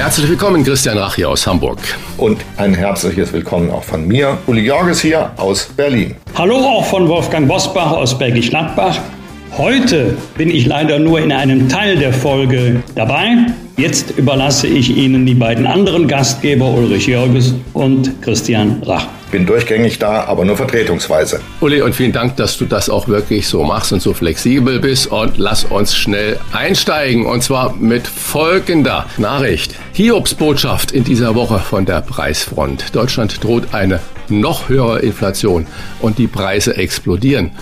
Herzlich willkommen, Christian Rach hier aus Hamburg. Und ein herzliches Willkommen auch von mir. Uli Jorges hier aus Berlin. Hallo auch von Wolfgang Bosbach aus Bergisch Gladbach. Heute bin ich leider nur in einem Teil der Folge dabei. Jetzt überlasse ich Ihnen die beiden anderen Gastgeber Ulrich Jörges und Christian Rach. Bin durchgängig da, aber nur vertretungsweise. Uli, und vielen Dank, dass du das auch wirklich so machst und so flexibel bist. Und lass uns schnell einsteigen. Und zwar mit folgender Nachricht. Hiobs Botschaft in dieser Woche von der Preisfront. Deutschland droht eine noch höhere Inflation und die Preise explodieren.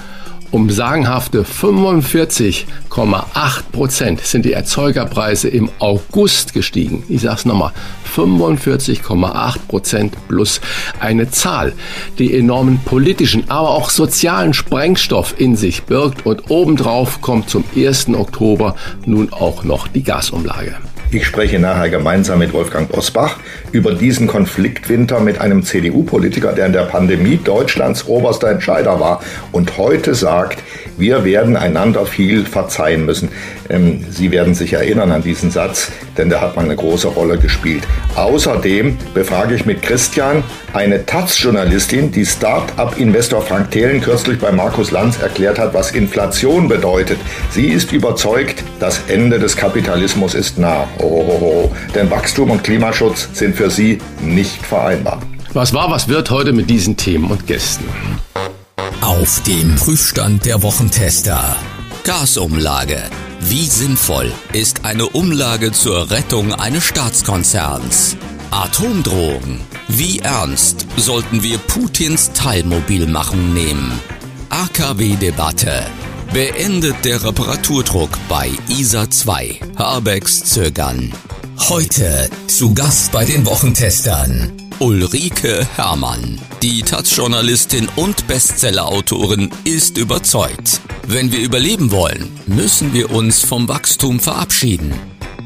Um sagenhafte 45,8 Prozent sind die Erzeugerpreise im August gestiegen. Ich sage es nochmal, 45,8 Prozent plus eine Zahl, die enormen politischen, aber auch sozialen Sprengstoff in sich birgt und obendrauf kommt zum 1. Oktober nun auch noch die Gasumlage. Ich spreche nachher gemeinsam mit Wolfgang Bosbach über diesen Konfliktwinter mit einem CDU-Politiker, der in der Pandemie Deutschlands oberster Entscheider war und heute sagt, wir werden einander viel verzeihen müssen. Ähm, Sie werden sich erinnern an diesen Satz, denn der hat mal eine große Rolle gespielt. Außerdem befrage ich mit Christian eine Taz-Journalistin, die Start-up-Investor Frank Thelen kürzlich bei Markus Lanz erklärt hat, was Inflation bedeutet. Sie ist überzeugt, das Ende des Kapitalismus ist nah. Oh, Denn Wachstum und Klimaschutz sind für sie nicht vereinbar. Was war, was wird heute mit diesen Themen und Gästen? Auf dem Prüfstand der Wochentester. Gasumlage. Wie sinnvoll ist eine Umlage zur Rettung eines Staatskonzerns? Atomdrohungen. Wie ernst sollten wir Putins Teilmobilmachung nehmen? AKW-Debatte. Beendet der Reparaturdruck bei ISA 2. Habecks Zögern. Heute zu Gast bei den Wochentestern. Ulrike Herrmann. Die Taz-Journalistin und Bestseller-Autorin ist überzeugt. Wenn wir überleben wollen, müssen wir uns vom Wachstum verabschieden.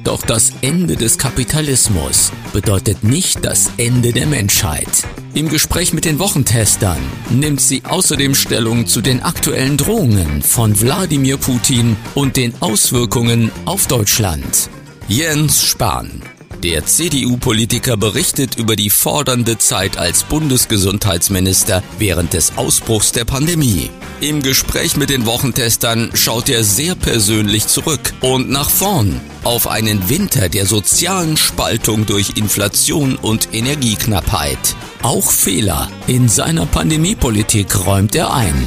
Doch das Ende des Kapitalismus bedeutet nicht das Ende der Menschheit. Im Gespräch mit den Wochentestern nimmt sie außerdem Stellung zu den aktuellen Drohungen von Wladimir Putin und den Auswirkungen auf Deutschland. Jens Spahn der CDU-Politiker berichtet über die fordernde Zeit als Bundesgesundheitsminister während des Ausbruchs der Pandemie. Im Gespräch mit den Wochentestern schaut er sehr persönlich zurück und nach vorn auf einen Winter der sozialen Spaltung durch Inflation und Energieknappheit. Auch Fehler in seiner Pandemiepolitik räumt er ein.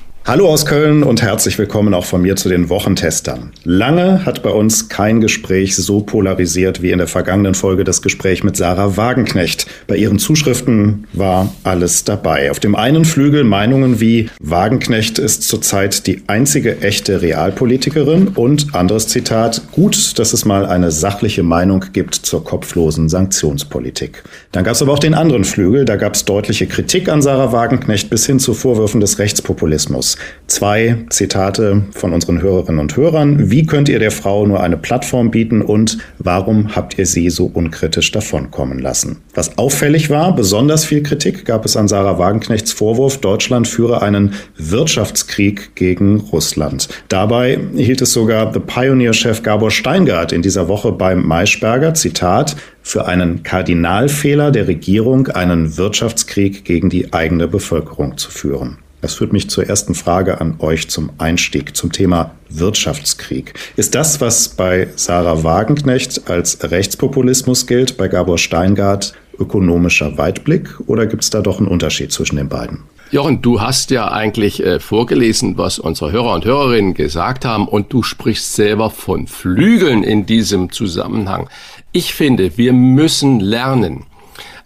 Hallo aus Köln und herzlich willkommen auch von mir zu den Wochentestern. Lange hat bei uns kein Gespräch so polarisiert wie in der vergangenen Folge das Gespräch mit Sarah Wagenknecht. Bei ihren Zuschriften war alles dabei. Auf dem einen Flügel Meinungen wie Wagenknecht ist zurzeit die einzige echte Realpolitikerin und anderes Zitat, gut, dass es mal eine sachliche Meinung gibt zur kopflosen Sanktionspolitik. Dann gab es aber auch den anderen Flügel, da gab es deutliche Kritik an Sarah Wagenknecht bis hin zu Vorwürfen des Rechtspopulismus. Zwei Zitate von unseren Hörerinnen und Hörern. Wie könnt ihr der Frau nur eine Plattform bieten und warum habt ihr sie so unkritisch davonkommen lassen? Was auffällig war, besonders viel Kritik gab es an Sarah Wagenknechts Vorwurf, Deutschland führe einen Wirtschaftskrieg gegen Russland. Dabei hielt es sogar The Pioneer-Chef Gabor Steingart in dieser Woche beim Maischberger, Zitat, für einen Kardinalfehler der Regierung, einen Wirtschaftskrieg gegen die eigene Bevölkerung zu führen. Das führt mich zur ersten Frage an euch zum Einstieg zum Thema Wirtschaftskrieg. Ist das, was bei Sarah Wagenknecht als Rechtspopulismus gilt, bei Gabor Steingart ökonomischer Weitblick oder gibt es da doch einen Unterschied zwischen den beiden? Jochen, du hast ja eigentlich äh, vorgelesen, was unsere Hörer und Hörerinnen gesagt haben und du sprichst selber von Flügeln in diesem Zusammenhang. Ich finde, wir müssen lernen,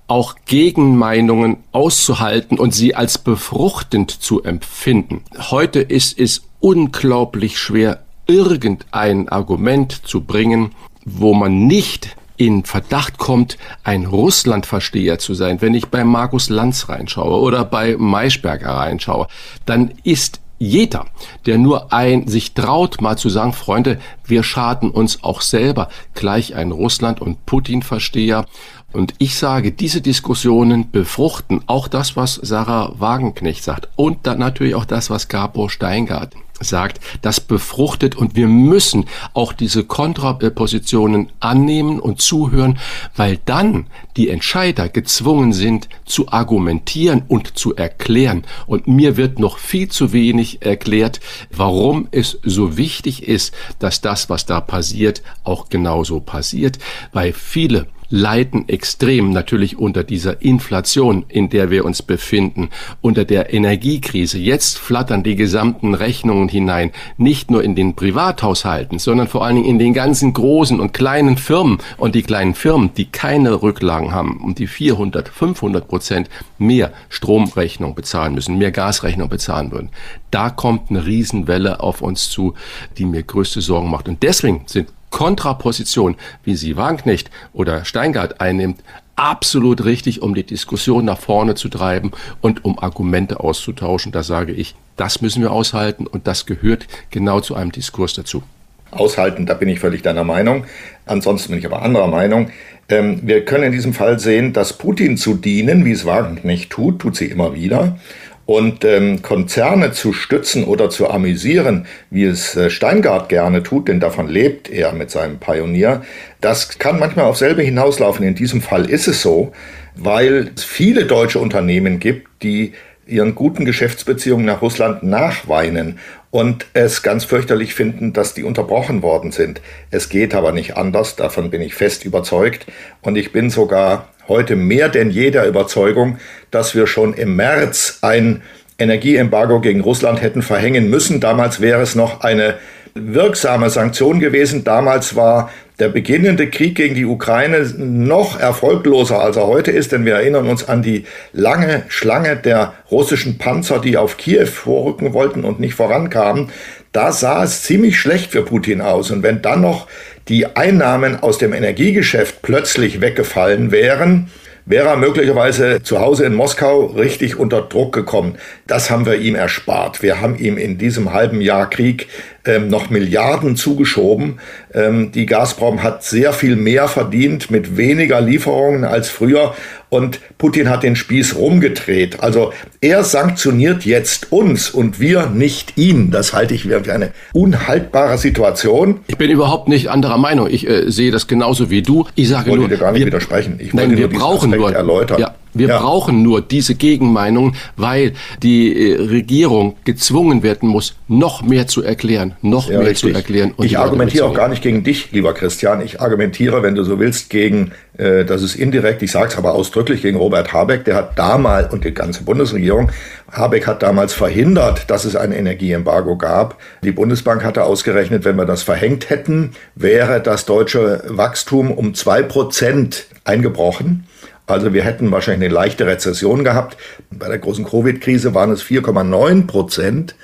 auch Gegenmeinungen auszuhalten und sie als befruchtend zu empfinden. Heute ist es unglaublich schwer, irgendein Argument zu bringen, wo man nicht in Verdacht kommt, ein Russlandversteher zu sein, wenn ich bei Markus Lanz reinschaue oder bei Maischberger reinschaue, dann ist jeder, der nur ein sich traut, mal zu sagen, Freunde, wir schaden uns auch selber, gleich ein Russland- und Putin-Versteher. Und ich sage, diese Diskussionen befruchten auch das, was Sarah Wagenknecht sagt. Und dann natürlich auch das, was Gabor Steingart sagt, das befruchtet und wir müssen auch diese Kontrapositionen annehmen und zuhören, weil dann die Entscheider gezwungen sind zu argumentieren und zu erklären. Und mir wird noch viel zu wenig erklärt, warum es so wichtig ist, dass das, was da passiert, auch genauso passiert, weil viele leiden extrem natürlich unter dieser Inflation, in der wir uns befinden, unter der Energiekrise. Jetzt flattern die gesamten Rechnungen hinein, nicht nur in den Privathaushalten, sondern vor allen Dingen in den ganzen großen und kleinen Firmen und die kleinen Firmen, die keine Rücklagen haben und die 400, 500 Prozent mehr Stromrechnung bezahlen müssen, mehr Gasrechnung bezahlen würden. Da kommt eine Riesenwelle auf uns zu, die mir größte Sorgen macht. Und deswegen sind Kontraposition, wie sie Wagenknecht oder Steingart einnimmt, absolut richtig, um die Diskussion nach vorne zu treiben und um Argumente auszutauschen. Da sage ich, das müssen wir aushalten und das gehört genau zu einem Diskurs dazu. Aushalten, da bin ich völlig deiner Meinung. Ansonsten bin ich aber anderer Meinung. Ähm, wir können in diesem Fall sehen, dass Putin zu dienen, wie es Wagenknecht tut, tut sie immer wieder. Und ähm, Konzerne zu stützen oder zu amüsieren, wie es äh, Steingart gerne tut, denn davon lebt er mit seinem Pionier, das kann manchmal auf selbe hinauslaufen. In diesem Fall ist es so, weil es viele deutsche Unternehmen gibt, die ihren guten Geschäftsbeziehungen nach Russland nachweinen und es ganz fürchterlich finden, dass die unterbrochen worden sind. Es geht aber nicht anders, davon bin ich fest überzeugt. Und ich bin sogar heute mehr denn je der Überzeugung, dass wir schon im März ein Energieembargo gegen Russland hätten verhängen müssen. Damals wäre es noch eine wirksame Sanktion gewesen. Damals war der beginnende Krieg gegen die Ukraine noch erfolgloser, als er heute ist, denn wir erinnern uns an die lange Schlange der russischen Panzer, die auf Kiew vorrücken wollten und nicht vorankamen. Da sah es ziemlich schlecht für Putin aus. Und wenn dann noch die Einnahmen aus dem Energiegeschäft plötzlich weggefallen wären, wäre er möglicherweise zu Hause in Moskau richtig unter Druck gekommen. Das haben wir ihm erspart. Wir haben ihm in diesem halben Jahr Krieg ähm, noch Milliarden zugeschoben. Ähm, die Gazprom hat sehr viel mehr verdient mit weniger Lieferungen als früher und Putin hat den Spieß rumgedreht. Also er sanktioniert jetzt uns und wir nicht ihn. Das halte ich für eine unhaltbare Situation. Ich bin überhaupt nicht anderer Meinung. Ich äh, sehe das genauso wie du. Ich sage ich wollte nur, dir gar nicht wir, widersprechen. Ich nein, wir brauchen nur erläutern. Ja, wir ja. brauchen nur diese Gegenmeinung, weil die äh, Regierung gezwungen werden muss, noch mehr zu erklären, noch ja, mehr richtig. zu erklären. ich argumentiere auch gar nicht gegen dich, lieber Christian. Ich argumentiere, wenn du so willst, gegen, äh, das ist indirekt, ich sage es aber ausdrücklich, gegen Robert Habeck. Der hat damals, und die ganze Bundesregierung, Habeck hat damals verhindert, dass es ein Energieembargo gab. Die Bundesbank hatte ausgerechnet, wenn wir das verhängt hätten, wäre das deutsche Wachstum um zwei Prozent eingebrochen. Also wir hätten wahrscheinlich eine leichte Rezession gehabt. Bei der großen Covid-Krise waren es 4,9 Prozent.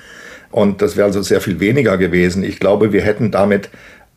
Und das wäre also sehr viel weniger gewesen. Ich glaube, wir hätten damit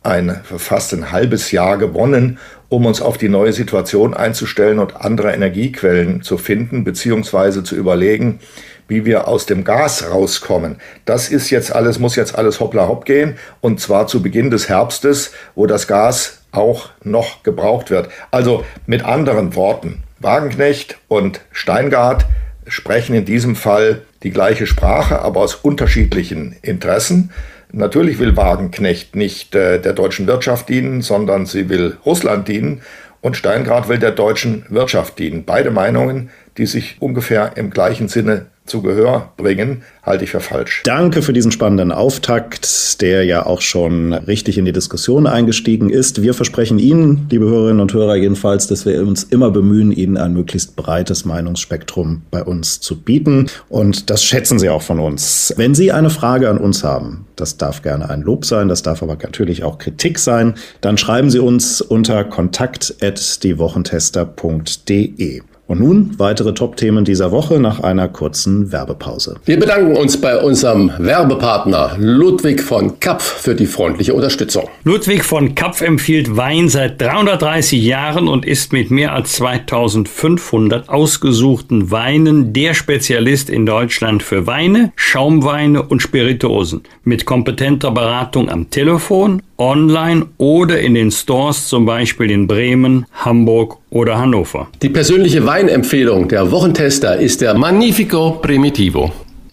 ein fast ein halbes Jahr gewonnen, um uns auf die neue Situation einzustellen und andere Energiequellen zu finden, beziehungsweise zu überlegen, wie wir aus dem Gas rauskommen. Das ist jetzt alles, muss jetzt alles hoppla hopp gehen. Und zwar zu Beginn des Herbstes, wo das Gas auch noch gebraucht wird. Also mit anderen Worten, Wagenknecht und Steingart sprechen in diesem Fall die gleiche Sprache, aber aus unterschiedlichen Interessen. Natürlich will Wagenknecht nicht äh, der deutschen Wirtschaft dienen, sondern sie will Russland dienen. Und Steingart will der deutschen Wirtschaft dienen. Beide Meinungen, die sich ungefähr im gleichen Sinne zu Gehör bringen, halte ich für falsch. Danke für diesen spannenden Auftakt, der ja auch schon richtig in die Diskussion eingestiegen ist. Wir versprechen Ihnen, liebe Hörerinnen und Hörer, jedenfalls, dass wir uns immer bemühen, Ihnen ein möglichst breites Meinungsspektrum bei uns zu bieten. Und das schätzen Sie auch von uns. Wenn Sie eine Frage an uns haben, das darf gerne ein Lob sein, das darf aber natürlich auch Kritik sein, dann schreiben Sie uns unter kontakt.diewochentester.de. Und nun weitere Top-Themen dieser Woche nach einer kurzen Werbepause. Wir bedanken uns bei unserem Werbepartner Ludwig von Kapf für die freundliche Unterstützung. Ludwig von Kapf empfiehlt Wein seit 330 Jahren und ist mit mehr als 2500 ausgesuchten Weinen der Spezialist in Deutschland für Weine, Schaumweine und Spirituosen. Mit kompetenter Beratung am Telefon online oder in den Stores, zum Beispiel in Bremen, Hamburg oder Hannover. Die persönliche Weinempfehlung der Wochentester ist der Magnifico Primitivo.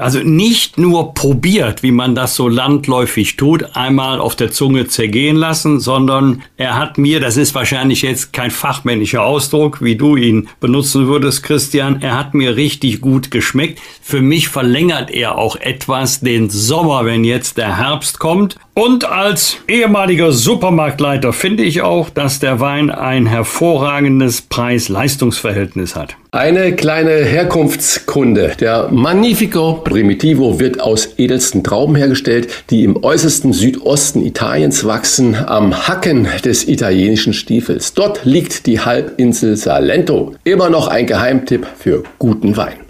Also nicht nur probiert, wie man das so landläufig tut, einmal auf der Zunge zergehen lassen, sondern er hat mir, das ist wahrscheinlich jetzt kein fachmännischer Ausdruck, wie du ihn benutzen würdest, Christian, er hat mir richtig gut geschmeckt. Für mich verlängert er auch etwas den Sommer, wenn jetzt der Herbst kommt. Und als ehemaliger Supermarktleiter finde ich auch, dass der Wein ein hervorragendes Preis-Leistungs-Verhältnis hat. Eine kleine Herkunftskunde. Der Magnifico Primitivo wird aus edelsten Trauben hergestellt, die im äußersten Südosten Italiens wachsen, am Hacken des italienischen Stiefels. Dort liegt die Halbinsel Salento. Immer noch ein Geheimtipp für guten Wein.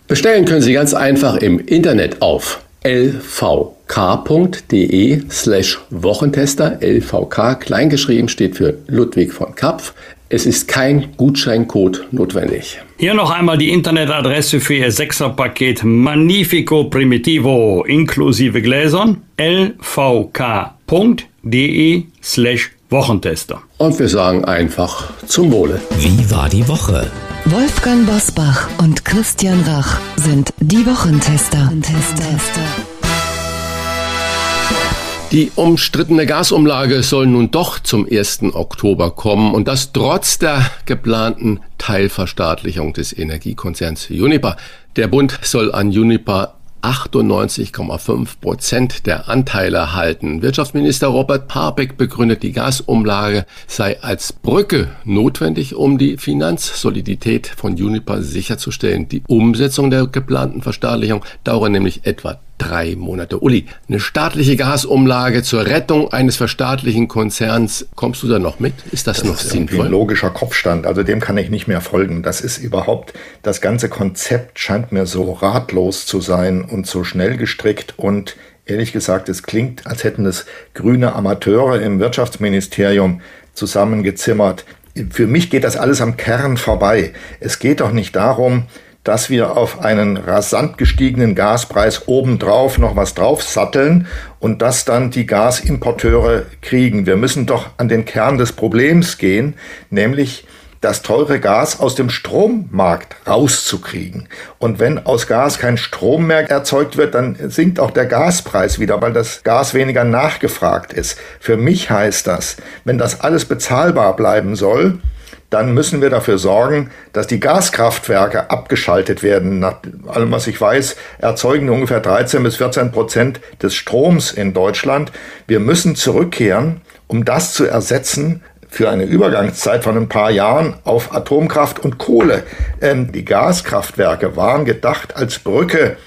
Bestellen können Sie ganz einfach im Internet auf lvk.de slash Wochentester. LVK kleingeschrieben steht für Ludwig von Kapf. Es ist kein Gutscheincode notwendig. Hier noch einmal die Internetadresse für Ihr Sechserpaket Magnifico Primitivo inklusive Gläsern lvk.de slash Wochentester. Und wir sagen einfach zum Wohle. Wie war die Woche? Wolfgang Bosbach und Christian Rach sind die Wochentester. Die umstrittene Gasumlage soll nun doch zum 1. Oktober kommen und das trotz der geplanten Teilverstaatlichung des Energiekonzerns Uniper. Der Bund soll an Uniper 98,5 Prozent der Anteile halten. Wirtschaftsminister Robert Parbeck begründet, die Gasumlage sei als Brücke notwendig, um die Finanzsolidität von Uniper sicherzustellen. Die Umsetzung der geplanten Verstaatlichung dauere nämlich etwa drei Monate. Uli, eine staatliche Gasumlage zur Rettung eines verstaatlichen Konzerns, kommst du da noch mit? Ist das, das noch ist sinnvoll? Ein logischer Kopfstand, also dem kann ich nicht mehr folgen. Das ist überhaupt, das ganze Konzept scheint mir so ratlos zu sein und so schnell gestrickt und ehrlich gesagt, es klingt, als hätten es grüne Amateure im Wirtschaftsministerium zusammengezimmert. Für mich geht das alles am Kern vorbei. Es geht doch nicht darum, dass wir auf einen rasant gestiegenen Gaspreis obendrauf noch was draufsatteln und das dann die Gasimporteure kriegen. Wir müssen doch an den Kern des Problems gehen, nämlich das teure Gas aus dem Strommarkt rauszukriegen. Und wenn aus Gas kein Strom mehr erzeugt wird, dann sinkt auch der Gaspreis wieder, weil das Gas weniger nachgefragt ist. Für mich heißt das, wenn das alles bezahlbar bleiben soll, dann müssen wir dafür sorgen, dass die Gaskraftwerke abgeschaltet werden. Nach allem, was ich weiß, erzeugen ungefähr 13 bis 14 Prozent des Stroms in Deutschland. Wir müssen zurückkehren, um das zu ersetzen, für eine Übergangszeit von ein paar Jahren auf Atomkraft und Kohle. Ähm, die Gaskraftwerke waren gedacht als Brücke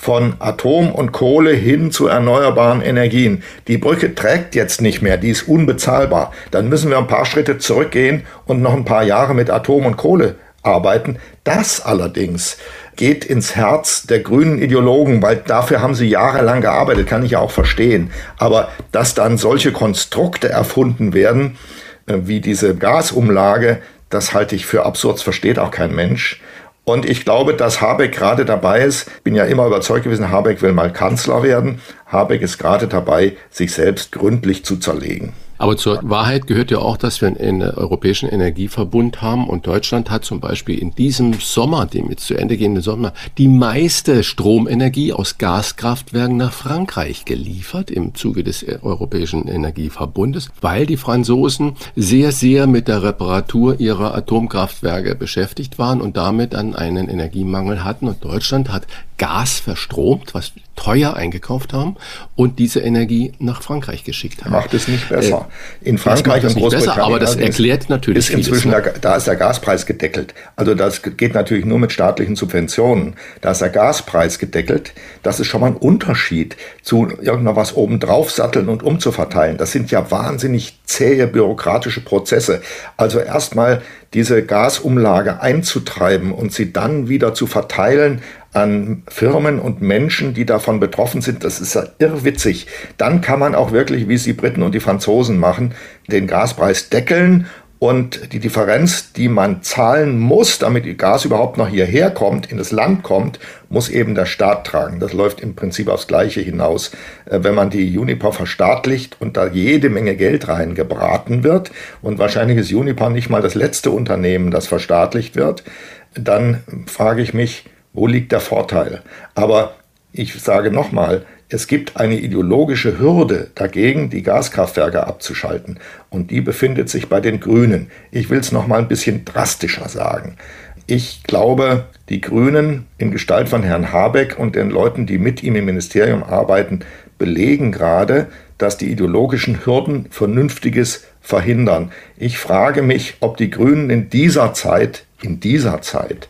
von Atom und Kohle hin zu erneuerbaren Energien. Die Brücke trägt jetzt nicht mehr, die ist unbezahlbar. Dann müssen wir ein paar Schritte zurückgehen und noch ein paar Jahre mit Atom und Kohle arbeiten. Das allerdings geht ins Herz der grünen Ideologen, weil dafür haben sie jahrelang gearbeitet, kann ich ja auch verstehen. Aber dass dann solche Konstrukte erfunden werden, äh, wie diese Gasumlage, das halte ich für absurd, versteht auch kein Mensch. Und ich glaube, dass Habeck gerade dabei ist, bin ja immer überzeugt gewesen, Habeck will mal Kanzler werden. Habeck ist gerade dabei, sich selbst gründlich zu zerlegen. Aber zur Wahrheit gehört ja auch, dass wir einen europäischen Energieverbund haben. Und Deutschland hat zum Beispiel in diesem Sommer, dem jetzt zu Ende gehenden Sommer, die meiste Stromenergie aus Gaskraftwerken nach Frankreich geliefert im Zuge des europäischen Energieverbundes, weil die Franzosen sehr, sehr mit der Reparatur ihrer Atomkraftwerke beschäftigt waren und damit dann einen Energiemangel hatten. Und Deutschland hat Gas verstromt, was teuer eingekauft haben und diese Energie nach Frankreich geschickt haben. Macht es nicht besser. Äh, in Frankreich und Großbritannien. Besser, aber das erklärt natürlich ist inzwischen vieles, ne? der, da ist der Gaspreis gedeckelt. Also das geht natürlich nur mit staatlichen Subventionen. Da ist der Gaspreis gedeckelt. Das ist schon mal ein Unterschied zu irgendwas obendrauf satteln und umzuverteilen. Das sind ja wahnsinnig zähe bürokratische Prozesse. Also erstmal diese Gasumlage einzutreiben und sie dann wieder zu verteilen an Firmen und Menschen, die davon betroffen sind, das ist ja irrwitzig. Dann kann man auch wirklich, wie es die Briten und die Franzosen machen, den Gaspreis deckeln und die Differenz, die man zahlen muss, damit Gas überhaupt noch hierher kommt, in das Land kommt, muss eben der Staat tragen. Das läuft im Prinzip aufs Gleiche hinaus. Äh, wenn man die Uniper verstaatlicht und da jede Menge Geld reingebraten wird, und wahrscheinlich ist Uniper nicht mal das letzte Unternehmen, das verstaatlicht wird, dann frage ich mich, wo liegt der Vorteil? Aber ich sage nochmal, es gibt eine ideologische Hürde dagegen, die Gaskraftwerke abzuschalten. Und die befindet sich bei den Grünen. Ich will es nochmal ein bisschen drastischer sagen. Ich glaube, die Grünen in Gestalt von Herrn Habeck und den Leuten, die mit ihm im Ministerium arbeiten, belegen gerade, dass die ideologischen Hürden Vernünftiges verhindern. Ich frage mich, ob die Grünen in dieser Zeit, in dieser Zeit,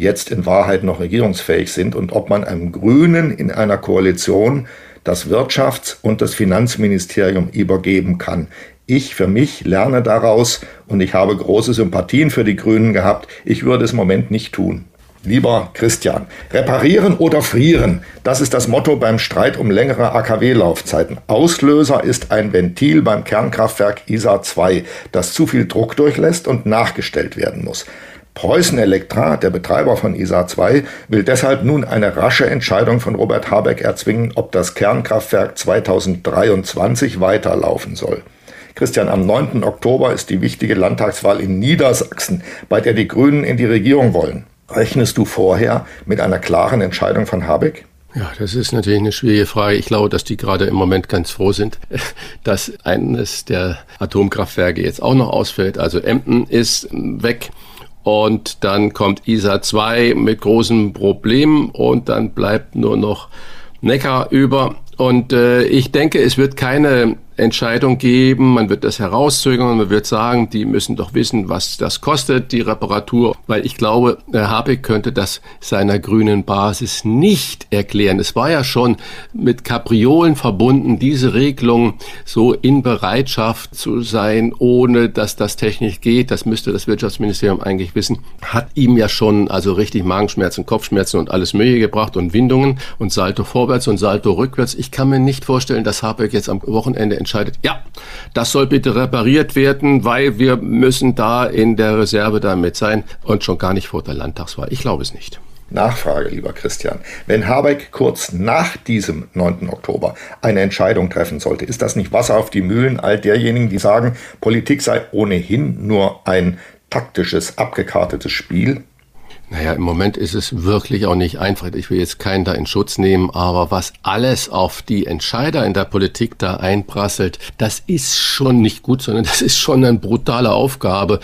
jetzt in Wahrheit noch regierungsfähig sind und ob man einem Grünen in einer Koalition das Wirtschafts- und das Finanzministerium übergeben kann. Ich für mich lerne daraus und ich habe große Sympathien für die Grünen gehabt. Ich würde es im Moment nicht tun. Lieber Christian, reparieren oder frieren, das ist das Motto beim Streit um längere AKW-Laufzeiten. Auslöser ist ein Ventil beim Kernkraftwerk ISA 2, das zu viel Druck durchlässt und nachgestellt werden muss. Preußen Elektra, der Betreiber von ISA 2, will deshalb nun eine rasche Entscheidung von Robert Habeck erzwingen, ob das Kernkraftwerk 2023 weiterlaufen soll. Christian, am 9. Oktober ist die wichtige Landtagswahl in Niedersachsen, bei der die Grünen in die Regierung wollen. Rechnest du vorher mit einer klaren Entscheidung von Habeck? Ja, das ist natürlich eine schwierige Frage. Ich glaube, dass die gerade im Moment ganz froh sind, dass eines der Atomkraftwerke jetzt auch noch ausfällt. Also Emden ist weg. Und dann kommt ISA 2 mit großen Problemen und dann bleibt nur noch Neckar über. Und äh, ich denke, es wird keine Entscheidung geben, man wird das herauszögern, man wird sagen, die müssen doch wissen, was das kostet, die Reparatur, weil ich glaube, Herr Habeck könnte das seiner grünen Basis nicht erklären. Es war ja schon mit Kapriolen verbunden, diese Regelung so in Bereitschaft zu sein, ohne dass das technisch geht, das müsste das Wirtschaftsministerium eigentlich wissen, hat ihm ja schon also richtig Magenschmerzen, Kopfschmerzen und alles Mögliche gebracht und Windungen und Salto vorwärts und Salto rückwärts. Ich kann mir nicht vorstellen, dass Habeck jetzt am Wochenende entscheidet, ja, das soll bitte repariert werden, weil wir müssen da in der Reserve damit sein und schon gar nicht vor der Landtagswahl. Ich glaube es nicht. Nachfrage, lieber Christian. Wenn Habeck kurz nach diesem 9. Oktober eine Entscheidung treffen sollte, ist das nicht Wasser auf die Mühlen all derjenigen, die sagen, Politik sei ohnehin nur ein taktisches, abgekartetes Spiel? Naja, im Moment ist es wirklich auch nicht einfach. Ich will jetzt keinen da in Schutz nehmen, aber was alles auf die Entscheider in der Politik da einprasselt, das ist schon nicht gut, sondern das ist schon eine brutale Aufgabe.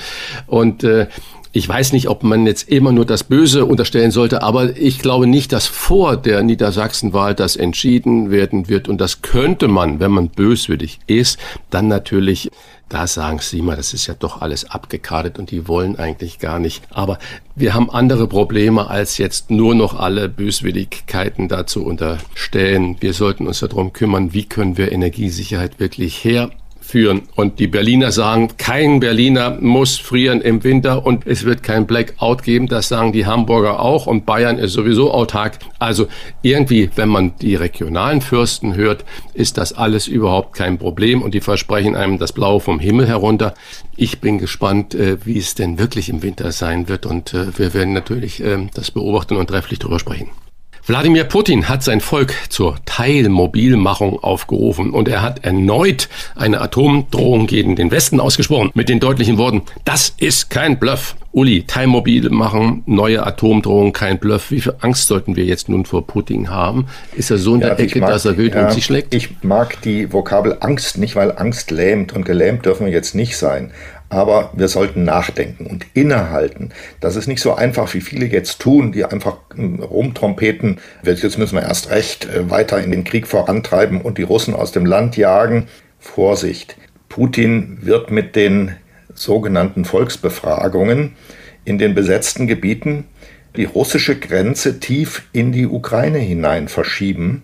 Und äh, ich weiß nicht, ob man jetzt immer nur das Böse unterstellen sollte, aber ich glaube nicht, dass vor der Niedersachsenwahl das entschieden werden wird. Und das könnte man, wenn man böswillig ist, dann natürlich da sagen sie mal, das ist ja doch alles abgekartet und die wollen eigentlich gar nicht. Aber wir haben andere Probleme, als jetzt nur noch alle Böswilligkeiten dazu unterstellen. Wir sollten uns darum kümmern, wie können wir Energiesicherheit wirklich her führen. Und die Berliner sagen, kein Berliner muss frieren im Winter und es wird kein Blackout geben. Das sagen die Hamburger auch und Bayern ist sowieso autark. Also irgendwie, wenn man die regionalen Fürsten hört, ist das alles überhaupt kein Problem und die versprechen einem das Blaue vom Himmel herunter. Ich bin gespannt, äh, wie es denn wirklich im Winter sein wird und äh, wir werden natürlich äh, das beobachten und trefflich darüber sprechen. Wladimir Putin hat sein Volk zur Teilmobilmachung aufgerufen und er hat erneut eine Atomdrohung gegen den Westen ausgesprochen mit den deutlichen Worten, das ist kein Bluff. Uli, Teilmobilmachung, neue Atomdrohung, kein Bluff. Wie viel Angst sollten wir jetzt nun vor Putin haben? Ist er so in ja, der Ecke, mag, dass er wild ja, um sich schlägt? Ich mag die Vokabel Angst nicht, weil Angst lähmt und gelähmt dürfen wir jetzt nicht sein. Aber wir sollten nachdenken und innehalten. Das ist nicht so einfach, wie viele jetzt tun, die einfach hm, rumtrompeten. Jetzt müssen wir erst recht äh, weiter in den Krieg vorantreiben und die Russen aus dem Land jagen. Vorsicht. Putin wird mit den sogenannten Volksbefragungen in den besetzten Gebieten die russische Grenze tief in die Ukraine hinein verschieben.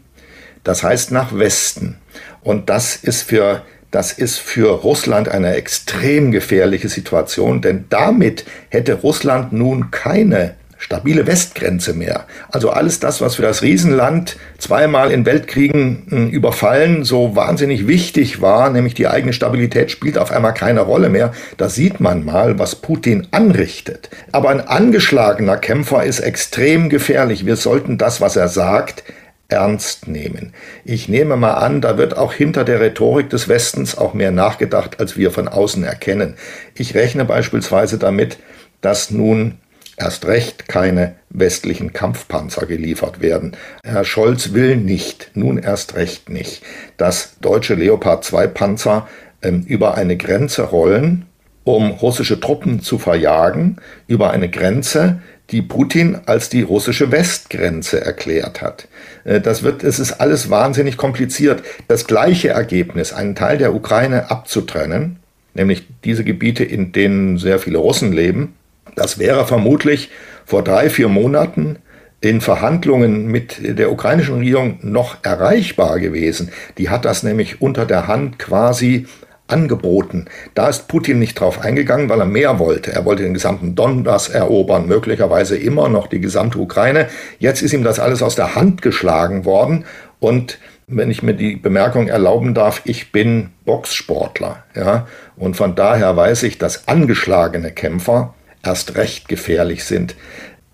Das heißt nach Westen. Und das ist für das ist für Russland eine extrem gefährliche Situation, denn damit hätte Russland nun keine stabile Westgrenze mehr. Also alles das, was für das Riesenland zweimal in Weltkriegen hm, überfallen so wahnsinnig wichtig war, nämlich die eigene Stabilität, spielt auf einmal keine Rolle mehr. Da sieht man mal, was Putin anrichtet. Aber ein angeschlagener Kämpfer ist extrem gefährlich. Wir sollten das, was er sagt, ernst nehmen. Ich nehme mal an, da wird auch hinter der Rhetorik des Westens auch mehr nachgedacht, als wir von außen erkennen. Ich rechne beispielsweise damit, dass nun erst recht keine westlichen Kampfpanzer geliefert werden. Herr Scholz will nicht, nun erst recht nicht, dass deutsche Leopard 2 Panzer ähm, über eine Grenze rollen, um russische Truppen zu verjagen, über eine Grenze, die Putin als die russische Westgrenze erklärt hat. Äh, das wird, es ist alles wahnsinnig kompliziert. Das gleiche Ergebnis, einen Teil der Ukraine abzutrennen, nämlich diese Gebiete, in denen sehr viele Russen leben, das wäre vermutlich vor drei, vier Monaten in Verhandlungen mit der ukrainischen Regierung noch erreichbar gewesen. Die hat das nämlich unter der Hand quasi angeboten. Da ist Putin nicht drauf eingegangen, weil er mehr wollte. Er wollte den gesamten Donbass erobern, möglicherweise immer noch die gesamte Ukraine. Jetzt ist ihm das alles aus der Hand geschlagen worden und wenn ich mir die Bemerkung erlauben darf, ich bin Boxsportler, ja, und von daher weiß ich, dass angeschlagene Kämpfer erst recht gefährlich sind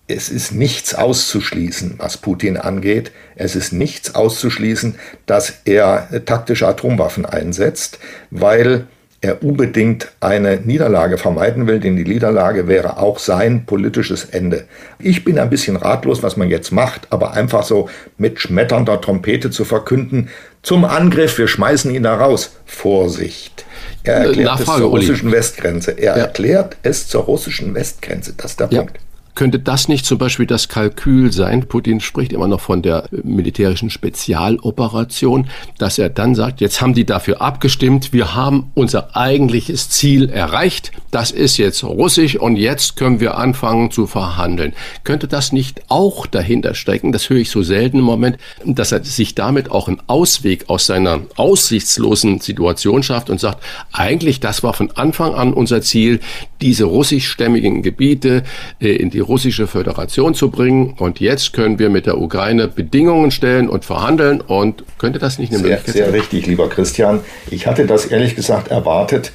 es ist nichts auszuschließen, was Putin angeht. Es ist nichts auszuschließen, dass er taktische Atomwaffen einsetzt, weil er unbedingt eine Niederlage vermeiden will, denn die Niederlage wäre auch sein politisches Ende. Ich bin ein bisschen ratlos, was man jetzt macht, aber einfach so mit schmetternder Trompete zu verkünden, zum Angriff, wir schmeißen ihn da raus. Vorsicht. Er erklärt Nachfrage, es zur russischen Uli. Westgrenze. Er ja. erklärt es zur russischen Westgrenze. Das ist der ja. Punkt. Könnte das nicht zum Beispiel das Kalkül sein? Putin spricht immer noch von der militärischen Spezialoperation, dass er dann sagt, jetzt haben die dafür abgestimmt, wir haben unser eigentliches Ziel erreicht, das ist jetzt russisch und jetzt können wir anfangen zu verhandeln. Könnte das nicht auch dahinter stecken, das höre ich so selten im Moment, dass er sich damit auch einen Ausweg aus seiner aussichtslosen Situation schafft und sagt, eigentlich das war von Anfang an unser Ziel, diese russischstämmigen Gebiete äh, in die russische Föderation zu bringen. Und jetzt können wir mit der Ukraine Bedingungen stellen und verhandeln. Und könnte das nicht eine sehr, Möglichkeit sehr sein? Sehr richtig, lieber Christian. Ich hatte das ehrlich gesagt erwartet.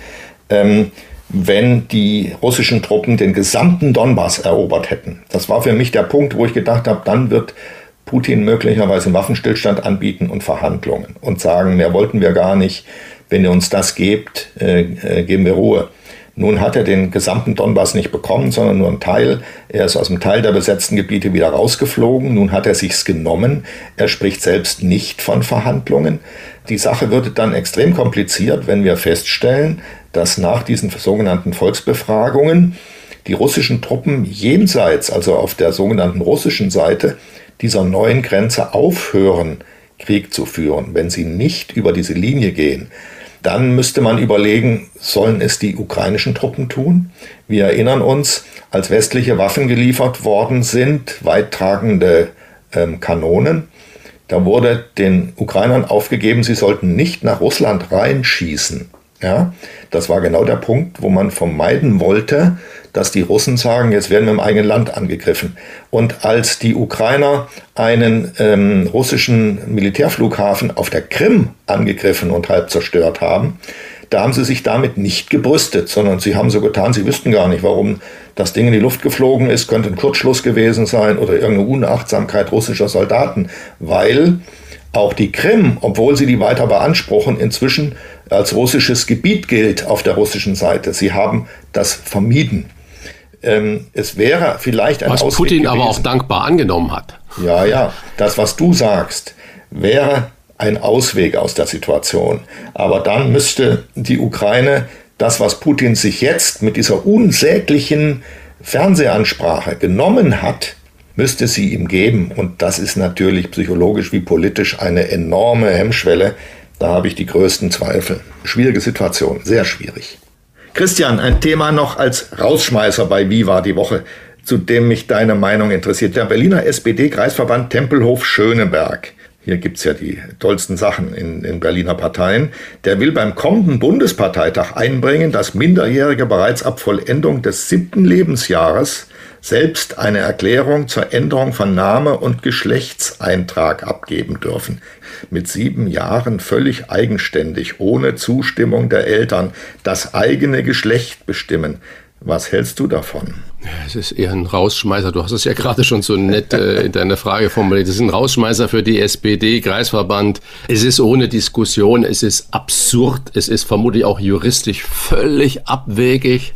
Ähm, wenn die russischen Truppen den gesamten Donbass erobert hätten. Das war für mich der Punkt, wo ich gedacht habe, dann wird Putin möglicherweise einen Waffenstillstand anbieten und Verhandlungen und sagen, mehr wollten wir gar nicht. Wenn ihr uns das gebt, äh, äh, geben wir Ruhe. Nun hat er den gesamten Donbass nicht bekommen, sondern nur einen Teil. Er ist aus dem Teil der besetzten Gebiete wieder rausgeflogen. Nun hat er sich's genommen. Er spricht selbst nicht von Verhandlungen. Die Sache würde dann extrem kompliziert, wenn wir feststellen, dass nach diesen sogenannten Volksbefragungen die russischen Truppen jenseits, also auf der sogenannten russischen Seite dieser neuen Grenze aufhören, Krieg zu führen, wenn sie nicht über diese Linie gehen dann müsste man überlegen, sollen es die ukrainischen Truppen tun? Wir erinnern uns, als westliche Waffen geliefert worden sind, weittragende ähm, Kanonen, da wurde den Ukrainern aufgegeben, sie sollten nicht nach Russland reinschießen. Ja, das war genau der Punkt, wo man vermeiden wollte, dass die Russen sagen, jetzt werden wir im eigenen Land angegriffen. Und als die Ukrainer einen ähm, russischen Militärflughafen auf der Krim angegriffen und halb zerstört haben, da haben sie sich damit nicht gebrüstet, sondern sie haben so getan, sie wüssten gar nicht, warum das Ding in die Luft geflogen ist, könnte ein Kurzschluss gewesen sein oder irgendeine Unachtsamkeit russischer Soldaten, weil auch die Krim, obwohl sie die weiter beanspruchen, inzwischen als russisches Gebiet gilt auf der russischen Seite. Sie haben das vermieden. Ähm, es wäre vielleicht ein Was Ausweg Putin gewesen. aber auch dankbar angenommen hat. Ja, ja, das, was du sagst, wäre ein Ausweg aus der Situation. Aber dann müsste die Ukraine das, was Putin sich jetzt mit dieser unsäglichen Fernsehansprache genommen hat, müsste sie ihm geben. Und das ist natürlich psychologisch wie politisch eine enorme Hemmschwelle. Da habe ich die größten Zweifel. Schwierige Situation, sehr schwierig. Christian, ein Thema noch als Rausschmeißer bei Viva die Woche, zu dem mich deine Meinung interessiert. Der Berliner SPD-Kreisverband Tempelhof Schöneberg. Hier gibt's ja die tollsten Sachen in, in Berliner Parteien. Der will beim kommenden Bundesparteitag einbringen, dass Minderjährige bereits ab Vollendung des siebten Lebensjahres selbst eine Erklärung zur Änderung von Name und Geschlechtseintrag abgeben dürfen. Mit sieben Jahren völlig eigenständig, ohne Zustimmung der Eltern, das eigene Geschlecht bestimmen. Was hältst du davon? Es ist eher ein Rausschmeißer. Du hast es ja gerade schon so nett äh, in deiner Frage formuliert. Es ist ein Rausschmeißer für die SPD, Kreisverband. Es ist ohne Diskussion, es ist absurd, es ist vermutlich auch juristisch völlig abwegig.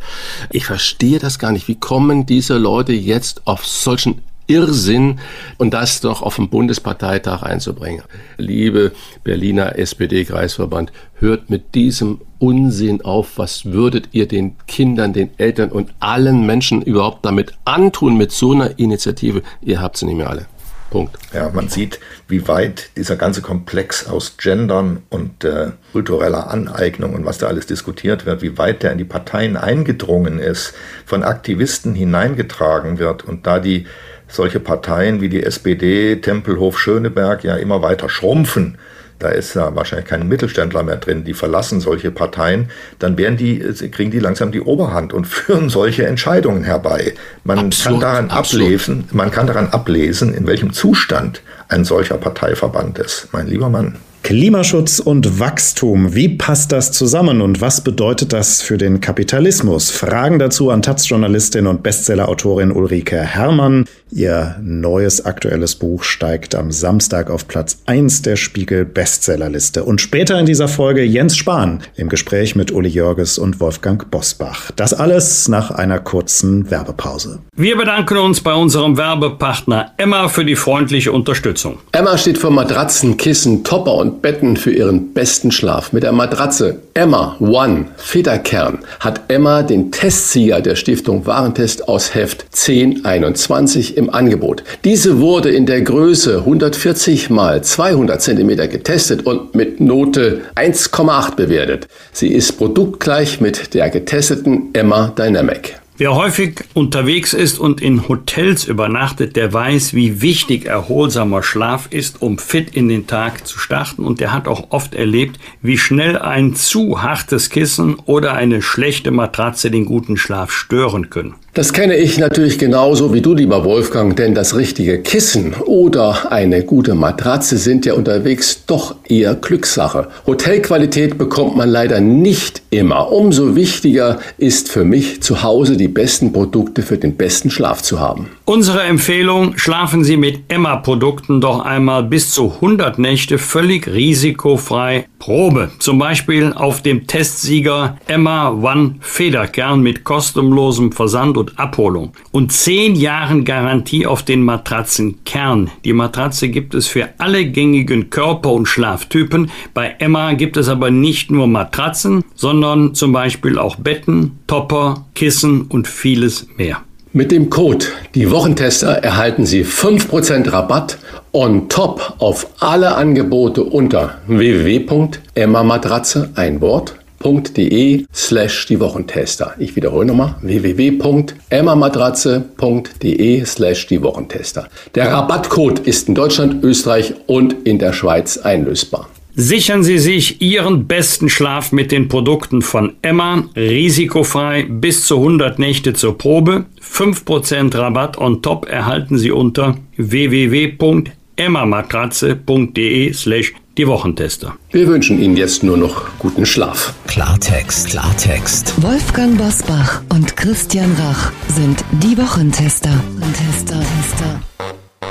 Ich verstehe das gar nicht. Wie kommen diese Leute jetzt auf solchen Irrsinn und das doch auf dem Bundesparteitag einzubringen. Liebe Berliner SPD-Kreisverband, hört mit diesem Unsinn auf. Was würdet ihr den Kindern, den Eltern und allen Menschen überhaupt damit antun mit so einer Initiative? Ihr habt sie nicht mehr alle. Punkt. Ja, man sieht, wie weit dieser ganze Komplex aus Gendern und äh, kultureller Aneignung und was da alles diskutiert wird, wie weit der in die Parteien eingedrungen ist, von Aktivisten hineingetragen wird und da die solche Parteien wie die SPD, Tempelhof Schöneberg ja immer weiter schrumpfen, da ist ja wahrscheinlich kein Mittelständler mehr drin, die verlassen solche Parteien, dann werden die, kriegen die langsam die Oberhand und führen solche Entscheidungen herbei. Man Absurd, kann daran ablesen, man kann daran ablesen, in welchem Zustand ein solcher Parteiverband ist, mein lieber Mann. Klimaschutz und Wachstum, wie passt das zusammen und was bedeutet das für den Kapitalismus? Fragen dazu an Taz-Journalistin und Bestsellerautorin Ulrike Herrmann. Ihr neues aktuelles Buch steigt am Samstag auf Platz 1 der Spiegel Bestsellerliste. Und später in dieser Folge Jens Spahn im Gespräch mit Uli Jörges und Wolfgang Bosbach. Das alles nach einer kurzen Werbepause. Wir bedanken uns bei unserem Werbepartner Emma für die freundliche Unterstützung. Emma steht für Matratzen, Kissen, Topper und Betten für ihren besten Schlaf. Mit der Matratze Emma One Federkern hat Emma den Testsieger der Stiftung Warentest aus Heft 1021 im Angebot. Diese wurde in der Größe 140 mal 200 cm getestet und mit Note 1,8 bewertet. Sie ist produktgleich mit der getesteten Emma Dynamic. Wer häufig unterwegs ist und in Hotels übernachtet, der weiß, wie wichtig erholsamer Schlaf ist, um fit in den Tag zu starten. Und der hat auch oft erlebt, wie schnell ein zu hartes Kissen oder eine schlechte Matratze den guten Schlaf stören können. Das kenne ich natürlich genauso wie du, lieber Wolfgang, denn das richtige Kissen oder eine gute Matratze sind ja unterwegs doch eher Glückssache. Hotelqualität bekommt man leider nicht immer. Umso wichtiger ist für mich zu Hause die besten Produkte für den besten Schlaf zu haben. Unsere Empfehlung, schlafen Sie mit Emma-Produkten doch einmal bis zu 100 Nächte völlig risikofrei Probe. Zum Beispiel auf dem Testsieger Emma One Federkern mit kostenlosem Versand und Abholung. Und 10 Jahren Garantie auf den Matratzenkern. Die Matratze gibt es für alle gängigen Körper- und Schlaftypen. Bei Emma gibt es aber nicht nur Matratzen, sondern zum Beispiel auch Betten, Topper, Kissen und vieles mehr. Mit dem Code die Wochentester erhalten Sie 5% Rabatt on top auf alle Angebote unter www.emmamatratze ein Wort.de slash die Wochentester. Ich wiederhole nochmal www.emmamatratze.de slash die Wochentester. Der Rabattcode ist in Deutschland, Österreich und in der Schweiz einlösbar. Sichern Sie sich Ihren besten Schlaf mit den Produkten von Emma, risikofrei bis zu 100 Nächte zur Probe. 5% Rabatt on top erhalten Sie unter www.emmamatratze.de slash die Wochentester. Wir wünschen Ihnen jetzt nur noch guten Schlaf. Klartext, Klartext. Wolfgang Bosbach und Christian Rach sind die Wochentester. Tester, Tester.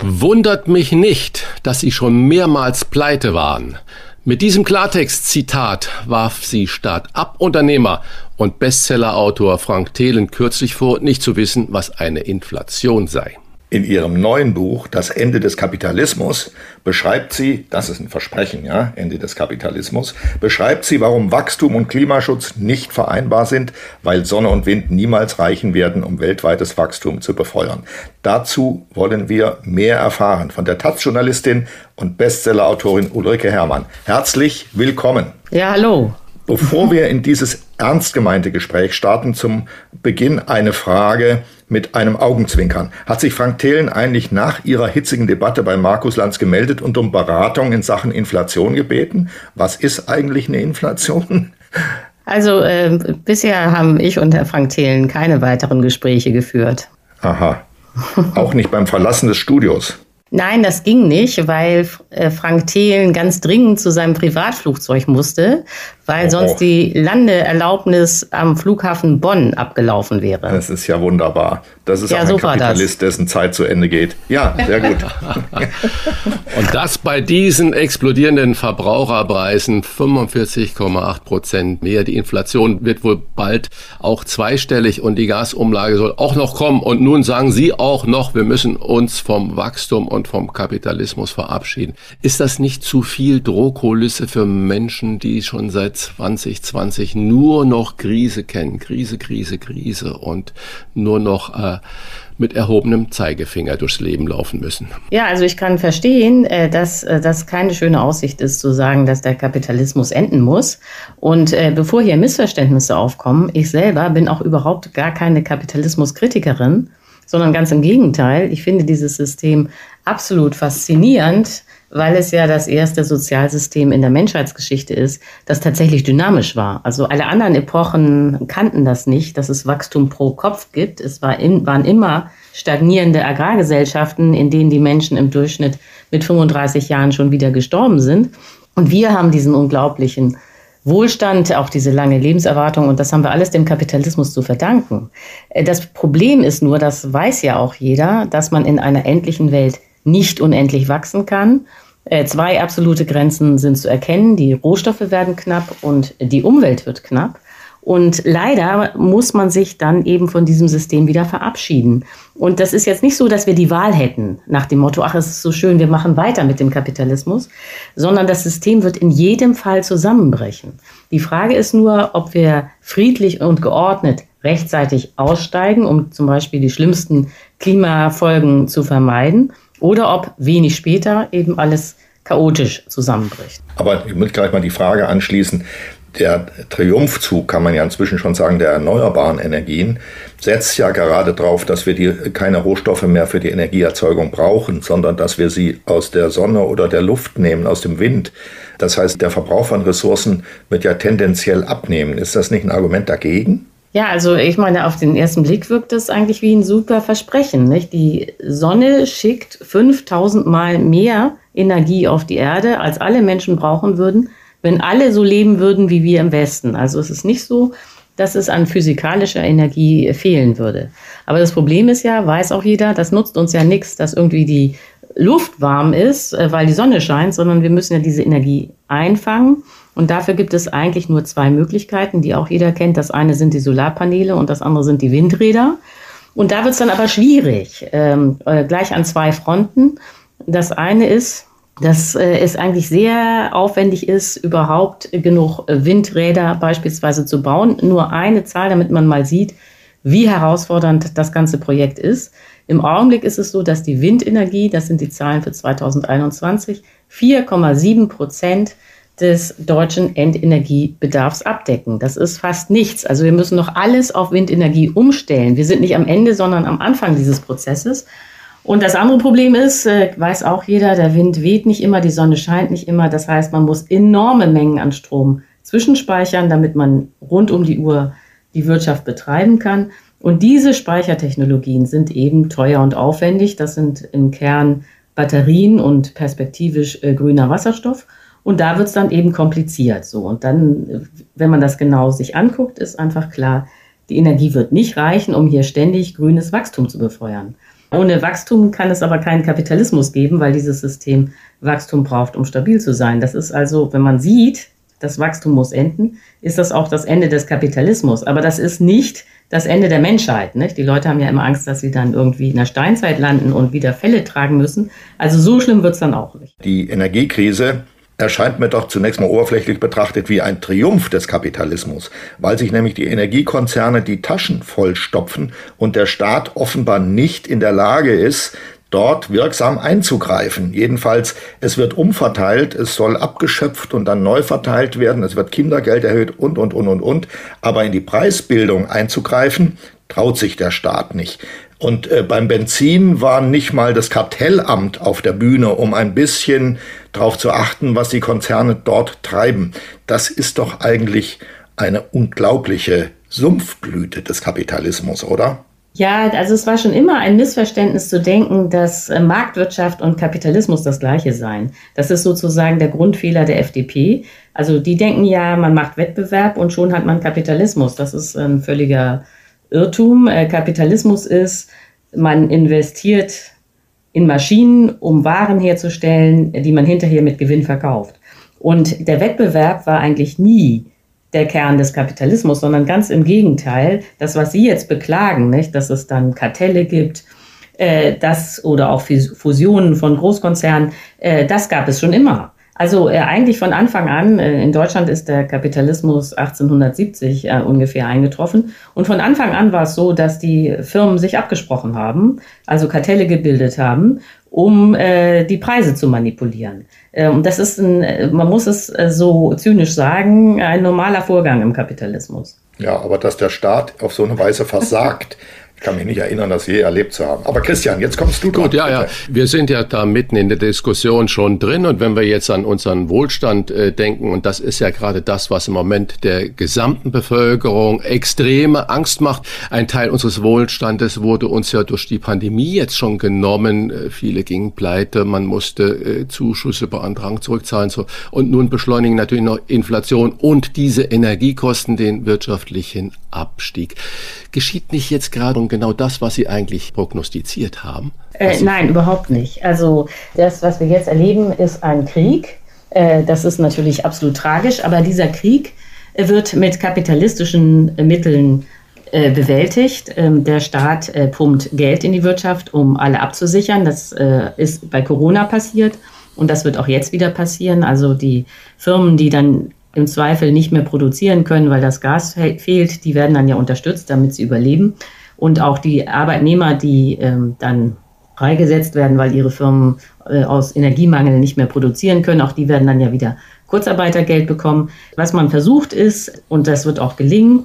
Wundert mich nicht, dass Sie schon mehrmals pleite waren. Mit diesem Klartext-Zitat warf sie Start-up-Unternehmer und Bestsellerautor Frank Thelen kürzlich vor, nicht zu wissen, was eine Inflation sei. In ihrem neuen Buch Das Ende des Kapitalismus beschreibt sie, das ist ein Versprechen, ja, Ende des Kapitalismus, beschreibt sie, warum Wachstum und Klimaschutz nicht vereinbar sind, weil Sonne und Wind niemals reichen werden, um weltweites Wachstum zu befeuern. Dazu wollen wir mehr erfahren von der Taz-Journalistin und Bestsellerautorin Ulrike Herrmann. Herzlich willkommen. Ja, hallo. Bevor wir in dieses ernst gemeinte Gespräch starten, zum Beginn eine Frage mit einem Augenzwinkern. Hat sich Frank Thelen eigentlich nach Ihrer hitzigen Debatte bei Markus Lanz gemeldet und um Beratung in Sachen Inflation gebeten? Was ist eigentlich eine Inflation? Also äh, bisher haben ich und Herr Frank Thelen keine weiteren Gespräche geführt. Aha. Auch nicht beim Verlassen des Studios. Nein, das ging nicht, weil äh, Frank Thelen ganz dringend zu seinem Privatflugzeug musste, weil oh. sonst die Landeerlaubnis am Flughafen Bonn abgelaufen wäre. Das ist ja wunderbar. Das ist ja, auch ein so Kapitalist, dessen Zeit zu Ende geht. Ja, sehr gut. Und das bei diesen explodierenden Verbraucherpreisen 45,8 Prozent mehr. Die Inflation wird wohl bald auch zweistellig und die Gasumlage soll auch noch kommen. Und nun sagen Sie auch noch, wir müssen uns vom Wachstum und vom Kapitalismus verabschieden. Ist das nicht zu viel Drohkulisse für Menschen, die schon seit 2020 nur noch Krise kennen? Krise, Krise, Krise und nur noch äh, mit erhobenem Zeigefinger durchs Leben laufen müssen. Ja, also ich kann verstehen, äh, dass äh, das keine schöne Aussicht ist, zu sagen, dass der Kapitalismus enden muss. Und äh, bevor hier Missverständnisse aufkommen, ich selber bin auch überhaupt gar keine Kapitalismuskritikerin, sondern ganz im Gegenteil. Ich finde dieses System absolut faszinierend, weil es ja das erste Sozialsystem in der Menschheitsgeschichte ist, das tatsächlich dynamisch war. Also alle anderen Epochen kannten das nicht, dass es Wachstum pro Kopf gibt. Es war in, waren immer stagnierende Agrargesellschaften, in denen die Menschen im Durchschnitt mit 35 Jahren schon wieder gestorben sind. Und wir haben diesen unglaublichen Wohlstand, auch diese lange Lebenserwartung und das haben wir alles dem Kapitalismus zu verdanken. Äh, das Problem ist nur, das weiß ja auch jeder, dass man in einer endlichen Welt nicht unendlich wachsen kann. Äh, zwei absolute Grenzen sind zu erkennen. Die Rohstoffe werden knapp und die Umwelt wird knapp. Und leider muss man sich dann eben von diesem System wieder verabschieden. Und das ist jetzt nicht so, dass wir die Wahl hätten nach dem Motto, ach, es ist so schön, wir machen weiter mit dem Kapitalismus, sondern das System wird in jedem Fall zusammenbrechen. Die Frage ist nur, ob wir friedlich und geordnet rechtzeitig aussteigen, um zum Beispiel die schlimmsten Klimafolgen zu vermeiden oder ob wenig später eben alles chaotisch zusammenbricht. Aber ich muss gleich mal die Frage anschließen. Der Triumphzug, kann man ja inzwischen schon sagen, der erneuerbaren Energien setzt ja gerade darauf, dass wir die, keine Rohstoffe mehr für die Energieerzeugung brauchen, sondern dass wir sie aus der Sonne oder der Luft nehmen, aus dem Wind. Das heißt, der Verbrauch von Ressourcen wird ja tendenziell abnehmen. Ist das nicht ein Argument dagegen? Ja, also ich meine, auf den ersten Blick wirkt das eigentlich wie ein super Versprechen. Nicht? Die Sonne schickt 5000 Mal mehr Energie auf die Erde, als alle Menschen brauchen würden, wenn alle so leben würden wie wir im Westen. Also es ist nicht so, dass es an physikalischer Energie fehlen würde. Aber das Problem ist ja, weiß auch jeder, das nutzt uns ja nichts, dass irgendwie die Luft warm ist, äh, weil die Sonne scheint, sondern wir müssen ja diese Energie einfangen. Und dafür gibt es eigentlich nur zwei Möglichkeiten, die auch jeder kennt. Das eine sind die Solarpaneele und das andere sind die Windräder. Und da wird es dann aber schwierig, ähm, äh, gleich an zwei Fronten. Das eine ist, dass äh, es eigentlich sehr aufwendig ist, überhaupt genug Windräder beispielsweise zu bauen. Nur eine Zahl, damit man mal sieht, wie herausfordernd das ganze Projekt ist. Im Augenblick ist es so, dass die Windenergie, das sind die Zahlen für 2021, 4,7 Prozent des deutschen Endenergiebedarfs abdecken. Das ist fast nichts. Also wir müssen noch alles auf Windenergie umstellen. Wir sind nicht am Ende, sondern am Anfang dieses Prozesses. Und das andere Problem ist, äh, weiß auch jeder, der Wind weht nicht immer, die Sonne scheint nicht immer. Das heißt, man muss enorme Mengen an Strom zwischenspeichern, damit man rund um die Uhr die Wirtschaft betreiben kann. Und diese Speichertechnologien sind eben teuer und aufwendig. Das sind im Kern Batterien und perspektivisch äh, grüner Wasserstoff. Und da wird es dann eben kompliziert. So. Und dann, wenn man das genau sich anguckt, ist einfach klar, die Energie wird nicht reichen, um hier ständig grünes Wachstum zu befeuern. Ohne Wachstum kann es aber keinen Kapitalismus geben, weil dieses System Wachstum braucht, um stabil zu sein. Das ist also, wenn man sieht, das Wachstum muss enden, ist das auch das Ende des Kapitalismus. Aber das ist nicht das Ende der Menschheit. Nicht? Die Leute haben ja immer Angst, dass sie dann irgendwie in der Steinzeit landen und wieder Fälle tragen müssen. Also so schlimm wird es dann auch nicht. Die Energiekrise erscheint mir doch zunächst mal oberflächlich betrachtet wie ein Triumph des Kapitalismus, weil sich nämlich die Energiekonzerne die Taschen vollstopfen und der Staat offenbar nicht in der Lage ist, dort wirksam einzugreifen. Jedenfalls, es wird umverteilt, es soll abgeschöpft und dann neu verteilt werden, es wird Kindergeld erhöht und, und, und, und, und. Aber in die Preisbildung einzugreifen, traut sich der Staat nicht. Und äh, beim Benzin war nicht mal das Kartellamt auf der Bühne, um ein bisschen darauf zu achten, was die Konzerne dort treiben. Das ist doch eigentlich eine unglaubliche Sumpfblüte des Kapitalismus, oder? Ja, also es war schon immer ein Missverständnis zu denken, dass äh, Marktwirtschaft und Kapitalismus das gleiche seien. Das ist sozusagen der Grundfehler der FDP. Also die denken ja, man macht Wettbewerb und schon hat man Kapitalismus. Das ist ein völliger Irrtum. Äh, Kapitalismus ist, man investiert in Maschinen, um Waren herzustellen, die man hinterher mit Gewinn verkauft. Und der Wettbewerb war eigentlich nie der Kern des Kapitalismus, sondern ganz im Gegenteil. Das, was Sie jetzt beklagen, nicht, dass es dann Kartelle gibt, äh, das oder auch Fusionen von Großkonzernen, äh, das gab es schon immer. Also äh, eigentlich von Anfang an, äh, in Deutschland ist der Kapitalismus 1870 äh, ungefähr eingetroffen. Und von Anfang an war es so, dass die Firmen sich abgesprochen haben, also Kartelle gebildet haben, um äh, die Preise zu manipulieren. Äh, und das ist, ein, man muss es äh, so zynisch sagen, ein normaler Vorgang im Kapitalismus. Ja, aber dass der Staat auf so eine Weise versagt, Ich kann mich nicht erinnern, das je erlebt zu haben. Aber Christian, jetzt kommst du dran. Gut, ja, ja. Wir sind ja da mitten in der Diskussion schon drin. Und wenn wir jetzt an unseren Wohlstand äh, denken, und das ist ja gerade das, was im Moment der gesamten Bevölkerung extreme Angst macht. Ein Teil unseres Wohlstandes wurde uns ja durch die Pandemie jetzt schon genommen. Äh, viele gingen pleite, man musste äh, Zuschüsse beantragen, zurückzahlen. So. Und nun beschleunigen natürlich noch Inflation und diese Energiekosten den wirtschaftlichen Abstieg. Geschieht nicht jetzt gerade genau das, was Sie eigentlich prognostiziert haben? Äh, nein, überhaupt nicht. Also das, was wir jetzt erleben, ist ein Krieg. Äh, das ist natürlich absolut tragisch, aber dieser Krieg wird mit kapitalistischen Mitteln äh, bewältigt. Ähm, der Staat äh, pumpt Geld in die Wirtschaft, um alle abzusichern. Das äh, ist bei Corona passiert und das wird auch jetzt wieder passieren. Also die Firmen, die dann im Zweifel nicht mehr produzieren können, weil das Gas fehlt, die werden dann ja unterstützt, damit sie überleben. Und auch die Arbeitnehmer, die ähm, dann freigesetzt werden, weil ihre Firmen äh, aus Energiemangel nicht mehr produzieren können, auch die werden dann ja wieder Kurzarbeitergeld bekommen. Was man versucht ist, und das wird auch gelingen,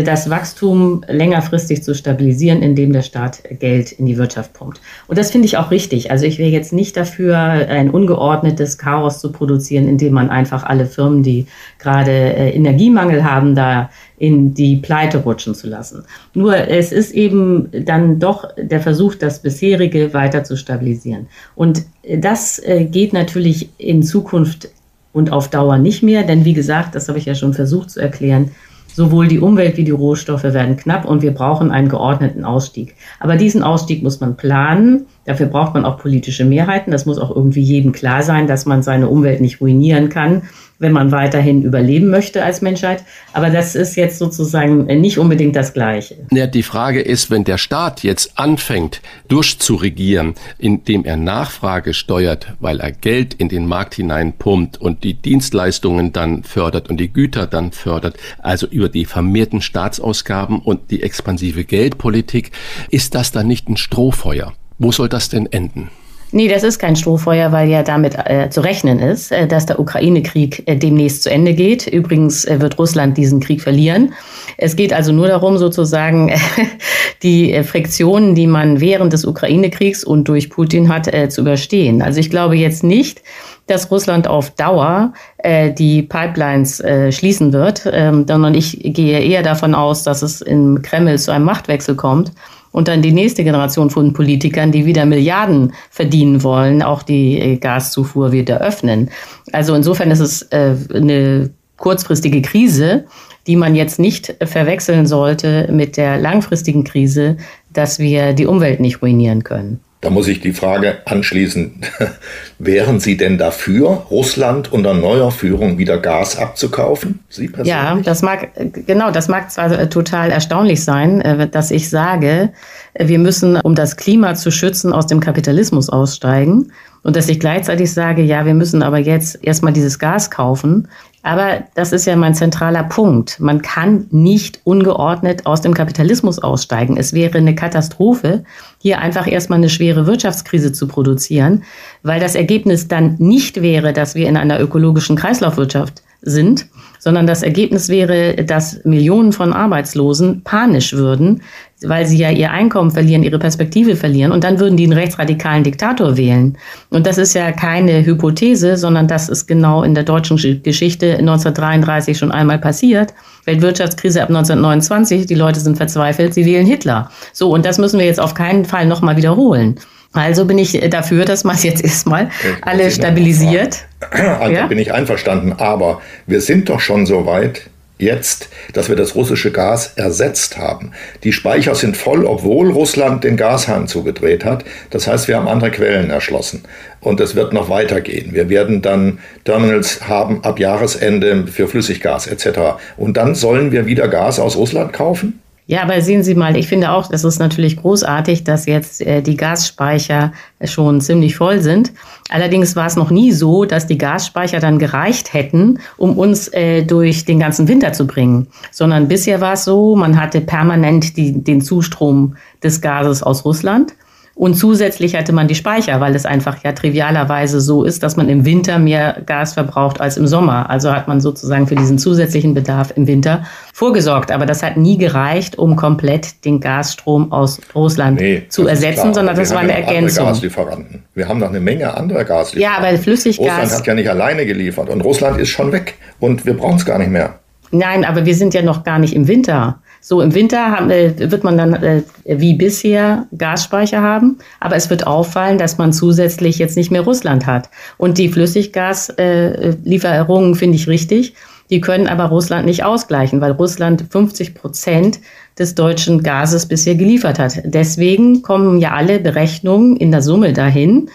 das Wachstum längerfristig zu stabilisieren, indem der Staat Geld in die Wirtschaft pumpt. Und das finde ich auch richtig. Also ich wäre jetzt nicht dafür, ein ungeordnetes Chaos zu produzieren, indem man einfach alle Firmen, die gerade äh, Energiemangel haben, da in die Pleite rutschen zu lassen. Nur es ist eben dann doch der Versuch, das bisherige weiter zu stabilisieren. Und das äh, geht natürlich in Zukunft und auf Dauer nicht mehr, denn wie gesagt, das habe ich ja schon versucht zu erklären, Sowohl die Umwelt wie die Rohstoffe werden knapp und wir brauchen einen geordneten Ausstieg. Aber diesen Ausstieg muss man planen. Dafür braucht man auch politische Mehrheiten. Das muss auch irgendwie jedem klar sein, dass man seine Umwelt nicht ruinieren kann wenn man weiterhin überleben möchte als Menschheit. Aber das ist jetzt sozusagen nicht unbedingt das Gleiche. Ja, die Frage ist, wenn der Staat jetzt anfängt, durchzuregieren, indem er Nachfrage steuert, weil er Geld in den Markt hineinpumpt und die Dienstleistungen dann fördert und die Güter dann fördert, also über die vermehrten Staatsausgaben und die expansive Geldpolitik, ist das dann nicht ein Strohfeuer? Wo soll das denn enden? Nee, das ist kein Strohfeuer, weil ja damit äh, zu rechnen ist, äh, dass der Ukraine-Krieg äh, demnächst zu Ende geht. Übrigens äh, wird Russland diesen Krieg verlieren. Es geht also nur darum, sozusagen die äh, Friktionen, die man während des Ukraine-Kriegs und durch Putin hat, äh, zu überstehen. Also ich glaube jetzt nicht, dass Russland auf Dauer äh, die Pipelines äh, schließen wird, ähm, sondern ich gehe eher davon aus, dass es im Kreml zu einem Machtwechsel kommt und dann die nächste Generation von Politikern, die wieder Milliarden verdienen wollen, auch die äh, Gaszufuhr wieder öffnen. Also insofern ist es äh, eine kurzfristige Krise, die man jetzt nicht verwechseln sollte mit der langfristigen Krise, dass wir die Umwelt nicht ruinieren können. Da muss ich die Frage anschließen, wären Sie denn dafür, Russland unter neuer Führung wieder Gas abzukaufen? Sie persönlich? Ja, das mag, genau, das mag zwar äh, total erstaunlich sein, äh, dass ich sage, äh, wir müssen, um das Klima zu schützen, aus dem Kapitalismus aussteigen. Und dass ich gleichzeitig sage, ja, wir müssen aber jetzt erstmal dieses Gas kaufen. Aber das ist ja mein zentraler Punkt. Man kann nicht ungeordnet aus dem Kapitalismus aussteigen. Es wäre eine Katastrophe, hier einfach erstmal eine schwere Wirtschaftskrise zu produzieren, weil das Ergebnis dann nicht wäre, dass wir in einer ökologischen Kreislaufwirtschaft sind, sondern das Ergebnis wäre, dass Millionen von Arbeitslosen panisch würden, weil sie ja ihr Einkommen verlieren, ihre Perspektive verlieren und dann würden die einen rechtsradikalen Diktator wählen. Und das ist ja keine Hypothese, sondern das ist genau in der deutschen Geschichte 1933 schon einmal passiert. Weltwirtschaftskrise ab 1929, die Leute sind verzweifelt, sie wählen Hitler. So, und das müssen wir jetzt auf keinen Fall nochmal wiederholen. Also bin ich dafür, dass man jetzt erstmal alle stabilisiert. Also ja? bin ich einverstanden. Aber wir sind doch schon so weit jetzt, dass wir das russische Gas ersetzt haben. Die Speicher sind voll, obwohl Russland den Gashahn zugedreht hat. Das heißt, wir haben andere Quellen erschlossen. Und es wird noch weitergehen. Wir werden dann Terminals haben ab Jahresende für Flüssiggas etc. Und dann sollen wir wieder Gas aus Russland kaufen? Ja, aber sehen Sie mal, ich finde auch, das ist natürlich großartig, dass jetzt äh, die Gasspeicher schon ziemlich voll sind. Allerdings war es noch nie so, dass die Gasspeicher dann gereicht hätten, um uns äh, durch den ganzen Winter zu bringen, sondern bisher war es so, man hatte permanent die, den Zustrom des Gases aus Russland. Und zusätzlich hatte man die Speicher, weil es einfach ja trivialerweise so ist, dass man im Winter mehr Gas verbraucht als im Sommer. Also hat man sozusagen für diesen zusätzlichen Bedarf im Winter vorgesorgt. Aber das hat nie gereicht, um komplett den Gasstrom aus Russland nee, zu ersetzen, sondern das war eine Ergänzung. Gaslieferanten. Wir haben noch eine Menge anderer Gaslieferanten. Ja, aber Flüssiggas. Russland hat ja nicht alleine geliefert und Russland ist schon weg und wir brauchen es gar nicht mehr. Nein, aber wir sind ja noch gar nicht im Winter. So im Winter haben, äh, wird man dann äh, wie bisher Gasspeicher haben, aber es wird auffallen, dass man zusätzlich jetzt nicht mehr Russland hat. Und die Flüssiggaslieferungen äh, finde ich richtig. Die können aber Russland nicht ausgleichen, weil Russland 50 Prozent des deutschen Gases bisher geliefert hat. Deswegen kommen ja alle Berechnungen in der Summe dahin,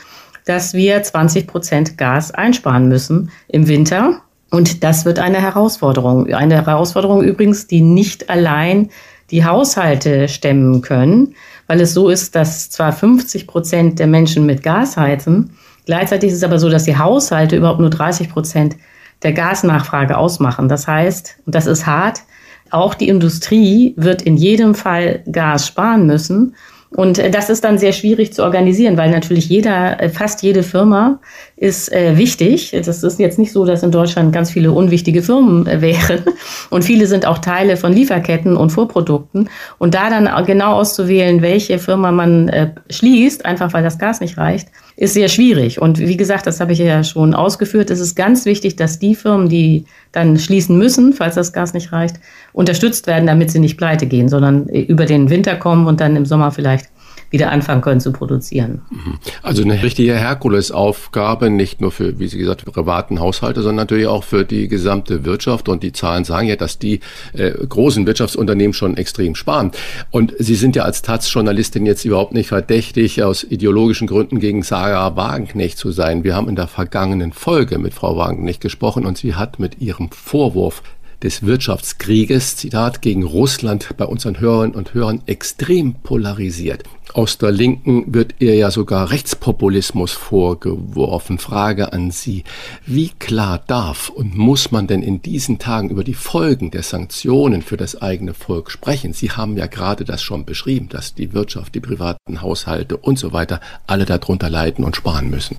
dass wir 20 Prozent Gas einsparen müssen im Winter und das wird eine Herausforderung. Eine Herausforderung übrigens, die nicht allein die Haushalte stemmen können, weil es so ist, dass zwar 50 Prozent der Menschen mit Gas heizen, gleichzeitig ist es aber so, dass die Haushalte überhaupt nur 30 Prozent der Gasnachfrage ausmachen. Das heißt, und das ist hart, auch die Industrie wird in jedem Fall Gas sparen müssen. Und äh, das ist dann sehr schwierig zu organisieren, weil natürlich jeder, äh, fast jede Firma ist äh, wichtig. Das ist jetzt nicht so, dass in Deutschland ganz viele unwichtige Firmen wären. Und viele sind auch Teile von Lieferketten und Vorprodukten. Und da dann genau auszuwählen, welche Firma man schließt, einfach weil das Gas nicht reicht, ist sehr schwierig. Und wie gesagt, das habe ich ja schon ausgeführt. Es ist ganz wichtig, dass die Firmen, die dann schließen müssen, falls das Gas nicht reicht, unterstützt werden, damit sie nicht pleite gehen, sondern über den Winter kommen und dann im Sommer vielleicht wieder anfangen können zu produzieren. Mhm. Also eine richtige Herkulesaufgabe, nicht nur für, wie Sie gesagt, privaten Haushalte, sondern natürlich auch für die gesamte Wirtschaft. Und die Zahlen sagen ja, dass die äh, großen Wirtschaftsunternehmen schon extrem sparen. Und Sie sind ja als Taz-Journalistin jetzt überhaupt nicht verdächtig, aus ideologischen Gründen gegen Sarah Wagenknecht zu sein. Wir haben in der vergangenen Folge mit Frau Wagenknecht gesprochen und sie hat mit ihrem Vorwurf des Wirtschaftskrieges, Zitat, gegen Russland bei unseren Hörern und Hörern extrem polarisiert. Aus der Linken wird ihr ja sogar Rechtspopulismus vorgeworfen. Frage an Sie. Wie klar darf und muss man denn in diesen Tagen über die Folgen der Sanktionen für das eigene Volk sprechen? Sie haben ja gerade das schon beschrieben, dass die Wirtschaft, die privaten Haushalte und so weiter alle darunter leiden und sparen müssen.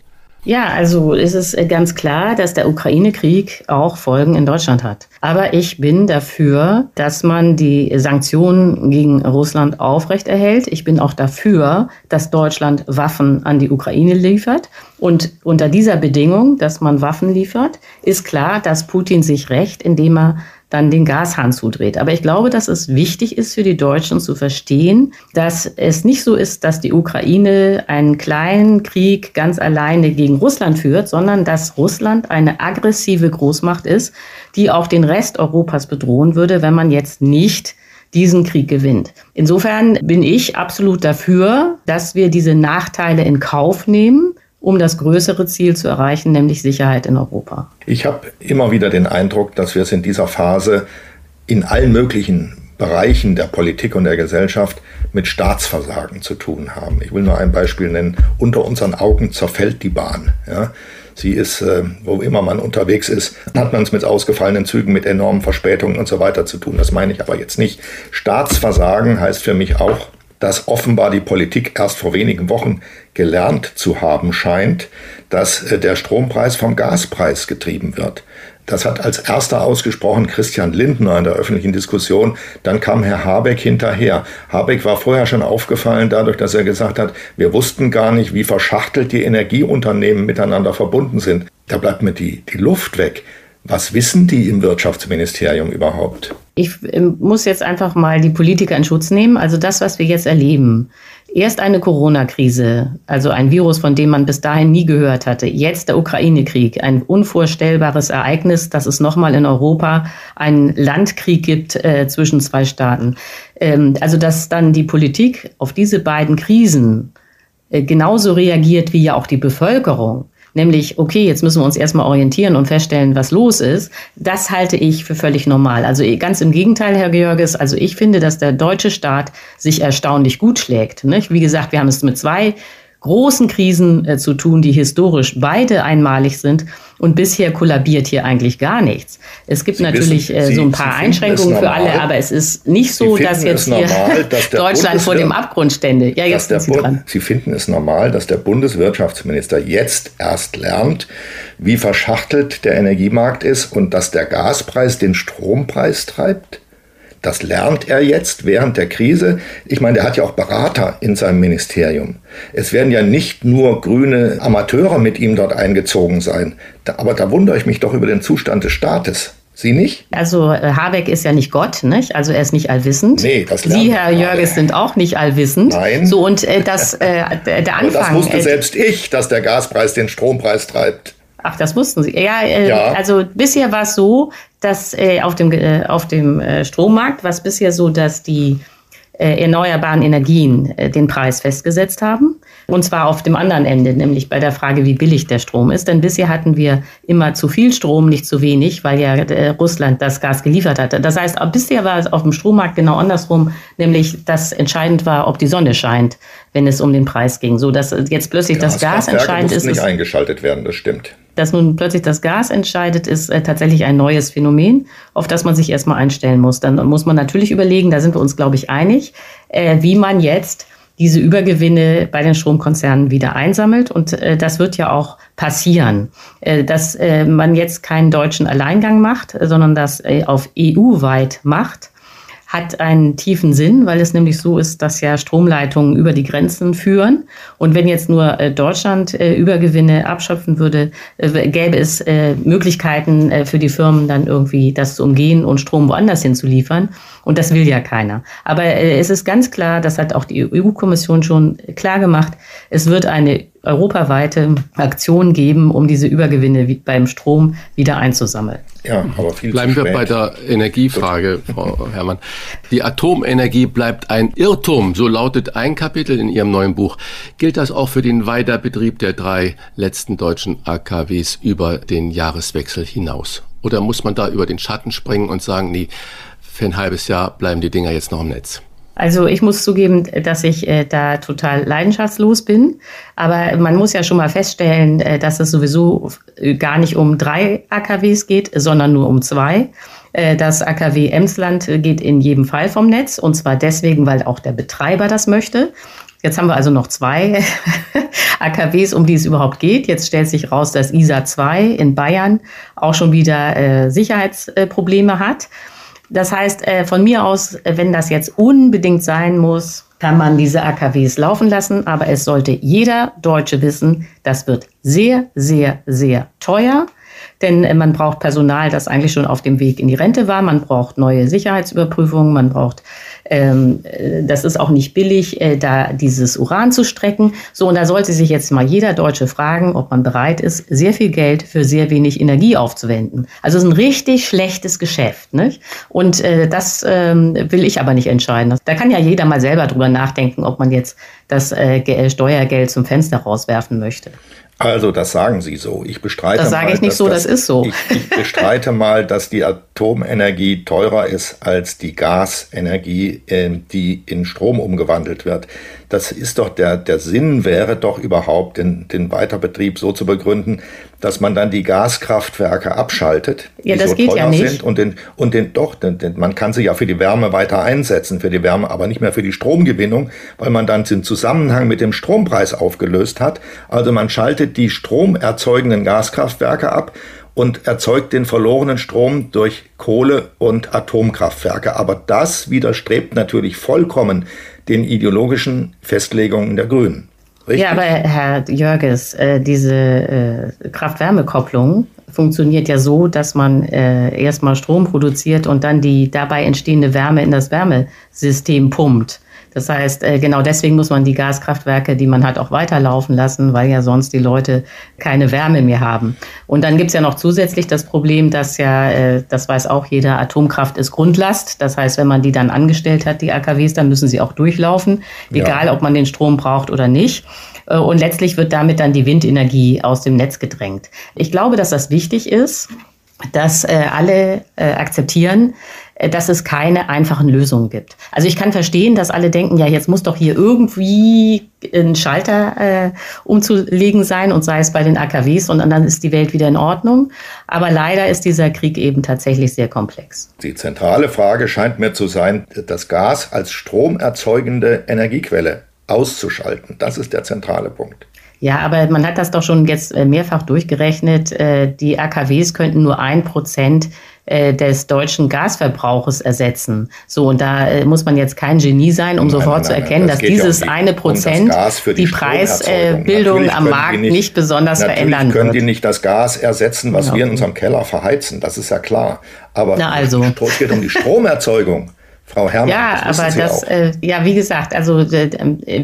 Ja, also es ist äh, ganz klar, dass der Ukraine-Krieg auch Folgen in Deutschland hat. Aber ich bin dafür, dass man die Sanktionen gegen Russland aufrechterhält. Ich bin auch dafür, dass Deutschland Waffen an die Ukraine liefert. Und unter dieser Bedingung, dass man Waffen liefert, ist klar, dass Putin sich rächt, indem er dann den Gashahn zudreht. Aber ich glaube, dass es wichtig ist für die Deutschen zu verstehen, dass es nicht so ist, dass die Ukraine einen kleinen Krieg ganz alleine gegen Russland führt, sondern dass Russland eine aggressive Großmacht ist, die auch den Rest Europas bedrohen würde, wenn man jetzt nicht diesen Krieg gewinnt. Insofern bin ich absolut dafür, dass wir diese Nachteile in Kauf nehmen um das größere Ziel zu erreichen, nämlich Sicherheit in Europa. Ich habe immer wieder den Eindruck, dass wir es in dieser Phase in allen möglichen Bereichen der Politik und der Gesellschaft mit Staatsversagen zu tun haben. Ich will nur ein Beispiel nennen. Unter unseren Augen zerfällt die Bahn. Ja. Sie ist, äh, wo immer man unterwegs ist, hat man es mit ausgefallenen Zügen, mit enormen Verspätungen und so weiter zu tun. Das meine ich aber jetzt nicht. Staatsversagen heißt für mich auch, dass offenbar die Politik erst vor wenigen Wochen gelernt zu haben scheint, dass äh, der Strompreis vom Gaspreis getrieben wird. Das hat als erster ausgesprochen Christian Lindner in der öffentlichen Diskussion. Dann kam Herr Habeck hinterher. Habeck war vorher schon aufgefallen dadurch, dass er gesagt hat, wir wussten gar nicht, wie verschachtelt die Energieunternehmen miteinander verbunden sind. Da bleibt mir die, die Luft weg. Was wissen die im Wirtschaftsministerium überhaupt? Ich ähm, muss jetzt einfach mal die Politiker in Schutz nehmen. Also das, was wir jetzt erleben. Erst eine Corona-Krise, also ein Virus, von dem man bis dahin nie gehört hatte. Jetzt der Ukraine-Krieg, ein unvorstellbares Ereignis, dass es nochmal in Europa einen Landkrieg gibt äh, zwischen zwei Staaten. Ähm, also dass dann die Politik auf diese beiden Krisen äh, genauso reagiert wie ja auch die Bevölkerung nämlich, okay, jetzt müssen wir uns erstmal orientieren und feststellen, was los ist, das halte ich für völlig normal. Also eh, ganz im Gegenteil, Herr Georges, also ich finde, dass der deutsche Staat sich erstaunlich gut schlägt. Nicht? Wie gesagt, wir haben es mit zwei großen Krisen äh, zu tun, die historisch beide einmalig sind. Und bisher kollabiert hier eigentlich gar nichts. Es gibt Sie natürlich wissen, äh, so ein paar Einschränkungen für alle, aber es ist nicht so, dass jetzt normal, dass Deutschland vor dem Abgrund stände. Ja, jetzt sind Sie dran. Sie finden es normal, dass der Bundeswirtschaftsminister jetzt erst lernt, wie verschachtelt der Energiemarkt ist und dass der Gaspreis den Strompreis treibt? Das lernt er jetzt während der Krise. Ich meine, der hat ja auch Berater in seinem Ministerium. Es werden ja nicht nur grüne Amateure mit ihm dort eingezogen sein. aber da wundere ich mich doch über den Zustand des Staates. Sie nicht? Also äh, Habeck ist ja nicht Gott, nicht? Also er ist nicht allwissend. Nee, das Sie, Herr Jörges, sind auch nicht allwissend. Nein. So und äh, das äh, der Anfang. das wusste äh, selbst ich, dass der Gaspreis den Strompreis treibt. Ach, das wussten Sie. Ja, äh, ja. also bisher war es so, dass äh, auf dem, äh, auf dem äh, Strommarkt war es bisher so, dass die äh, erneuerbaren Energien äh, den Preis festgesetzt haben. Und zwar auf dem anderen Ende, nämlich bei der Frage, wie billig der Strom ist. Denn bisher hatten wir immer zu viel Strom, nicht zu wenig, weil ja äh, Russland das Gas geliefert hatte. Das heißt, bisher war es auf dem Strommarkt genau andersrum, nämlich dass entscheidend war, ob die Sonne scheint, wenn es um den Preis ging. So dass jetzt plötzlich das Gas entscheidend ist. nicht eingeschaltet werden, das stimmt dass nun plötzlich das Gas entscheidet, ist äh, tatsächlich ein neues Phänomen, auf das man sich erstmal einstellen muss. Dann muss man natürlich überlegen, da sind wir uns, glaube ich, einig, äh, wie man jetzt diese Übergewinne bei den Stromkonzernen wieder einsammelt. Und äh, das wird ja auch passieren, äh, dass äh, man jetzt keinen deutschen Alleingang macht, sondern das äh, auf EU-weit macht hat einen tiefen Sinn, weil es nämlich so ist, dass ja Stromleitungen über die Grenzen führen. Und wenn jetzt nur äh, Deutschland äh, Übergewinne abschöpfen würde, äh, gäbe es Möglichkeiten für die Firmen dann irgendwie das zu umgehen und Strom woanders hinzuliefern. Und das will ja keiner. Aber es ist ganz klar, das hat auch die EU-Kommission schon klar gemacht, es wird eine europaweite Aktion geben, um diese Übergewinne beim Strom wieder einzusammeln. Ja, aber viel Bleiben wir bei der Energiefrage, Frau Herrmann. Die Atomenergie bleibt ein Irrtum, so lautet ein Kapitel in Ihrem neuen Buch. Gilt das auch für den Weiterbetrieb der drei letzten deutschen AKWs über den Jahreswechsel hinaus? Oder muss man da über den Schatten springen und sagen, nee, für ein halbes Jahr bleiben die Dinger jetzt noch im Netz? Also ich muss zugeben, dass ich äh, da total leidenschaftslos bin. Aber man muss ja schon mal feststellen, äh, dass es sowieso gar nicht um drei AKWs geht, sondern nur um zwei. Äh, das AKW Emsland geht in jedem Fall vom Netz. Und zwar deswegen, weil auch der Betreiber das möchte. Jetzt haben wir also noch zwei AKWs, um die es überhaupt geht. Jetzt stellt sich raus, dass ISA 2 in Bayern auch schon wieder Sicherheitsprobleme hat. Das heißt, äh, von mir aus, äh, wenn das jetzt unbedingt sein muss, kann man diese AKWs laufen lassen. Aber es sollte jeder Deutsche wissen, das wird sehr, sehr, sehr teuer. Denn äh, man braucht Personal, das eigentlich schon auf dem Weg in die Rente war. Man braucht neue Sicherheitsüberprüfungen. Man braucht, ähm, äh, das ist auch nicht billig, äh, da dieses Uran zu strecken. So, und da sollte sich jetzt mal jeder Deutsche fragen, ob man bereit ist, sehr viel Geld für sehr wenig Energie aufzuwenden. Also es ist ein richtig schlechtes Geschäft. Nicht? Und äh, das ähm, will ich aber nicht entscheiden. Da kann ja jeder mal selber drüber nachdenken, ob man jetzt das äh, Steuergeld zum Fenster rauswerfen möchte. Also, das sagen Sie so. Ich bestreite das sage ich nicht so, das, das, ist so. Ich, ich bestreite mal, dass die Atomenergie teurer ist als die Gasenergie, ähm, die in Strom umgewandelt wird. Das ist doch der, der Sinn wäre doch überhaupt, den, den Weiterbetrieb so zu begründen, dass man dann die Gaskraftwerke abschaltet, ja, die das so geht teuer ja nicht. sind und den, und den doch, den, den, man kann sie ja für die Wärme weiter einsetzen, für die Wärme, aber nicht mehr für die Stromgewinnung, weil man dann den Zusammenhang mit dem Strompreis aufgelöst hat. Also man schaltet die stromerzeugenden Gaskraftwerke ab und erzeugt den verlorenen Strom durch Kohle- und Atomkraftwerke. Aber das widerstrebt natürlich vollkommen den ideologischen Festlegungen der Grünen. Richtig? Ja, aber Herr Jörges, äh, diese äh, Kraft-Wärme-Kopplung funktioniert ja so, dass man äh, erstmal Strom produziert und dann die dabei entstehende Wärme in das Wärmesystem pumpt. Das heißt, äh, genau deswegen muss man die Gaskraftwerke, die man hat, auch weiterlaufen lassen, weil ja sonst die Leute keine Wärme mehr haben. Und dann gibt's ja noch zusätzlich das Problem, dass ja, äh, das weiß auch jeder, Atomkraft ist Grundlast. Das heißt, wenn man die dann angestellt hat, die AKWs, dann müssen sie auch durchlaufen, egal ja. ob man den Strom braucht oder nicht. Äh, und letztlich wird damit dann die Windenergie aus dem Netz gedrängt. Ich glaube, dass das wichtig ist, dass alle akzeptieren, dass es keine einfachen Lösungen gibt. Also ich kann verstehen, dass alle denken, ja, jetzt muss doch hier irgendwie ein Schalter äh, umzulegen sein und sei es bei den AKWs und dann ist die Welt wieder in Ordnung. Aber leider ist dieser Krieg eben tatsächlich sehr komplex. Die zentrale Frage scheint mir zu sein, das Gas als stromerzeugende Energiequelle auszuschalten. Das ist der zentrale Punkt. Ja, aber man hat das doch schon jetzt äh, mehrfach durchgerechnet. Die AKWs könnten nur ein Prozent äh, des deutschen Gasverbrauches ersetzen. So, und da äh, muss man jetzt kein Genie sein, um nein, sofort nein, zu erkennen, das dass dieses ja eine Prozent um die, die Preisbildung am Markt nicht, nicht besonders verändern können wird. die nicht das Gas ersetzen, was genau. wir in unserem Keller verheizen, das ist ja klar. Aber Na also. es geht um die Stromerzeugung. Frau Herrmann. Ja, das aber das, äh, ja, wie gesagt, also äh,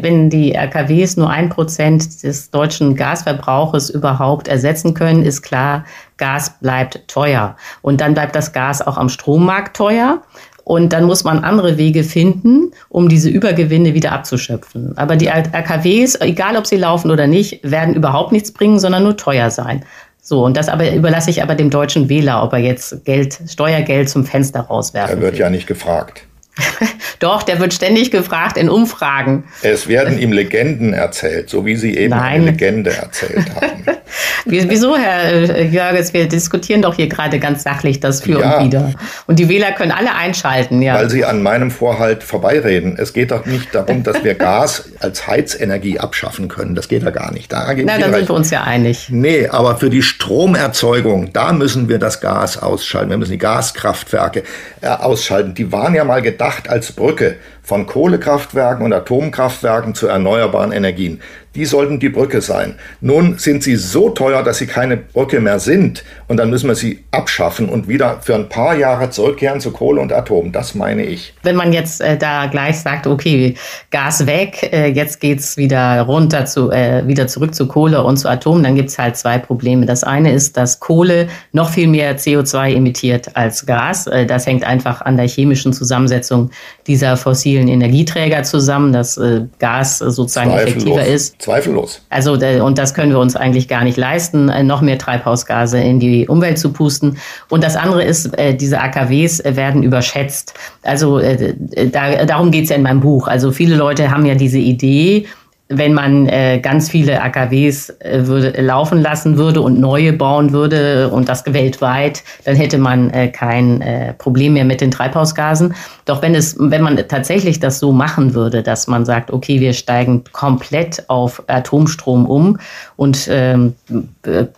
wenn die RKWs nur ein Prozent des deutschen Gasverbrauches überhaupt ersetzen können, ist klar, Gas bleibt teuer. Und dann bleibt das Gas auch am Strommarkt teuer. Und dann muss man andere Wege finden, um diese Übergewinne wieder abzuschöpfen. Aber die RKWs, egal ob sie laufen oder nicht, werden überhaupt nichts bringen, sondern nur teuer sein. So, und das aber überlasse ich aber dem deutschen Wähler, ob er jetzt Geld, Steuergeld zum Fenster rauswerfen Er wird will. ja nicht gefragt. Doch, der wird ständig gefragt in Umfragen. Es werden ihm Legenden erzählt, so wie Sie eben Nein. eine Legende erzählt haben. Wieso, Herr äh, Jörges? Wir diskutieren doch hier gerade ganz sachlich das für ja, und wieder. Und die Wähler können alle einschalten, ja. Weil Sie an meinem Vorhalt vorbeireden. Es geht doch nicht darum, dass wir Gas als Heizenergie abschaffen können. Das geht ja gar nicht. Da Na, dann sind wir uns ja einig. Nee, aber für die Stromerzeugung, da müssen wir das Gas ausschalten. Wir müssen die Gaskraftwerke äh, ausschalten. Die waren ja mal gedacht als Brücke von Kohlekraftwerken und Atomkraftwerken zu erneuerbaren Energien. Die sollten die Brücke sein. Nun sind sie so teuer, dass sie keine Brücke mehr sind. Und dann müssen wir sie abschaffen und wieder für ein paar Jahre zurückkehren zu Kohle und Atom. Das meine ich. Wenn man jetzt äh, da gleich sagt, okay, Gas weg, äh, jetzt geht's wieder runter zu, äh, wieder zurück zu Kohle und zu Atom, dann gibt's halt zwei Probleme. Das eine ist, dass Kohle noch viel mehr CO2 emittiert als Gas. Äh, das hängt einfach an der chemischen Zusammensetzung dieser fossilen fossilen Energieträger zusammen, dass äh, Gas sozusagen Zweifellos. effektiver ist. Zweifellos. Also und das können wir uns eigentlich gar nicht leisten, noch mehr Treibhausgase in die Umwelt zu pusten. Und das andere ist, diese AKWs werden überschätzt. Also da, darum geht es ja in meinem Buch. Also viele Leute haben ja diese Idee, wenn man äh, ganz viele AKWs äh, würde, laufen lassen würde und neue bauen würde und das weltweit, dann hätte man äh, kein äh, Problem mehr mit den Treibhausgasen. Doch wenn es, wenn man tatsächlich das so machen würde, dass man sagt, okay, wir steigen komplett auf Atomstrom um und ähm,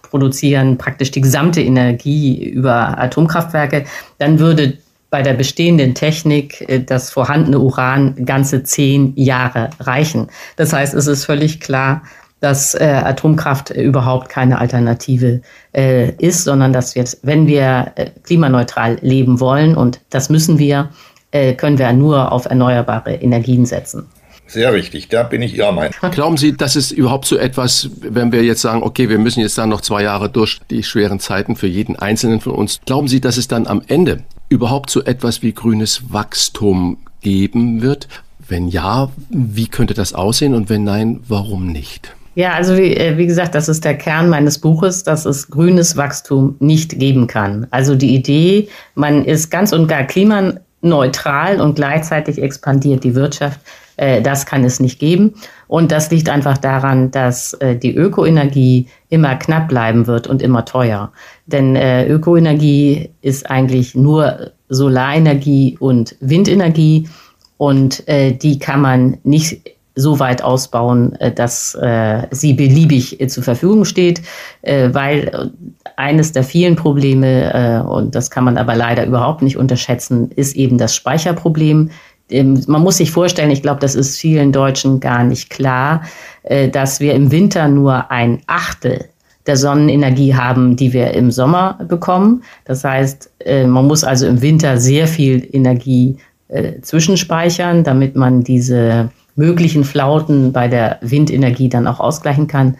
produzieren praktisch die gesamte Energie über Atomkraftwerke, dann würde bei der bestehenden Technik äh, das vorhandene Uran ganze zehn Jahre reichen. Das heißt, es ist völlig klar, dass äh, Atomkraft überhaupt keine Alternative äh, ist, sondern dass wir, wenn wir äh, klimaneutral leben wollen, und das müssen wir, äh, können wir nur auf erneuerbare Energien setzen. Sehr richtig, da bin ich Ihrer Meinung. Glauben Sie, dass es überhaupt so etwas, wenn wir jetzt sagen, okay, wir müssen jetzt dann noch zwei Jahre durch die schweren Zeiten für jeden Einzelnen von uns, glauben Sie, dass es dann am Ende überhaupt so etwas wie grünes Wachstum geben wird? Wenn ja, wie könnte das aussehen und wenn nein, warum nicht? Ja, also wie, äh, wie, gesagt, das ist der Kern meines Buches, dass es grünes Wachstum nicht geben kann. Also die Idee, man ist ganz und gar klimaneutral und gleichzeitig expandiert die Wirtschaft, äh, das kann es nicht geben. Und das liegt einfach daran, dass äh, die Ökoenergie immer knapp bleiben wird und immer teuer. Denn äh, Ökoenergie ist eigentlich nur Solarenergie und Windenergie und äh, die kann man nicht so weit ausbauen, äh, dass äh, sie beliebig äh, zur Verfügung steht, äh, weil eines der vielen Probleme, und das kann man aber leider überhaupt nicht unterschätzen, ist eben das Speicherproblem man muss sich vorstellen, ich glaube, das ist vielen Deutschen gar nicht klar, äh, dass wir im Winter nur ein Achtel der Sonnenenergie haben, die wir im Sommer bekommen. Das heißt, äh, man muss also im Winter sehr viel Energie äh, zwischenspeichern, damit man diese möglichen Flauten bei der Windenergie dann auch ausgleichen kann.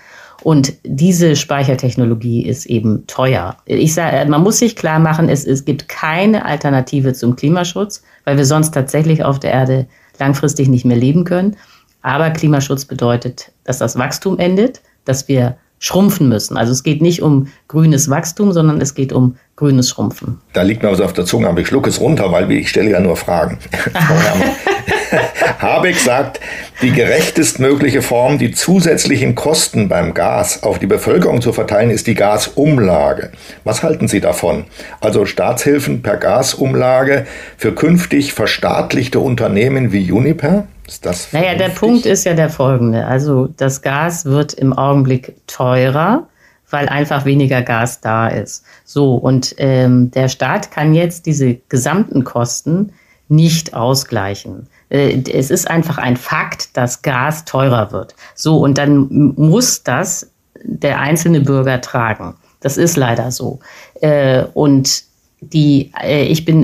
Und diese Speichertechnologie ist eben teuer. Ich sage, man muss sich klar machen, es, es gibt keine Alternative zum Klimaschutz, weil wir sonst tatsächlich auf der Erde langfristig nicht mehr leben können. Aber Klimaschutz bedeutet, dass das Wachstum endet, dass wir schrumpfen müssen. Also es geht nicht um grünes Wachstum, sondern es geht um grünes Schrumpfen. Da liegt mir was auf der Zunge, aber ich schlucke es runter, weil ich stelle ja nur Fragen. Habeck sagt, die gerechtestmögliche Form, die zusätzlichen Kosten beim Gas auf die Bevölkerung zu verteilen, ist die Gasumlage. Was halten Sie davon? Also Staatshilfen per Gasumlage für künftig verstaatlichte Unternehmen wie Uniper? Ist das naja, der Punkt ist ja der folgende. Also das Gas wird im Augenblick teurer, weil einfach weniger Gas da ist. So, und ähm, der Staat kann jetzt diese gesamten Kosten nicht ausgleichen. Äh, es ist einfach ein Fakt, dass Gas teurer wird. So, und dann muss das der einzelne Bürger tragen. Das ist leider so. Äh, und die, äh, ich, bin,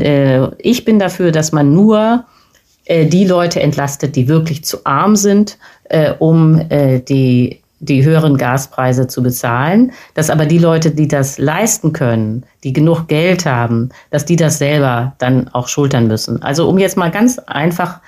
ich bin dafür, dass man nur die Leute entlastet, die wirklich zu arm sind, um die die höheren Gaspreise zu bezahlen, dass aber die Leute, die das leisten können, die genug Geld haben, dass die das selber dann auch schultern müssen. Also um jetzt mal ganz einfach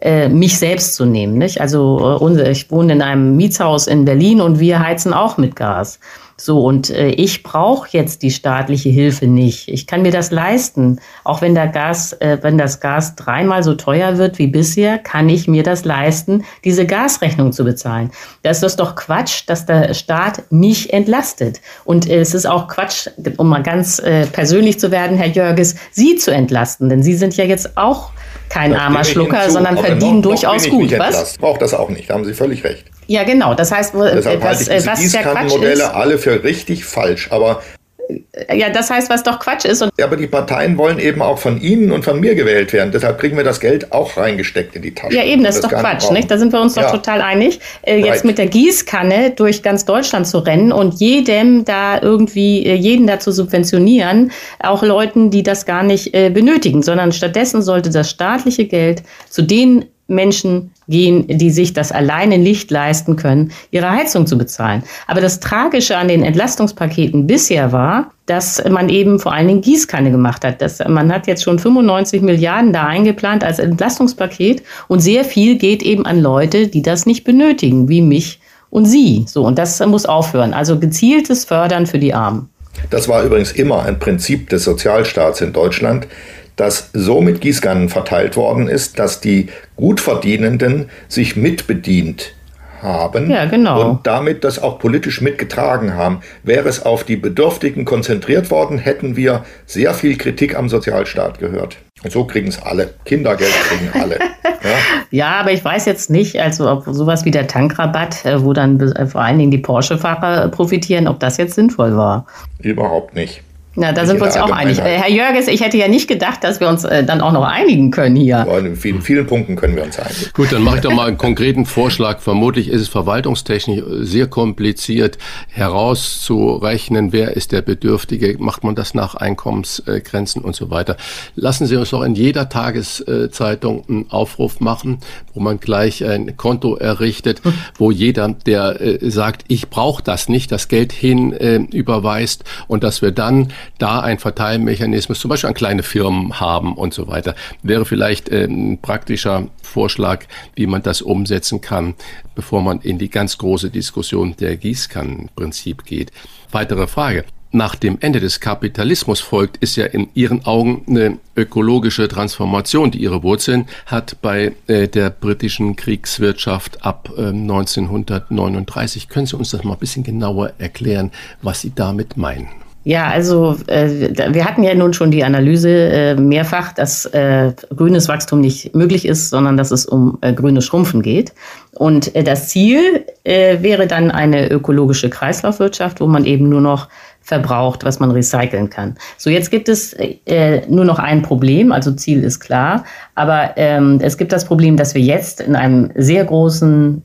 äh, mich selbst zu nehmen. Nicht? Also äh, ich wohne in einem Mietshaus in Berlin und wir heizen auch mit Gas. So, und äh, ich brauche jetzt die staatliche Hilfe nicht. Ich kann mir das leisten. Auch wenn der Gas, äh, wenn das Gas dreimal so teuer wird wie bisher, kann ich mir das leisten, diese Gasrechnung zu bezahlen. Das ist doch Quatsch, dass der Staat mich entlastet. Und äh, es ist auch Quatsch, um mal ganz äh, persönlich zu werden, Herr Jörges, Sie zu entlasten. Denn Sie sind ja jetzt auch kein das armer Schlucker, hinzu, sondern verdienen durchaus gut. Was? Braucht das auch nicht, da haben Sie völlig recht. Ja, genau. Das heißt, Deshalb was, halte ich diese was Gießkannenmodelle alle für richtig falsch. Aber ja, das heißt, was doch Quatsch ist. ja, aber die Parteien wollen eben auch von Ihnen und von mir gewählt werden. Deshalb kriegen wir das Geld auch reingesteckt in die Tasche. Ja, eben, das ist doch Quatsch, nicht? Da sind wir uns ja. doch total einig. Äh, jetzt right. mit der Gießkanne durch ganz Deutschland zu rennen und jedem da irgendwie, äh, jeden da zu subventionieren, auch Leuten, die das gar nicht äh, benötigen, sondern stattdessen sollte das staatliche Geld zu den Menschen gehen, die sich das alleine nicht leisten können, ihre Heizung zu bezahlen. Aber das Tragische an den Entlastungspaketen bisher war, dass man eben vor allen Dingen Gießkanne gemacht hat. Das, man hat jetzt schon 95 Milliarden da eingeplant als Entlastungspaket und sehr viel geht eben an Leute, die das nicht benötigen, wie mich und Sie. So, und das muss aufhören. Also gezieltes Fördern für die Armen. Das war übrigens immer ein Prinzip des Sozialstaats in Deutschland, dass so mit Gießkannen verteilt worden ist, dass die Gutverdienenden sich mitbedient haben ja, genau. und damit das auch politisch mitgetragen haben. Wäre es auf die Bedürftigen konzentriert worden, hätten wir sehr viel Kritik am Sozialstaat gehört. Und so kriegen es alle. Kindergeld kriegen alle. Ja? ja? aber ich weiß jetzt nicht, also ob sowas wie der Tankrabatt, äh, wo dann äh, vor allen Dingen die Porsche-Fahrer profitieren, ob das jetzt sinnvoll war. Überhaupt nicht. Ja, da sind wir uns ja auch einig. Äh, Herr Jörges, ich hätte ja nicht gedacht, dass wir uns äh, dann auch noch einigen können hier. In vielen, vielen Punkten können wir uns einigen. Gut, dann mache ich doch mal einen konkreten Vorschlag. Vermutlich ist es verwaltungstechnisch sehr kompliziert herauszurechnen, wer ist der Bedürftige. Macht man das nach Einkommensgrenzen und so weiter. Lassen Sie uns doch in jeder Tageszeitung einen Aufruf machen, wo man gleich ein Konto errichtet, hm. wo jeder, der äh, sagt, ich brauche das nicht, das Geld hin überweist und dass wir dann da ein Verteilmechanismus, zum Beispiel an kleine Firmen haben und so weiter, wäre vielleicht äh, ein praktischer Vorschlag, wie man das umsetzen kann, bevor man in die ganz große Diskussion der Gießkannenprinzip geht. Weitere Frage nach dem Ende des Kapitalismus folgt, ist ja in Ihren Augen eine ökologische Transformation, die ihre Wurzeln hat bei äh, der britischen Kriegswirtschaft ab äh, 1939. Können Sie uns das mal ein bisschen genauer erklären, was Sie damit meinen? Ja, also äh, wir hatten ja nun schon die Analyse äh, mehrfach, dass äh, grünes Wachstum nicht möglich ist, sondern dass es um äh, grünes Schrumpfen geht. Und äh, das Ziel äh, wäre dann eine ökologische Kreislaufwirtschaft, wo man eben nur noch verbraucht, was man recyceln kann. So, jetzt gibt es äh, nur noch ein Problem, also Ziel ist klar, aber ähm, es gibt das Problem, dass wir jetzt in einem sehr großen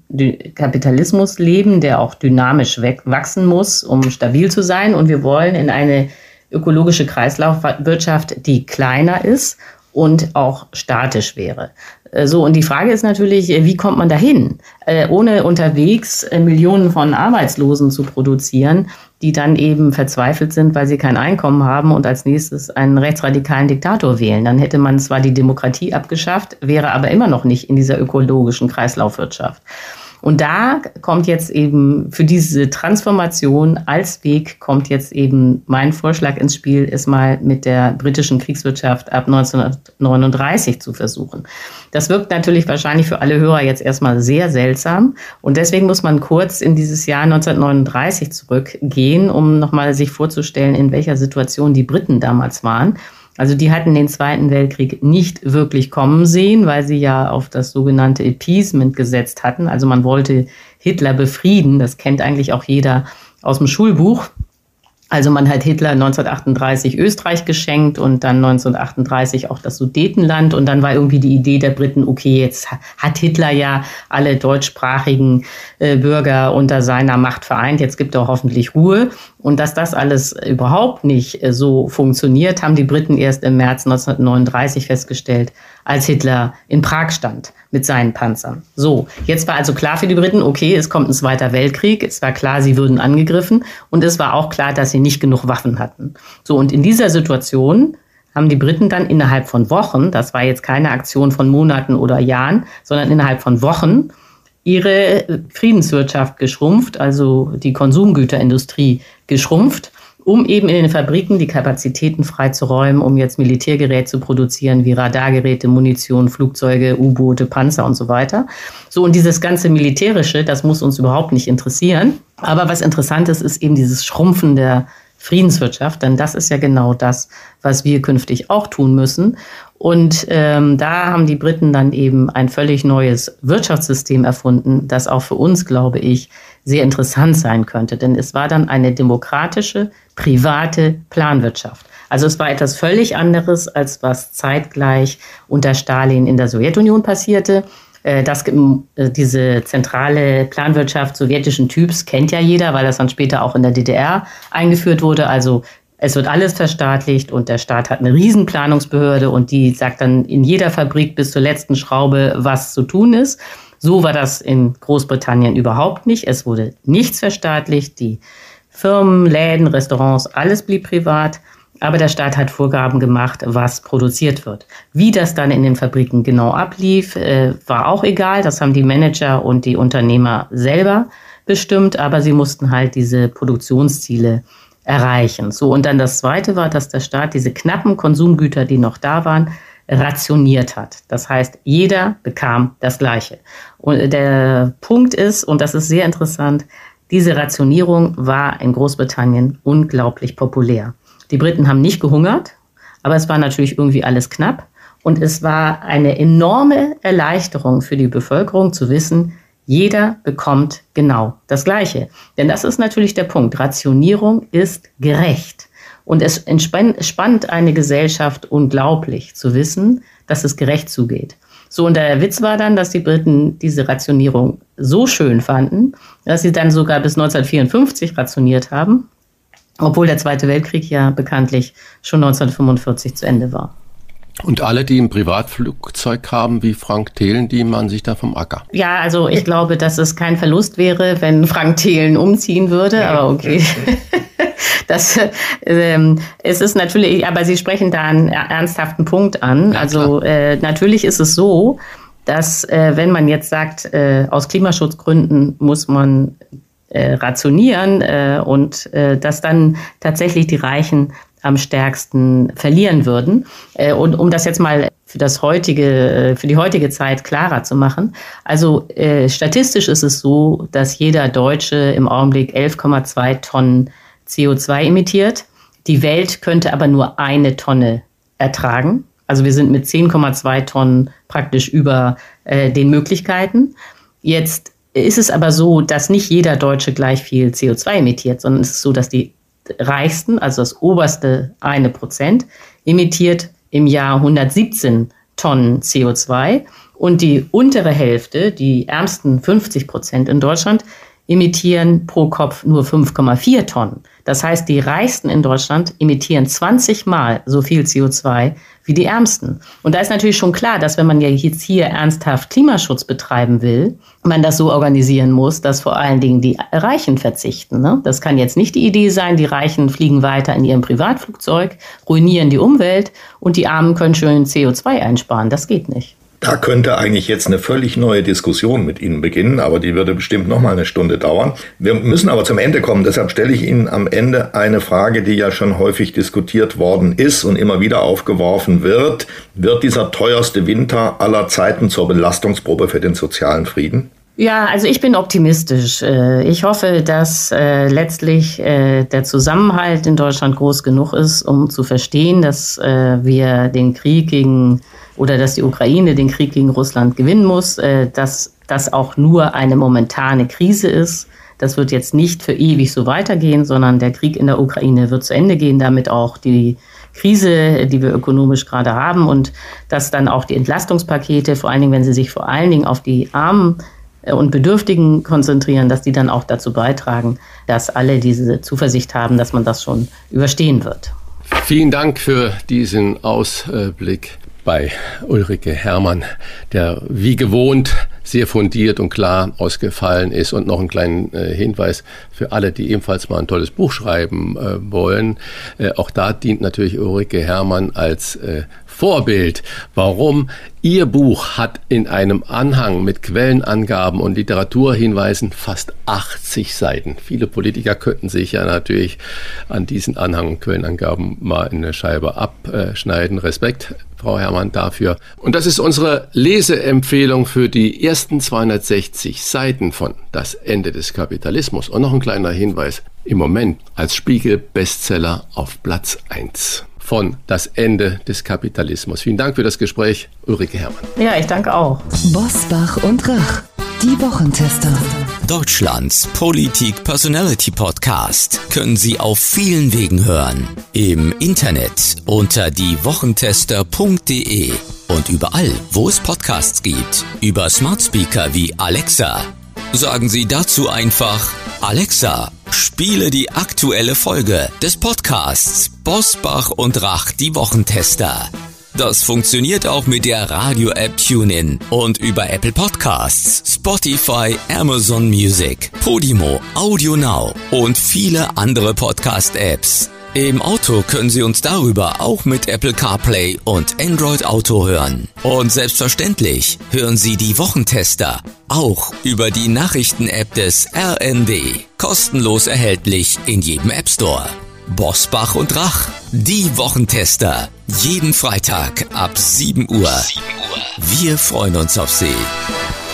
Kapitalismus leben, der auch dynamisch wachsen muss, um stabil zu sein. Und wir wollen in eine ökologische Kreislaufwirtschaft, die kleiner ist und auch statisch wäre. Äh, so, und die Frage ist natürlich, äh, wie kommt man dahin, äh, ohne unterwegs Millionen von Arbeitslosen zu produzieren, die dann eben verzweifelt sind, weil sie kein Einkommen haben und als nächstes einen rechtsradikalen Diktator wählen. Dann hätte man zwar die Demokratie abgeschafft, wäre aber immer noch nicht in dieser ökologischen Kreislaufwirtschaft. Und da kommt jetzt eben für diese Transformation als Weg kommt jetzt eben mein Vorschlag ins Spiel, es mal mit der britischen Kriegswirtschaft ab 1939 zu versuchen. Das wirkt natürlich wahrscheinlich für alle Hörer jetzt erstmal sehr seltsam. Und deswegen muss man kurz in dieses Jahr 1939 zurückgehen, um nochmal sich vorzustellen, in welcher Situation die Briten damals waren. Also die hatten den Zweiten Weltkrieg nicht wirklich kommen sehen, weil sie ja auf das sogenannte Appeasement gesetzt hatten. Also man wollte Hitler befrieden. Das kennt eigentlich auch jeder aus dem Schulbuch. Also man hat Hitler 1938 Österreich geschenkt und dann 1938 auch das Sudetenland und dann war irgendwie die Idee der Briten, okay, jetzt hat Hitler ja alle deutschsprachigen äh, Bürger unter seiner Macht vereint, jetzt gibt er hoffentlich Ruhe. Und dass das alles überhaupt nicht äh, so funktioniert, haben die Briten erst im März 1939 festgestellt, als Hitler in Prag stand mit seinen Panzern. So, jetzt war also klar für die Briten, okay, es kommt ein Zweiter Weltkrieg, es war klar, sie würden angegriffen und es war auch klar, dass sie nicht genug Waffen hatten. So, und in dieser Situation haben die Briten dann innerhalb von Wochen, das war jetzt keine Aktion von Monaten oder Jahren, sondern innerhalb von Wochen, ihre Friedenswirtschaft geschrumpft, also die Konsumgüterindustrie geschrumpft um eben in den Fabriken die Kapazitäten freizuräumen, um jetzt Militärgerät zu produzieren, wie Radargeräte, Munition, Flugzeuge, U-Boote, Panzer und so weiter. So, und dieses ganze Militärische, das muss uns überhaupt nicht interessieren. Aber was interessant ist, ist eben dieses Schrumpfen der Friedenswirtschaft, denn das ist ja genau das, was wir künftig auch tun müssen. Und ähm, da haben die Briten dann eben ein völlig neues Wirtschaftssystem erfunden, das auch für uns, glaube ich, sehr interessant sein könnte. Denn es war dann eine demokratische, private Planwirtschaft. Also es war etwas völlig anderes, als was zeitgleich unter Stalin in der Sowjetunion passierte. Äh, das, äh, diese zentrale Planwirtschaft sowjetischen Typs kennt ja jeder, weil das dann später auch in der DDR eingeführt wurde. Also es wird alles verstaatlicht und der Staat hat eine Riesenplanungsbehörde und die sagt dann in jeder Fabrik bis zur letzten Schraube, was zu tun ist. So war das in Großbritannien überhaupt nicht. Es wurde nichts verstaatlicht. Die Firmen, Läden, Restaurants, alles blieb privat. Aber der Staat hat Vorgaben gemacht, was produziert wird. Wie das dann in den Fabriken genau ablief, äh, war auch egal. Das haben die Manager und die Unternehmer selber bestimmt. Aber sie mussten halt diese Produktionsziele erreichen. So, und dann das Zweite war, dass der Staat diese knappen Konsumgüter, die noch da waren, rationiert hat. Das heißt, jeder bekam das Gleiche. Und der Punkt ist, und das ist sehr interessant, diese Rationierung war in Großbritannien unglaublich populär. Die Briten haben nicht gehungert, aber es war natürlich irgendwie alles knapp. Und es war eine enorme Erleichterung für die Bevölkerung zu wissen, jeder bekommt genau das Gleiche. Denn das ist natürlich der Punkt. Rationierung ist gerecht. Und es entspannt eine Gesellschaft unglaublich zu wissen, dass es gerecht zugeht. So, und der Witz war dann, dass die Briten diese Rationierung so schön fanden, dass sie dann sogar bis 1954 rationiert haben, obwohl der Zweite Weltkrieg ja bekanntlich schon 1945 zu Ende war. Und alle, die ein Privatflugzeug haben, wie Frank Thelen, die machen sich da vom Acker. Ja, also ich glaube, dass es kein Verlust wäre, wenn Frank Thelen umziehen würde, aber okay. Das, ähm, es ist natürlich, aber Sie sprechen da einen ernsthaften Punkt an. Ja, also äh, natürlich ist es so, dass äh, wenn man jetzt sagt, äh, aus Klimaschutzgründen muss man äh, rationieren äh, und äh, dass dann tatsächlich die Reichen am stärksten verlieren würden. Äh, und um das jetzt mal für das heutige, äh, für die heutige Zeit klarer zu machen. Also äh, statistisch ist es so, dass jeder Deutsche im Augenblick 11,2 Tonnen CO2 emittiert. Die Welt könnte aber nur eine Tonne ertragen. Also wir sind mit 10,2 Tonnen praktisch über den Möglichkeiten. Jetzt ist es aber so, dass nicht jeder Deutsche gleich viel CO2 emittiert, sondern es ist so, dass die reichsten, also das oberste eine Prozent, emittiert im Jahr 117 Tonnen CO2 und die untere Hälfte, die ärmsten 50 Prozent in Deutschland, emittieren pro Kopf nur 5,4 Tonnen. Das heißt, die Reichsten in Deutschland emittieren 20 Mal so viel CO2 wie die Ärmsten. Und da ist natürlich schon klar, dass wenn man ja jetzt hier ernsthaft Klimaschutz betreiben will, man das so organisieren muss, dass vor allen Dingen die Reichen verzichten. Ne? Das kann jetzt nicht die Idee sein, die Reichen fliegen weiter in ihrem Privatflugzeug, ruinieren die Umwelt und die Armen können schön CO2 einsparen. Das geht nicht. Da könnte eigentlich jetzt eine völlig neue Diskussion mit Ihnen beginnen, aber die würde bestimmt noch mal eine Stunde dauern. Wir müssen aber zum Ende kommen. Deshalb stelle ich Ihnen am Ende eine Frage, die ja schon häufig diskutiert worden ist und immer wieder aufgeworfen wird. Wird dieser teuerste Winter aller Zeiten zur Belastungsprobe für den sozialen Frieden? Ja, also ich bin optimistisch. Äh, ich hoffe, dass äh, letztlich äh, der Zusammenhalt in Deutschland groß genug ist, um zu verstehen, dass wir den Krieg gegen oder dass die Ukraine den Krieg gegen Russland gewinnen muss, dass das auch nur eine momentane Krise ist. Das wird jetzt nicht für ewig so weitergehen, sondern der Krieg in der Ukraine wird zu Ende gehen, damit auch die Krise, die wir ökonomisch gerade haben und dass dann auch die Entlastungspakete, vor allen Dingen, wenn sie sich vor allen Dingen auf die Armen und Bedürftigen konzentrieren, dass die dann auch dazu beitragen, dass alle diese Zuversicht haben, dass man das schon überstehen wird. Vielen Dank für diesen Ausblick bei Ulrike Hermann, der wie gewohnt sehr fundiert und klar ausgefallen ist. Und noch einen kleinen äh, Hinweis für alle, die ebenfalls mal ein tolles Buch schreiben äh, wollen. Äh, auch da dient natürlich Ulrike Hermann als äh, Vorbild. Warum? Ihr Buch hat in einem Anhang mit Quellenangaben und Literaturhinweisen fast 80 Seiten. Viele Politiker könnten sich ja natürlich an diesen Anhang und Quellenangaben mal eine Scheibe abschneiden. Respekt, Frau Herrmann, dafür. Und das ist unsere Leseempfehlung für die ersten 260 Seiten von Das Ende des Kapitalismus. Und noch ein kleiner Hinweis. Im Moment als Spiegel-Bestseller auf Platz 1 von Das Ende des Kapitalismus. Vielen Dank für das Gespräch, Ulrike Herrmann. Ja, ich danke auch. Bosbach und Rach, die Wochentester. Deutschlands Politik-Personality-Podcast können Sie auf vielen Wegen hören. Im Internet unter diewochentester.de und überall, wo es Podcasts gibt. Über Smart Speaker wie Alexa. Sagen Sie dazu einfach Alexa, spiele die aktuelle Folge des Podcasts Bosbach und Rach, die Wochentester. Das funktioniert auch mit der Radio-App TuneIn und über Apple Podcasts, Spotify, Amazon Music, Podimo, Audio Now und viele andere Podcast-Apps. Im Auto können Sie uns darüber auch mit Apple CarPlay und Android Auto hören. Und selbstverständlich hören Sie die Wochentester auch über die Nachrichten-App des RND. Kostenlos erhältlich in jedem App Store. Bosbach und Rach, die Wochentester. Jeden Freitag ab 7 Uhr. Wir freuen uns auf Sie.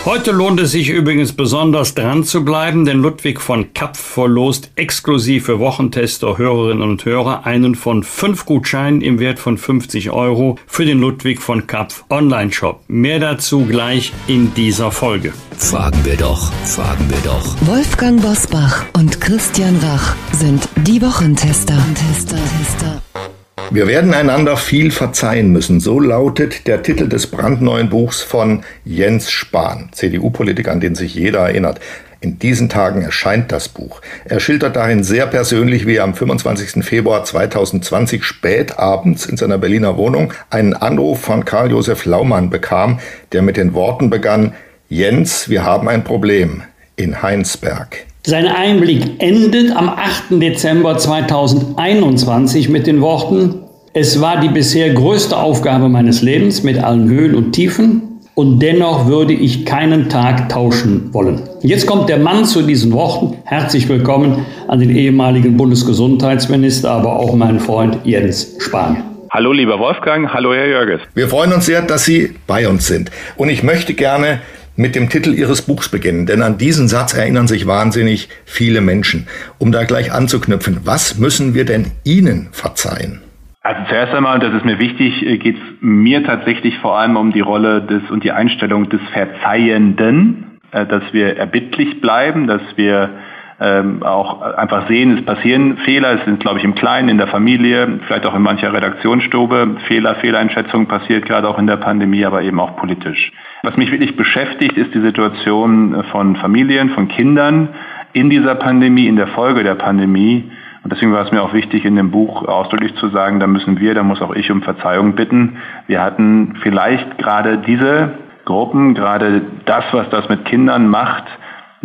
Heute lohnt es sich übrigens besonders dran zu bleiben, denn Ludwig von Kapf verlost exklusiv für Wochentester Hörerinnen und Hörer einen von fünf Gutscheinen im Wert von 50 Euro für den Ludwig von Kapf Online-Shop. Mehr dazu gleich in dieser Folge. Fragen wir doch, fragen wir doch. Wolfgang Bosbach und Christian Rach sind die Wochentester. Tester, Tester. Wir werden einander viel verzeihen müssen. So lautet der Titel des brandneuen Buchs von Jens Spahn, CDU-Politiker, an den sich jeder erinnert. In diesen Tagen erscheint das Buch. Er schildert darin sehr persönlich, wie er am 25. Februar 2020 spät abends in seiner Berliner Wohnung einen Anruf von Karl Josef Laumann bekam, der mit den Worten begann, Jens, wir haben ein Problem in Heinsberg. Sein Einblick endet am 8. Dezember 2021 mit den Worten, es war die bisher größte Aufgabe meines Lebens mit allen Höhen und Tiefen und dennoch würde ich keinen Tag tauschen wollen. Jetzt kommt der Mann zu diesen Worten. Herzlich willkommen an den ehemaligen Bundesgesundheitsminister, aber auch meinen Freund Jens Spahn. Hallo lieber Wolfgang, hallo Herr Jörges. Wir freuen uns sehr, dass Sie bei uns sind. Und ich möchte gerne mit dem Titel Ihres Buchs beginnen, denn an diesen Satz erinnern sich wahnsinnig viele Menschen. Um da gleich anzuknüpfen, was müssen wir denn Ihnen verzeihen? Also zuerst einmal, und das ist mir wichtig, äh, geht es mir tatsächlich vor allem um die Rolle des und die Einstellung des Verzeihenden, äh, dass wir erbittlich bleiben, dass wir ähm, auch einfach sehen, es passieren Fehler, es sind, glaube ich, im Kleinen, in der Familie, vielleicht auch in mancher Redaktionsstube, Fehler, Fehleinschätzung passiert gerade auch in der Pandemie, aber eben auch politisch. Was mich wirklich beschäftigt, ist die Situation von Familien, von Kindern in dieser Pandemie, in der Folge der Pandemie. Und deswegen war es mir auch wichtig, in dem Buch ausdrücklich zu sagen, da müssen wir, da muss auch ich um Verzeihung bitten. Wir hatten vielleicht gerade diese Gruppen, gerade das, was das mit Kindern macht,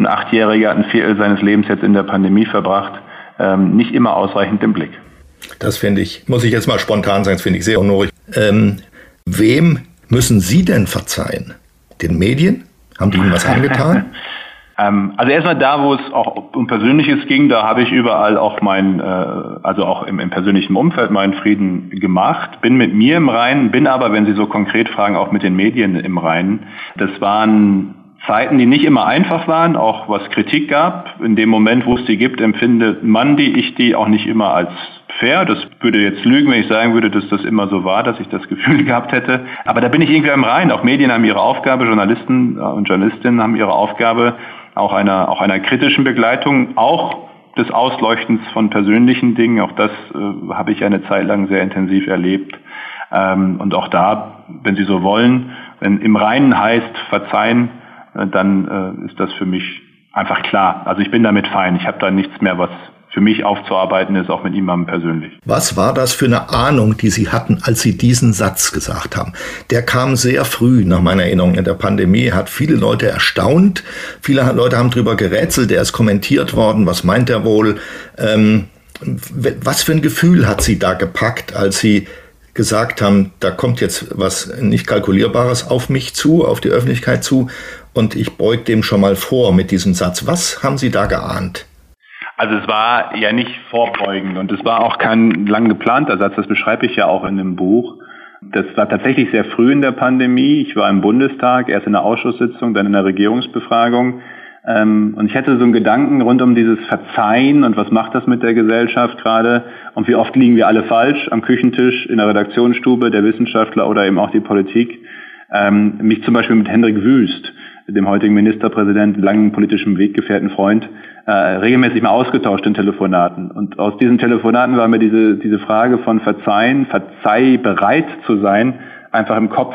ein Achtjähriger hat ein Viertel seines Lebens jetzt in der Pandemie verbracht, ähm, nicht immer ausreichend im Blick. Das finde ich, muss ich jetzt mal spontan sagen, das finde ich sehr honorig. Ähm, wem müssen Sie denn verzeihen? Den Medien? Haben die Ihnen was angetan? Ähm, also erstmal da, wo es auch um Persönliches ging, da habe ich überall auch mein, äh, also auch im, im, persönlichen Umfeld meinen Frieden gemacht, bin mit mir im Reinen, bin aber, wenn Sie so konkret fragen, auch mit den Medien im Reinen. Das waren Zeiten, die nicht immer einfach waren, auch was Kritik gab. In dem Moment, wo es die gibt, empfindet man die, ich die auch nicht immer als fair. Das würde jetzt lügen, wenn ich sagen würde, dass das immer so war, dass ich das Gefühl gehabt hätte. Aber da bin ich irgendwie im Rein. Auch Medien haben ihre Aufgabe, Journalisten äh, und Journalistinnen haben ihre Aufgabe, auch einer, auch einer kritischen Begleitung, auch des Ausleuchtens von persönlichen Dingen. Auch das äh, habe ich eine Zeit lang sehr intensiv erlebt. Ähm, und auch da, wenn Sie so wollen, wenn im Reinen heißt, verzeihen, dann äh, ist das für mich einfach klar. Also ich bin damit fein. Ich habe da nichts mehr, was für mich aufzuarbeiten ist, auch mit jemandem persönlich. Was war das für eine Ahnung, die Sie hatten, als Sie diesen Satz gesagt haben? Der kam sehr früh nach meiner Erinnerung in der Pandemie, hat viele Leute erstaunt. Viele Leute haben darüber gerätselt, der ist kommentiert worden. Was meint er wohl? Ähm, was für ein Gefühl hat Sie da gepackt, als Sie gesagt haben, da kommt jetzt was nicht kalkulierbares auf mich zu, auf die Öffentlichkeit zu und ich beug dem schon mal vor mit diesem Satz. Was haben Sie da geahnt? Also es war ja nicht vorbeugend und es war auch kein lang geplanter Satz, das beschreibe ich ja auch in dem Buch. Das war tatsächlich sehr früh in der Pandemie. Ich war im Bundestag, erst in der Ausschusssitzung, dann in der Regierungsbefragung. Ähm, und ich hatte so einen Gedanken rund um dieses Verzeihen und was macht das mit der Gesellschaft gerade und wie oft liegen wir alle falsch am Küchentisch, in der Redaktionsstube, der Wissenschaftler oder eben auch die Politik. Ähm, mich zum Beispiel mit Hendrik Wüst, dem heutigen Ministerpräsidenten, langen politischen Weggefährten, Freund, äh, regelmäßig mal ausgetauscht in Telefonaten. Und aus diesen Telefonaten war mir diese, diese Frage von Verzeihen, verzeih bereit zu sein, einfach im Kopf.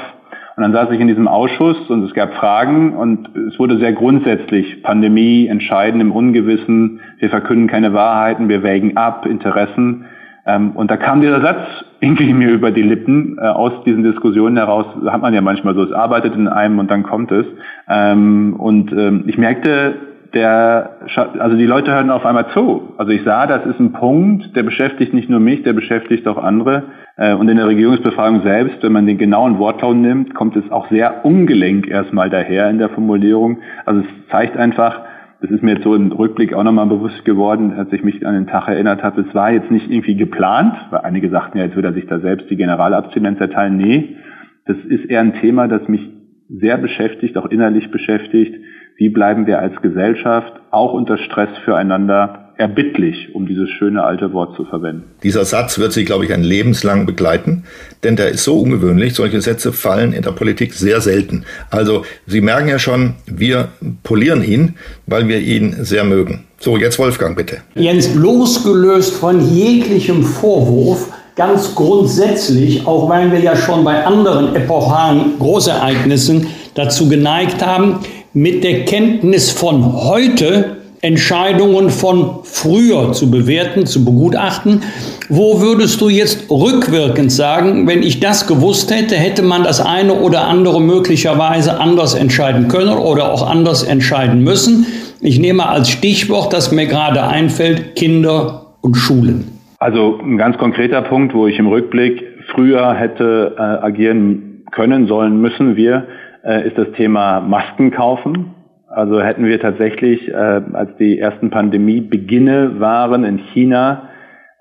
Und dann saß ich in diesem Ausschuss und es gab Fragen und es wurde sehr grundsätzlich Pandemie, Entscheiden im Ungewissen, wir verkünden keine Wahrheiten, wir wägen ab, Interessen. Ähm, und da kam dieser Satz irgendwie mir über die Lippen äh, aus diesen Diskussionen heraus. Hat man ja manchmal so, es arbeitet in einem und dann kommt es. Ähm, und ähm, ich merkte, der, also die Leute hören auf einmal zu. Also ich sah, das ist ein Punkt, der beschäftigt nicht nur mich, der beschäftigt auch andere. Äh, und in der Regierungsbefragung selbst, wenn man den genauen Wortlaut nimmt, kommt es auch sehr ungelenk erstmal daher in der Formulierung. Also es zeigt einfach, das ist mir jetzt so im Rückblick auch nochmal bewusst geworden, als ich mich an den Tag erinnert habe, es war jetzt nicht irgendwie geplant, weil einige sagten ja, jetzt würde er sich da selbst die Generalabstinenz erteilen. Nee, das ist eher ein Thema, das mich sehr beschäftigt, auch innerlich beschäftigt. Wie bleiben wir als Gesellschaft auch unter Stress füreinander erbittlich, um dieses schöne alte Wort zu verwenden. Dieser Satz wird Sie, glaube ich, ein lebenslang begleiten, denn der ist so ungewöhnlich. Solche Sätze fallen in der Politik sehr selten. Also Sie merken ja schon, wir polieren ihn, weil wir ihn sehr mögen. So, jetzt Wolfgang, bitte. Jens, losgelöst von jeglichem Vorwurf, ganz grundsätzlich, auch weil wir ja schon bei anderen epochalen Großereignissen dazu geneigt haben, mit der Kenntnis von heute Entscheidungen von früher zu bewerten, zu begutachten. Wo würdest du jetzt rückwirkend sagen, wenn ich das gewusst hätte, hätte man das eine oder andere möglicherweise anders entscheiden können oder auch anders entscheiden müssen? Ich nehme als Stichwort, das mir gerade einfällt, Kinder und Schulen. Also ein ganz konkreter Punkt, wo ich im Rückblick früher hätte äh, agieren können, sollen, müssen wir, äh, ist das Thema Masken kaufen. Also hätten wir tatsächlich, äh, als die ersten Pandemiebeginne waren in China,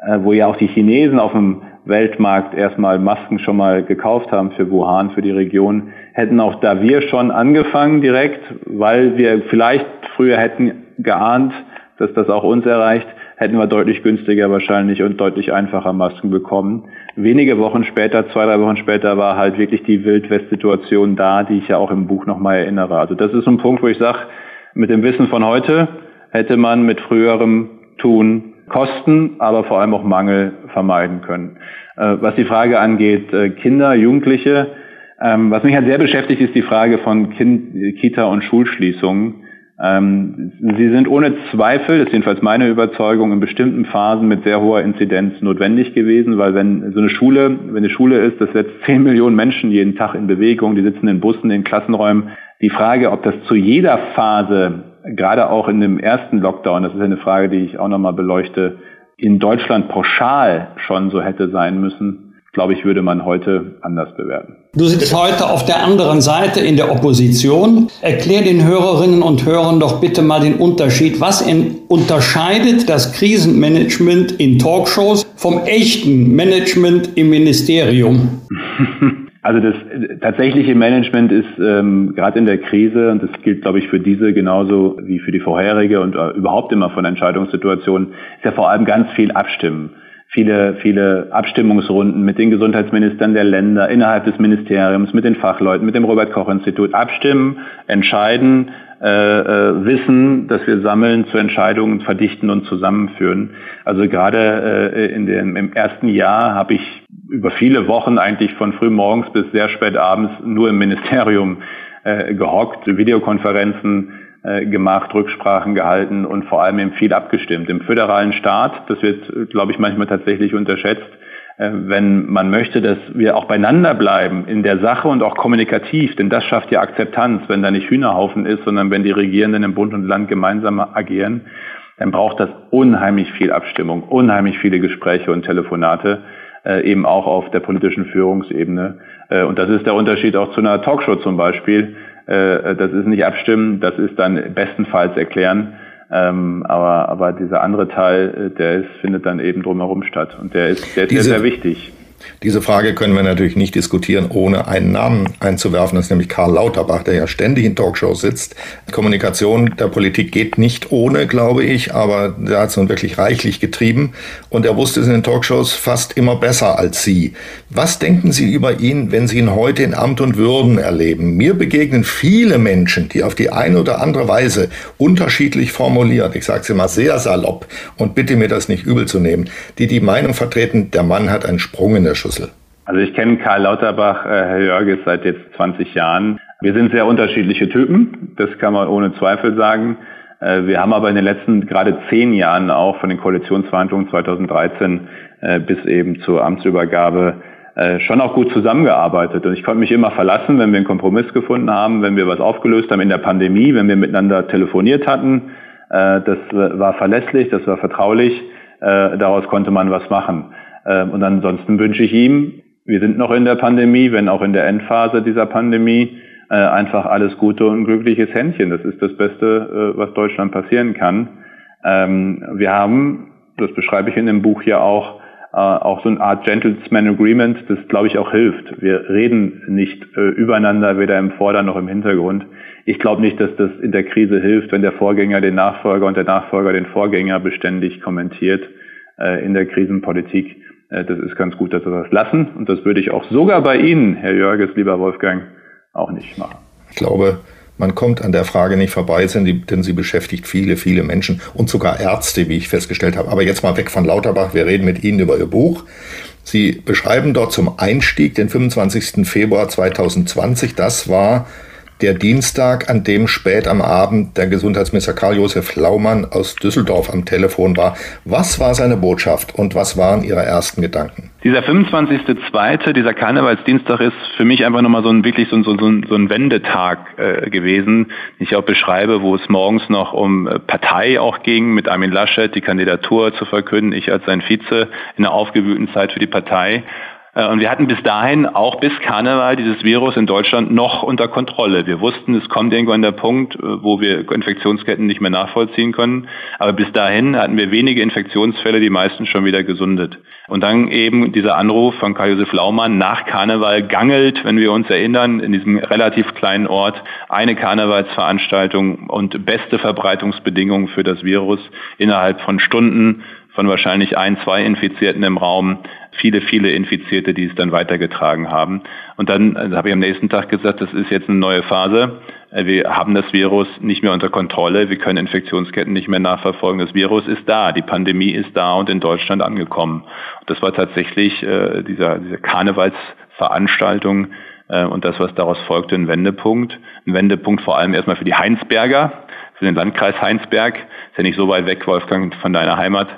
äh, wo ja auch die Chinesen auf dem Weltmarkt erstmal Masken schon mal gekauft haben für Wuhan, für die Region, hätten auch da wir schon angefangen direkt, weil wir vielleicht früher hätten geahnt, dass das auch uns erreicht, hätten wir deutlich günstiger wahrscheinlich und deutlich einfacher Masken bekommen. Wenige Wochen später, zwei, drei Wochen später war halt wirklich die Wildwest-Situation da, die ich ja auch im Buch nochmal erinnere. Also das ist ein Punkt, wo ich sage, mit dem Wissen von heute hätte man mit früherem Tun Kosten, aber vor allem auch Mangel vermeiden können. Äh, was die Frage angeht, äh, Kinder, Jugendliche, ähm, was mich halt sehr beschäftigt, ist die Frage von kind, Kita- und Schulschließungen. Ähm, sie sind ohne Zweifel, das ist jedenfalls meine Überzeugung, in bestimmten Phasen mit sehr hoher Inzidenz notwendig gewesen, weil wenn so eine Schule, wenn eine Schule ist, das setzt 10 Millionen Menschen jeden Tag in Bewegung, die sitzen in Bussen, in Klassenräumen. Die Frage, ob das zu jeder Phase, gerade auch in dem ersten Lockdown, das ist eine Frage, die ich auch nochmal beleuchte, in Deutschland pauschal schon so hätte sein müssen, glaube ich, würde man heute anders bewerten. Du sitzt heute auf der anderen Seite in der Opposition. Erklär den Hörerinnen und Hörern doch bitte mal den Unterschied. Was unterscheidet das Krisenmanagement in Talkshows vom echten Management im Ministerium? Also das tatsächliche Management ist ähm, gerade in der Krise, und das gilt, glaube ich, für diese genauso wie für die vorherige und äh, überhaupt immer von Entscheidungssituationen, ist ja vor allem ganz viel Abstimmen viele, viele Abstimmungsrunden mit den Gesundheitsministern der Länder, innerhalb des Ministeriums, mit den Fachleuten, mit dem Robert-Koch-Institut abstimmen, entscheiden, äh, äh, Wissen, dass wir sammeln, zu Entscheidungen verdichten und zusammenführen. Also gerade äh, in dem, im ersten Jahr habe ich über viele Wochen eigentlich von früh morgens bis sehr spät abends nur im Ministerium äh, gehockt, Videokonferenzen gemacht, Rücksprachen gehalten und vor allem eben viel abgestimmt. Im föderalen Staat, das wird, glaube ich, manchmal tatsächlich unterschätzt, äh, wenn man möchte, dass wir auch beieinander bleiben in der Sache und auch kommunikativ, denn das schafft ja Akzeptanz, wenn da nicht Hühnerhaufen ist, sondern wenn die Regierenden im Bund und Land gemeinsam agieren, dann braucht das unheimlich viel Abstimmung, unheimlich viele Gespräche und Telefonate, äh, eben auch auf der politischen Führungsebene. Äh, und das ist der Unterschied auch zu einer Talkshow zum Beispiel, äh, das ist nicht abstimmen, das ist dann bestenfalls erklären. Ähm, aber, aber dieser andere Teil, äh, der ist, findet dann eben drumherum statt. Und der ist, der ist sehr wichtig. Diese Frage können wir natürlich nicht diskutieren, ohne einen Namen einzuwerfen. Das ist nämlich Karl Lauterbach, der ja ständig in Talkshows sitzt. Kommunikation der Politik geht nicht ohne, glaube ich, aber der hat es nun wirklich reichlich getrieben. Und er wusste es in den Talkshows fast immer besser als Sie. Was denken Sie über ihn, wenn Sie ihn heute in Amt und Würden erleben? Mir begegnen viele Menschen, die auf die eine oder andere Weise unterschiedlich formulieren, ich sage es immer sehr salopp und bitte mir das nicht übel zu nehmen, die die Meinung vertreten, der Mann hat einen Sprung in der Schüssel? Also ich kenne Karl Lauterbach, äh, Herr Jörges, seit jetzt 20 Jahren. Wir sind sehr unterschiedliche Typen, das kann man ohne Zweifel sagen. Äh, wir haben aber in den letzten gerade zehn Jahren auch von den Koalitionsverhandlungen 2013 äh, bis eben zur Amtsübergabe schon auch gut zusammengearbeitet. Und ich konnte mich immer verlassen, wenn wir einen Kompromiss gefunden haben, wenn wir was aufgelöst haben in der Pandemie, wenn wir miteinander telefoniert hatten. Das war verlässlich, das war vertraulich. Daraus konnte man was machen. Und ansonsten wünsche ich ihm, wir sind noch in der Pandemie, wenn auch in der Endphase dieser Pandemie, einfach alles Gute und glückliches Händchen. Das ist das Beste, was Deutschland passieren kann. Ähm, wir haben, das beschreibe ich in dem Buch ja auch, äh, auch so eine Art Gentleman Agreement, das glaube ich auch hilft. Wir reden nicht äh, übereinander, weder im Vorder- noch im Hintergrund. Ich glaube nicht, dass das in der Krise hilft, wenn der Vorgänger den Nachfolger und der Nachfolger den Vorgänger beständig kommentiert äh, in der Krisenpolitik. Äh, das ist ganz gut, dass wir das lassen. Und das würde ich auch sogar bei Ihnen, Herr Jörges, lieber Wolfgang, auch nicht machen. Ich glaube, man kommt an der Frage nicht vorbei, denn sie beschäftigt viele, viele Menschen und sogar Ärzte, wie ich festgestellt habe. Aber jetzt mal weg von Lauterbach. Wir reden mit Ihnen über Ihr Buch. Sie beschreiben dort zum Einstieg den 25. Februar 2020. Das war der Dienstag, an dem spät am Abend der Gesundheitsminister Karl-Josef Laumann aus Düsseldorf am Telefon war. Was war seine Botschaft und was waren Ihre ersten Gedanken? Dieser 25.2., dieser Karnevalsdienstag ist für mich einfach nochmal so ein wirklich so, so, so, so ein Wendetag äh, gewesen, den ich auch beschreibe, wo es morgens noch um äh, Partei auch ging, mit Armin Laschet die Kandidatur zu verkünden, ich als sein Vize in einer aufgewühlten Zeit für die Partei und wir hatten bis dahin, auch bis Karneval, dieses Virus in Deutschland noch unter Kontrolle. Wir wussten, es kommt irgendwann der Punkt, äh, wo wir Infektionsketten nicht mehr nachvollziehen können. Aber bis dahin hatten wir wenige Infektionsfälle, die meisten schon wieder gesundet. Und dann eben dieser Anruf von Karl-Josef Laumann nach Karneval gangelt, wenn wir uns erinnern, in diesem relativ kleinen Ort eine Karnevalsveranstaltung und beste Verbreitungsbedingungen für das Virus innerhalb von Stunden von wahrscheinlich ein, zwei Infizierten im Raum, viele, viele Infizierte, die es dann weitergetragen haben. Und dann also habe ich am nächsten Tag gesagt, das ist jetzt eine neue Phase. Äh, wir haben das Virus nicht mehr unter Kontrolle. Wir können Infektionsketten nicht mehr nachverfolgen. Das Virus ist da. Die Pandemie ist da und in Deutschland angekommen. Und das war tatsächlich äh, dieser, diese Karnevalsveranstaltung äh, und das, was daraus folgte, ein Wendepunkt. Ein Wendepunkt vor allem erstmal für die Heinsberger, für den Landkreis Heinsberg. Ist ja nicht so weit weg, Wolfgang, von deiner Heimat.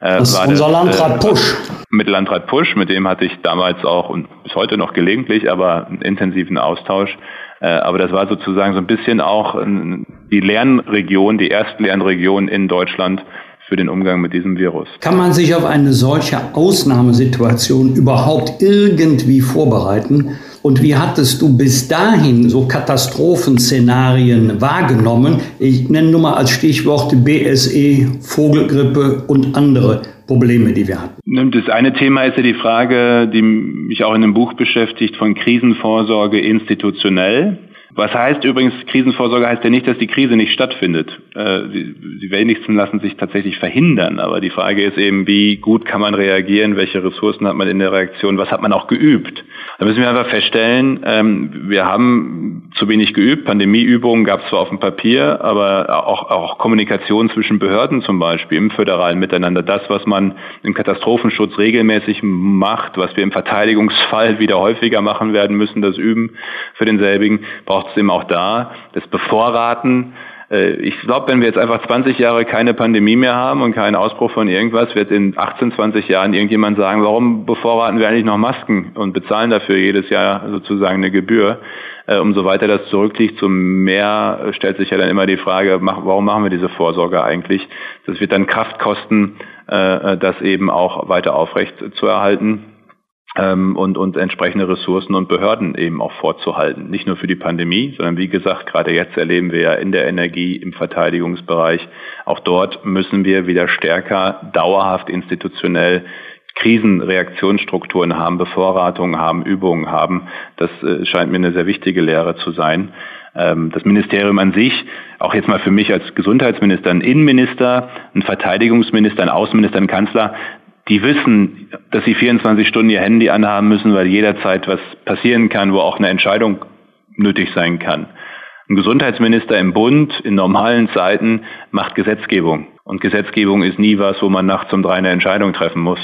Äh, das ist unser Landrat äh, Pusch. Mit Landrat Pusch, mit dem hatte ich damals auch und bis heute noch gelegentlich, aber einen intensiven Austausch. Äh, aber das war sozusagen so ein bisschen auch die Lernregion, die Erstlernregion in Deutschland für den Umgang mit diesem Virus. Kann man sich auf eine solche Ausnahmesituation überhaupt irgendwie vorbereiten? Und wie hattest du bis dahin so Katastrophenszenarien wahrgenommen? Ich nenne nur mal als Stichworte BSE, Vogelgrippe und andere Probleme, die wir hatten. Das eine Thema ist ja die Frage, die mich auch in dem Buch beschäftigt, von Krisenvorsorge institutionell. Was heißt übrigens, Krisenvorsorge heißt ja nicht, dass die Krise nicht stattfindet. Äh, sie, sie wenigsten lassen sich tatsächlich verhindern. Aber die Frage ist eben, wie gut kann man reagieren? Welche Ressourcen hat man in der Reaktion? Was hat man auch geübt? Da müssen wir einfach feststellen, ähm, wir haben zu wenig geübt. Pandemieübungen gab es zwar auf dem Papier, aber auch, auch Kommunikation zwischen Behörden zum Beispiel im föderalen Miteinander. Das, was man im Katastrophenschutz regelmäßig macht, was wir im Verteidigungsfall wieder häufiger machen werden müssen, das Üben für denselbigen, braucht trotzdem auch da das Bevorraten. Äh, ich glaube, wenn wir jetzt einfach 20 Jahre keine Pandemie mehr haben und keinen Ausbruch von irgendwas, wird in 18, 20 Jahren irgendjemand sagen, warum bevorraten wir eigentlich noch Masken und bezahlen dafür jedes Jahr sozusagen eine Gebühr. Äh, umso weiter das zurückliegt, zum mehr stellt sich ja dann immer die Frage, warum machen wir diese Vorsorge eigentlich? Das wird dann Kraft kosten, äh, das eben auch weiter aufrecht zu erhalten ähm, und, und entsprechende Ressourcen und Behörden eben auch vorzuhalten. Nicht nur für die Pandemie, sondern wie gesagt, gerade jetzt erleben wir ja in der Energie, im Verteidigungsbereich, auch dort müssen wir wieder stärker dauerhaft institutionell Krisenreaktionsstrukturen haben, Bevorratungen haben, Übungen haben. Das äh, scheint mir eine sehr wichtige Lehre zu sein. Ähm, das Ministerium an sich, auch jetzt mal für mich als Gesundheitsminister, ein Innenminister, ein Verteidigungsminister, ein Außenminister, ein Kanzler, die wissen, dass sie 24 Stunden ihr Handy anhaben müssen, weil jederzeit was passieren kann, wo auch eine Entscheidung nötig sein kann. Ein Gesundheitsminister im Bund in normalen Zeiten macht Gesetzgebung. Und Gesetzgebung ist nie was, wo man nachts um drei eine Entscheidung treffen muss.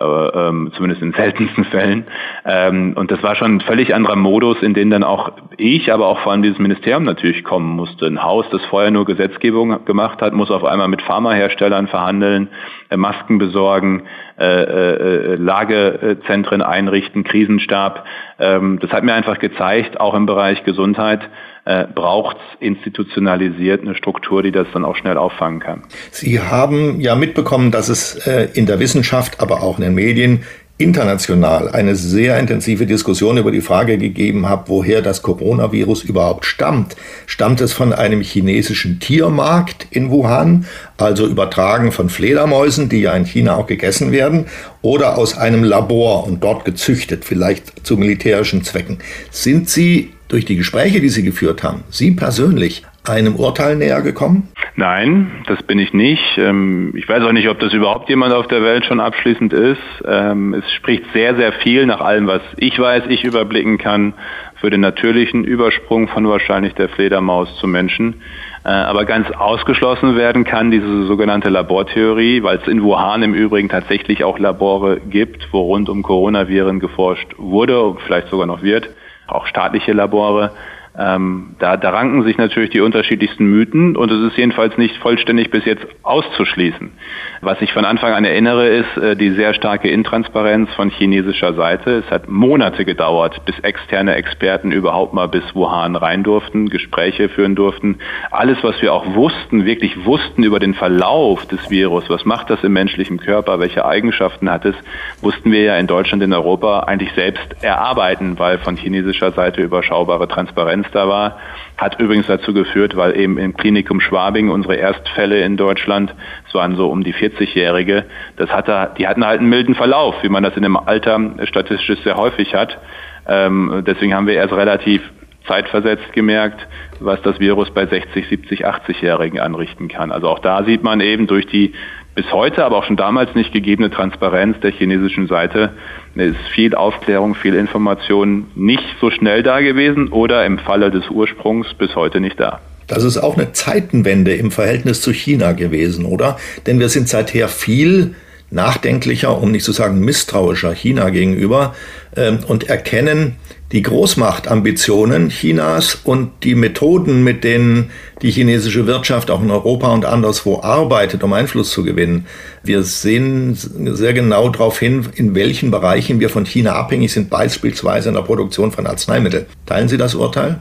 Äh, ähm, zumindest in seltensten Fällen. Ähm, und das war schon ein völlig anderer Modus, in den dann auch ich, aber auch vor allem dieses Ministerium natürlich kommen musste. Ein Haus, das vorher nur Gesetzgebung gemacht hat, muss auf einmal mit Pharmaherstellern verhandeln, äh, Masken besorgen, äh, äh, Lagezentren einrichten, Krisenstab. Ähm, das hat mir einfach gezeigt, auch im Bereich Gesundheit, äh, braucht institutionalisiert eine Struktur, die das dann auch schnell auffangen kann. Sie haben ja mitbekommen, dass es äh, in der Wissenschaft, aber auch in den Medien international eine sehr intensive Diskussion über die Frage gegeben hat, woher das Coronavirus überhaupt stammt. Stammt es von einem chinesischen Tiermarkt in Wuhan, also übertragen von Fledermäusen, die ja in China auch gegessen werden, oder aus einem Labor und dort gezüchtet, vielleicht zu militärischen Zwecken? Sind Sie durch die Gespräche, die Sie geführt haben, Sie persönlich einem Urteil näher gekommen? Nein, das bin ich nicht. Ähm, ich weiß auch nicht, ob das überhaupt jemand auf der Welt schon abschließend ist. Ähm, es spricht sehr, sehr viel nach allem, was ich weiß, ich überblicken kann, für den natürlichen Übersprung von wahrscheinlich der Fledermaus zum Menschen. Äh, aber ganz ausgeschlossen werden kann diese sogenannte Labortheorie, weil es in Wuhan im Übrigen tatsächlich auch Labore gibt, wo rund um Coronaviren geforscht wurde und vielleicht sogar noch wird auch staatliche Labore. Ähm, da, da ranken sich natürlich die unterschiedlichsten Mythen und es ist jedenfalls nicht vollständig bis jetzt auszuschließen. Was ich von Anfang an erinnere, ist äh, die sehr starke Intransparenz von chinesischer Seite. Es hat Monate gedauert, bis externe Experten überhaupt mal bis Wuhan rein durften, Gespräche führen durften. Alles, was wir auch wussten, wirklich wussten über den Verlauf des Virus, was macht das im menschlichen Körper, welche Eigenschaften hat es, wussten wir ja in Deutschland, in Europa eigentlich selbst erarbeiten, weil von chinesischer Seite überschaubare Transparenz da war. Hat übrigens dazu geführt, weil eben im Klinikum Schwabing unsere Erstfälle in Deutschland, es waren so um die 40-Jährige, das hatte, die hatten halt einen milden Verlauf, wie man das in dem Alter statistisch sehr häufig hat. Ähm, deswegen haben wir erst relativ zeitversetzt gemerkt, was das Virus bei 60, 70, 80-Jährigen anrichten kann. Also auch da sieht man eben durch die bis heute, aber auch schon damals nicht gegebene Transparenz der chinesischen Seite, ist viel Aufklärung, viel Information nicht so schnell da gewesen oder im Falle des Ursprungs bis heute nicht da. Das ist auch eine Zeitenwende im Verhältnis zu China gewesen, oder? Denn wir sind seither viel nachdenklicher, um nicht zu sagen misstrauischer China gegenüber äh, und erkennen die Großmachtambitionen Chinas und die Methoden, mit denen die chinesische Wirtschaft auch in Europa und anderswo arbeitet, um Einfluss zu gewinnen. Wir sehen sehr genau darauf hin, in welchen Bereichen wir von China abhängig sind, beispielsweise in der Produktion von Arzneimitteln. Teilen Sie das Urteil?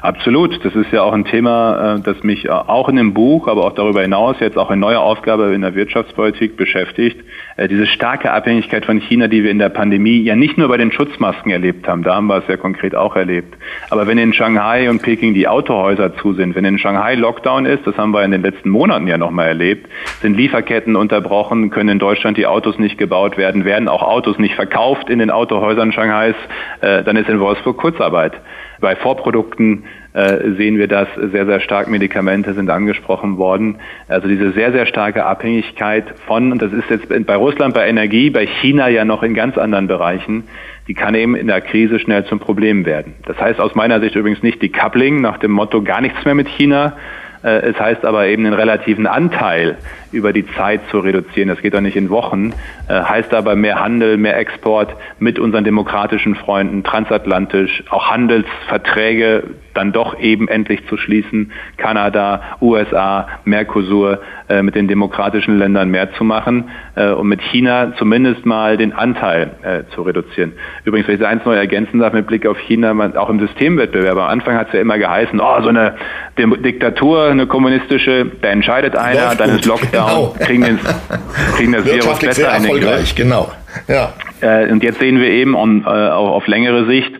Absolut. Das ist ja auch ein Thema, äh, das mich äh, auch in dem Buch, aber auch darüber hinaus jetzt auch in neuer Aufgabe in der Wirtschaftspolitik beschäftigt. Äh, diese starke Abhängigkeit von China, die wir in der Pandemie ja nicht nur bei den Schutzmasken erlebt haben, da haben wir es ja konkret auch erlebt. Aber wenn in Shanghai und Peking die Autohäuser zu sind, wenn in Shanghai Lockdown ist, das haben wir in den letzten Monaten ja nochmal erlebt, sind Lieferketten unterbrochen, können in Deutschland die Autos nicht gebaut werden, werden auch Autos nicht verkauft in den Autohäusern Shanghais, dann ist in Wolfsburg Kurzarbeit. Bei Vorprodukten äh, sehen wir das sehr, sehr stark. Medikamente sind angesprochen worden. Also diese sehr, sehr starke Abhängigkeit von, und das ist jetzt bei Russland bei Energie, bei China ja noch in ganz anderen Bereichen, die kann eben in der Krise schnell zum Problem werden. Das heißt aus meiner Sicht übrigens nicht die Coupling nach dem Motto gar nichts mehr mit China, äh, es heißt aber eben den relativen Anteil über die Zeit zu reduzieren. Das geht doch nicht in Wochen. Äh, heißt aber mehr Handel, mehr Export mit unseren demokratischen Freunden transatlantisch, auch Handelsverträge dann doch eben endlich zu schließen, Kanada, USA, Mercosur äh, mit den demokratischen Ländern mehr zu machen äh, und mit China zumindest mal den Anteil äh, zu reduzieren. Übrigens, wenn ich eins neu ergänzen darf mit Blick auf China, man, auch im Systemwettbewerb, am Anfang hat es ja immer geheißen, oh, so eine Diktatur, eine kommunistische, da entscheidet einer, dann ist Lockdown genau. kriegen, den, kriegen das Virus besser in den Griff. Genau. Ja. Äh, und jetzt sehen wir eben on, äh, auf längere Sicht,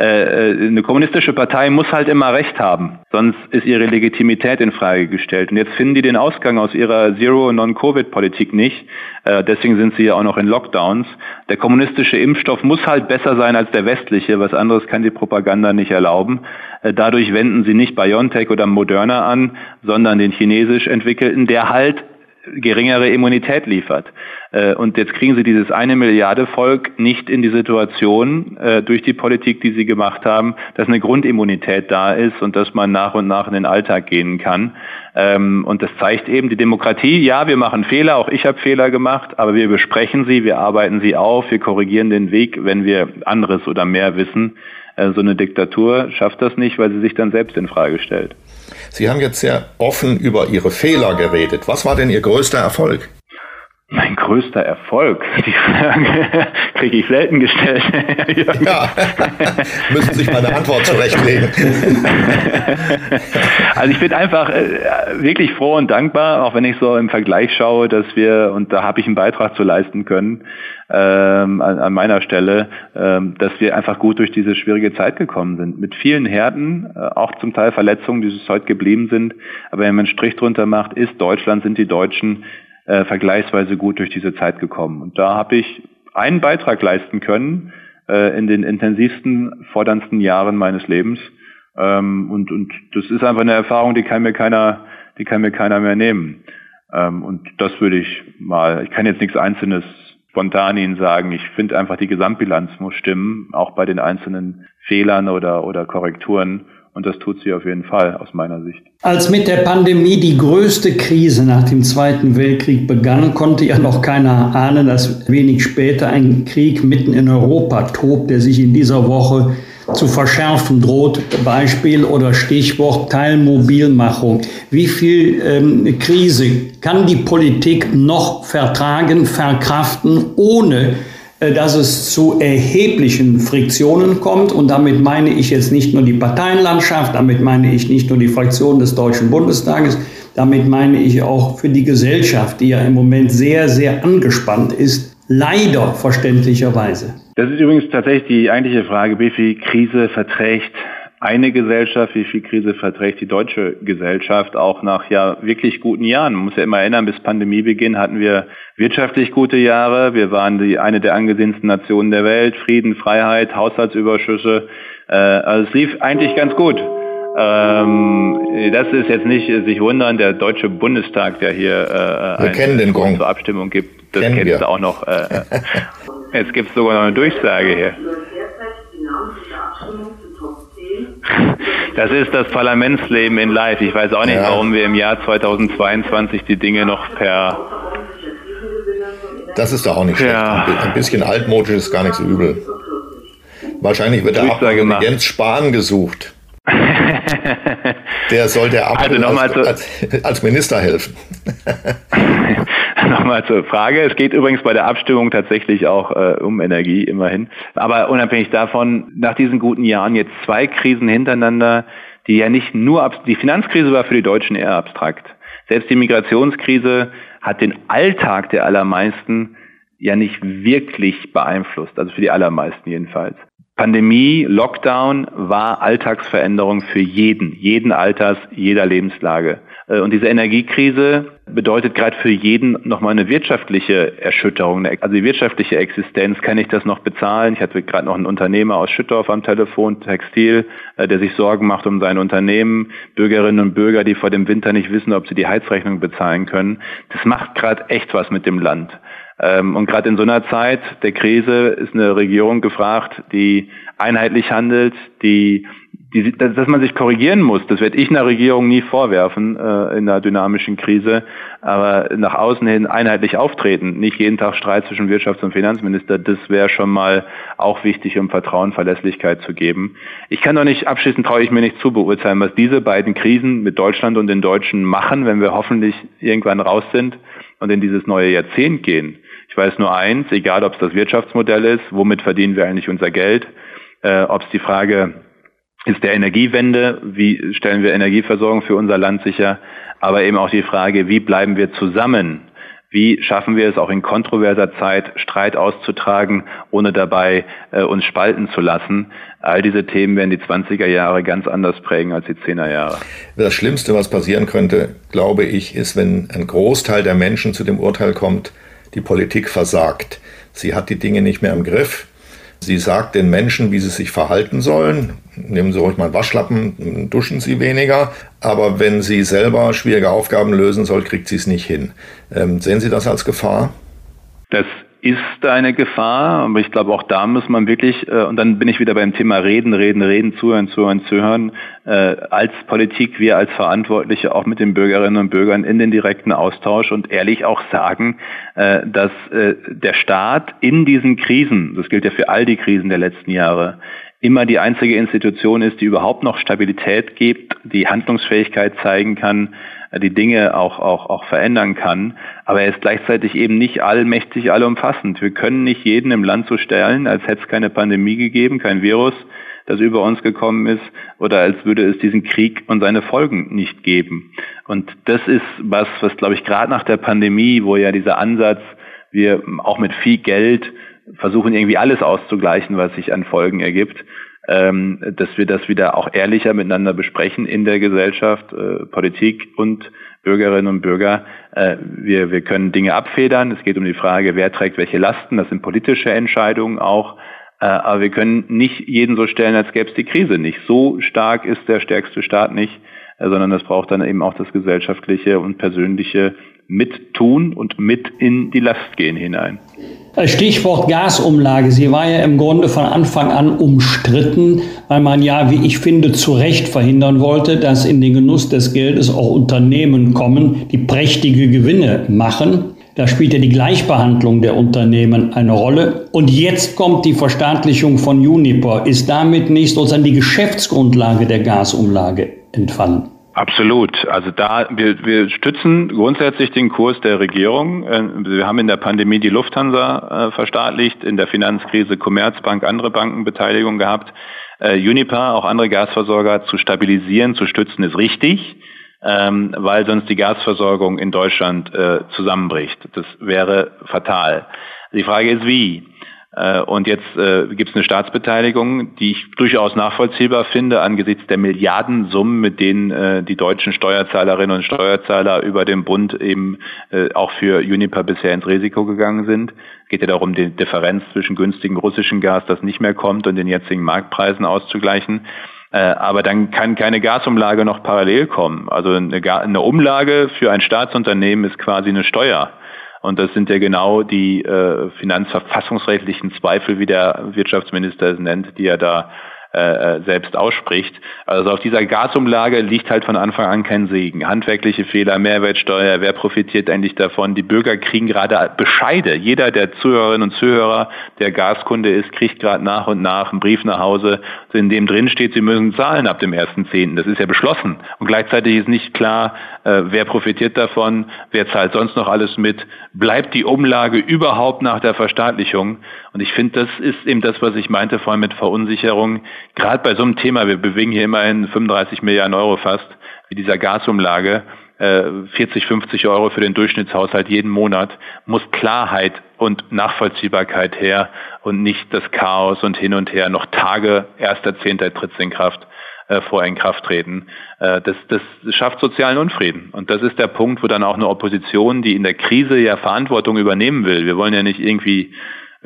äh, äh, eine kommunistische Partei muss halt immer Recht haben, sonst ist ihre Legitimität in Frage gestellt. Und jetzt finden die den Ausgang aus ihrer Zero-Non-Covid-Politik nicht. Äh, deswegen sind sie ja auch noch in Lockdowns. Der kommunistische Impfstoff muss halt besser sein als der westliche. Was anderes kann die Propaganda nicht erlauben. Äh, dadurch wenden sie nicht BioNTech oder Moderna an, sondern den chinesisch entwickelten, der halt geringere Immunität liefert. Äh, und jetzt kriegen sie dieses eine Milliarde Volk nicht in die Situation äh, durch die Politik, die sie gemacht haben, dass eine Grundimmunität da ist und dass man nach und nach in den Alltag gehen kann. Ähm, und das zeigt eben die Demokratie. Ja, wir machen Fehler, auch ich habe Fehler gemacht, aber wir besprechen sie, wir arbeiten sie auf, wir korrigieren den Weg, wenn wir anderes oder mehr wissen. Äh, so eine Diktatur schafft das nicht, weil sie sich dann selbst in Frage stellt. Sie haben jetzt sehr offen über Ihre Fehler geredet. Was war denn Ihr größter Erfolg? Mein größter Erfolg, die Frage kriege ich selten gestellt. ja, müssen sich meine Antwort zurechtlegen. also ich bin einfach äh, wirklich froh und dankbar, auch wenn ich so im Vergleich schaue, dass wir, und da habe ich einen Beitrag zu leisten können, ähm, an, an, meiner Stelle, ähm, dass wir einfach gut durch diese schwierige Zeit gekommen sind. Mit vielen Härten, äh, auch zum Teil Verletzungen, die es heute geblieben sind. Aber wenn man einen Strich drunter macht, ist Deutschland, sind die Deutschen äh, vergleichsweise gut durch diese Zeit gekommen. Und da habe ich einen Beitrag leisten können äh, in den intensivsten, forderndsten Jahren meines Lebens. Ähm, und, und das ist einfach eine Erfahrung, die kann mir keiner, die kann mir keiner mehr nehmen. Ähm, und das würde ich mal, ich kann jetzt nichts Einzelnes spontan Ihnen sagen. Ich finde einfach, die Gesamtbilanz muss stimmen, auch bei den einzelnen Fehlern oder, oder Korrekturen. Und das tut sie auf jeden Fall aus meiner Sicht. Als mit der Pandemie die größte Krise nach dem Zweiten Weltkrieg begann, konnte ja noch keiner ahnen, dass wenig später ein Krieg mitten in Europa tobt, der sich in dieser Woche zu verschärfen droht. Beispiel oder Stichwort Teilmobilmachung. Wie viel ähm, Krise kann die Politik noch vertragen, verkraften, ohne äh, dass es zu erheblichen Friktionen kommt. Und damit meine ich jetzt nicht nur die Parteienlandschaft, damit meine ich nicht nur die Fraktion des Deutschen Bundestages, damit meine ich auch für die Gesellschaft, die ja im Moment sehr, sehr angespannt ist, leider verständlicherweise. Das ist übrigens tatsächlich die eigentliche Frage, wie viel Krise verträgt eine Gesellschaft, wie viel Krise verträgt die deutsche Gesellschaft auch nach ja wirklich guten Jahren. Man muss ja immer erinnern, bis Pandemiebeginn hatten wir wirtschaftlich gute Jahre. Wir waren die, eine der angesehensten Nationen der Welt. Frieden, Freiheit, Haushaltsüberschüsse. Äh, also es lief eigentlich ganz gut. Ähm, das ist jetzt nicht sich wundern, der Deutsche Bundestag, der hier äh, wir kennen Gong. zur Abstimmung gibt, das kennen kennst du auch noch. Äh, jetzt gibt es sogar noch eine Durchsage hier. Das ist das Parlamentsleben in Live. Ich weiß auch nicht, ja. warum wir im Jahr 2022 die Dinge noch per. Das ist doch auch nicht schlecht. Ja. Ein bisschen altmodisch ist gar nicht so übel. Wahrscheinlich wird der Abgeordnete Jens Spahn gesucht. der soll der Abgeordnete also als, als, als Minister helfen. Nochmal zur Frage. Es geht übrigens bei der Abstimmung tatsächlich auch äh, um Energie, immerhin. Aber unabhängig davon, nach diesen guten Jahren jetzt zwei Krisen hintereinander, die ja nicht nur, die Finanzkrise war für die Deutschen eher abstrakt. Selbst die Migrationskrise hat den Alltag der allermeisten ja nicht wirklich beeinflusst, also für die allermeisten jedenfalls. Pandemie, Lockdown war Alltagsveränderung für jeden, jeden Alters, jeder Lebenslage. Äh, und diese Energiekrise bedeutet gerade für jeden nochmal eine wirtschaftliche Erschütterung. Also die wirtschaftliche Existenz, kann ich das noch bezahlen? Ich hatte gerade noch einen Unternehmer aus Schüttorf am Telefon, Textil, äh, der sich Sorgen macht um sein Unternehmen. Bürgerinnen und Bürger, die vor dem Winter nicht wissen, ob sie die Heizrechnung bezahlen können. Das macht gerade echt was mit dem Land. Ähm, und gerade in so einer Zeit der Krise ist eine Regierung gefragt, die einheitlich handelt, die die, dass man sich korrigieren muss, das werde ich einer Regierung nie vorwerfen äh, in einer dynamischen Krise, aber nach außen hin einheitlich auftreten, nicht jeden Tag Streit zwischen Wirtschafts- und Finanzminister, das wäre schon mal auch wichtig, um Vertrauen, Verlässlichkeit zu geben. Ich kann doch nicht, abschließend traue ich mir nicht zu beurteilen, was diese beiden Krisen mit Deutschland und den Deutschen machen, wenn wir hoffentlich irgendwann raus sind und in dieses neue Jahrzehnt gehen. Ich weiß nur eins, egal ob es das Wirtschaftsmodell ist, womit verdienen wir eigentlich unser Geld, äh, ob es die Frage ist der Energiewende, wie stellen wir Energieversorgung für unser Land sicher, aber eben auch die Frage, wie bleiben wir zusammen? Wie schaffen wir es auch in kontroverser Zeit, Streit auszutragen, ohne dabei äh, uns spalten zu lassen? All diese Themen werden die 20er Jahre ganz anders prägen als die 10er Jahre. Das Schlimmste, was passieren könnte, glaube ich, ist, wenn ein Großteil der Menschen zu dem Urteil kommt, die Politik versagt. Sie hat die Dinge nicht mehr im Griff. Sie sagt den Menschen, wie sie sich verhalten sollen. Nehmen Sie ruhig mal einen Waschlappen, duschen Sie weniger. Aber wenn sie selber schwierige Aufgaben lösen soll, kriegt sie es nicht hin. Ähm, sehen Sie das als Gefahr? Das ist eine Gefahr, aber ich glaube auch da muss man wirklich, äh, und dann bin ich wieder beim Thema Reden, Reden, Reden, Zuhören, Zuhören, Zuhören, äh, als Politik, wir als Verantwortliche auch mit den Bürgerinnen und Bürgern in den direkten Austausch und ehrlich auch sagen, äh, dass äh, der Staat in diesen Krisen, das gilt ja für all die Krisen der letzten Jahre, immer die einzige Institution ist, die überhaupt noch Stabilität gibt, die Handlungsfähigkeit zeigen kann, die Dinge auch, auch, auch verändern kann. Aber er ist gleichzeitig eben nicht allmächtig, allumfassend. Wir können nicht jeden im Land so stellen, als hätte es keine Pandemie gegeben, kein Virus, das über uns gekommen ist, oder als würde es diesen Krieg und seine Folgen nicht geben. Und das ist was, was glaube ich gerade nach der Pandemie, wo ja dieser Ansatz, wir auch mit viel Geld versuchen irgendwie alles auszugleichen, was sich an Folgen ergibt, ähm, dass wir das wieder auch ehrlicher miteinander besprechen in der Gesellschaft, äh, Politik und Bürgerinnen und Bürger. Äh, wir, wir können Dinge abfedern. Es geht um die Frage, wer trägt welche Lasten. Das sind politische Entscheidungen auch. Äh, aber wir können nicht jeden so stellen, als gäbe es die Krise nicht. So stark ist der stärkste Staat nicht, äh, sondern das braucht dann eben auch das gesellschaftliche und persönliche Mittun und mit in die Last gehen hinein. Stichwort Gasumlage. Sie war ja im Grunde von Anfang an umstritten, weil man ja, wie ich finde, zu Recht verhindern wollte, dass in den Genuss des Geldes auch Unternehmen kommen, die prächtige Gewinne machen. Da spielt ja die Gleichbehandlung der Unternehmen eine Rolle. Und jetzt kommt die Verstaatlichung von Uniper. Ist damit nicht sozusagen die Geschäftsgrundlage der Gasumlage entfallen? Absolut. Also da wir, wir stützen grundsätzlich den Kurs der Regierung. Äh, wir haben in der Pandemie die Lufthansa äh, verstaatlicht, in der Finanzkrise Commerzbank, andere Bankenbeteiligung gehabt. Äh, Uniper, auch andere Gasversorger zu stabilisieren, zu stützen, ist richtig, ähm, weil sonst die Gasversorgung in Deutschland zusammenbricht. Das wäre fatal. Die Frage ist wie. Äh, und jetzt äh, gibt es eine Staatsbeteiligung, die ich durchaus nachvollziehbar finde angesichts der Milliardensummen, mit denen äh, die deutschen Steuerzahlerinnen und Steuerzahler über den Bund eben äh, auch für Uniper bisher ins Risiko gegangen sind. Es geht ja darum, die Differenz zwischen günstigem russischen Gas, das nicht mehr kommt, und den jetzigen Marktpreisen auszugleichen. Äh, aber dann kann keine Gasumlage noch parallel kommen. Also eine, eine Umlage für ein Staatsunternehmen ist quasi eine Steuer. Und das sind ja genau die äh, finanzverfassungsrechtlichen Zweifel, wie der Wirtschaftsminister es nennt, die er da äh, äh, selbst ausspricht. Also auf dieser Gasumlage liegt halt von Anfang an kein Segen. Handwerkliche Fehler, Mehrwertsteuer, wer profitiert eigentlich davon? Die Bürger kriegen gerade Bescheide. Jeder der Zuhörerinnen und Zuhörer, der Gaskunde ist, kriegt gerade nach und nach einen Brief nach Hause, in dem drin steht, sie müssen zahlen ab dem 1.10. Das ist ja beschlossen. Und gleichzeitig ist nicht klar, äh, wer profitiert davon, wer zahlt sonst noch alles mit, bleibt die Umlage überhaupt nach der Verstaatlichung? Und ich finde, das ist eben das, was ich meinte vorhin mit Verunsicherung. Gerade bei so einem Thema, wir bewegen hier immerhin 35 Milliarden Euro fast, wie dieser Gasumlage, 40, äh, 50 Euro für den Durchschnittshaushalt jeden Monat, muss Klarheit und Nachvollziehbarkeit her und nicht das Chaos und hin und her noch Tage, erster Zehnter tritt in Kraft äh, vor Inkrafttreten. Äh, das, das schafft sozialen Unfrieden. Und das ist der Punkt, wo dann auch eine Opposition, die in der Krise ja Verantwortung übernehmen will. Wir wollen ja nicht irgendwie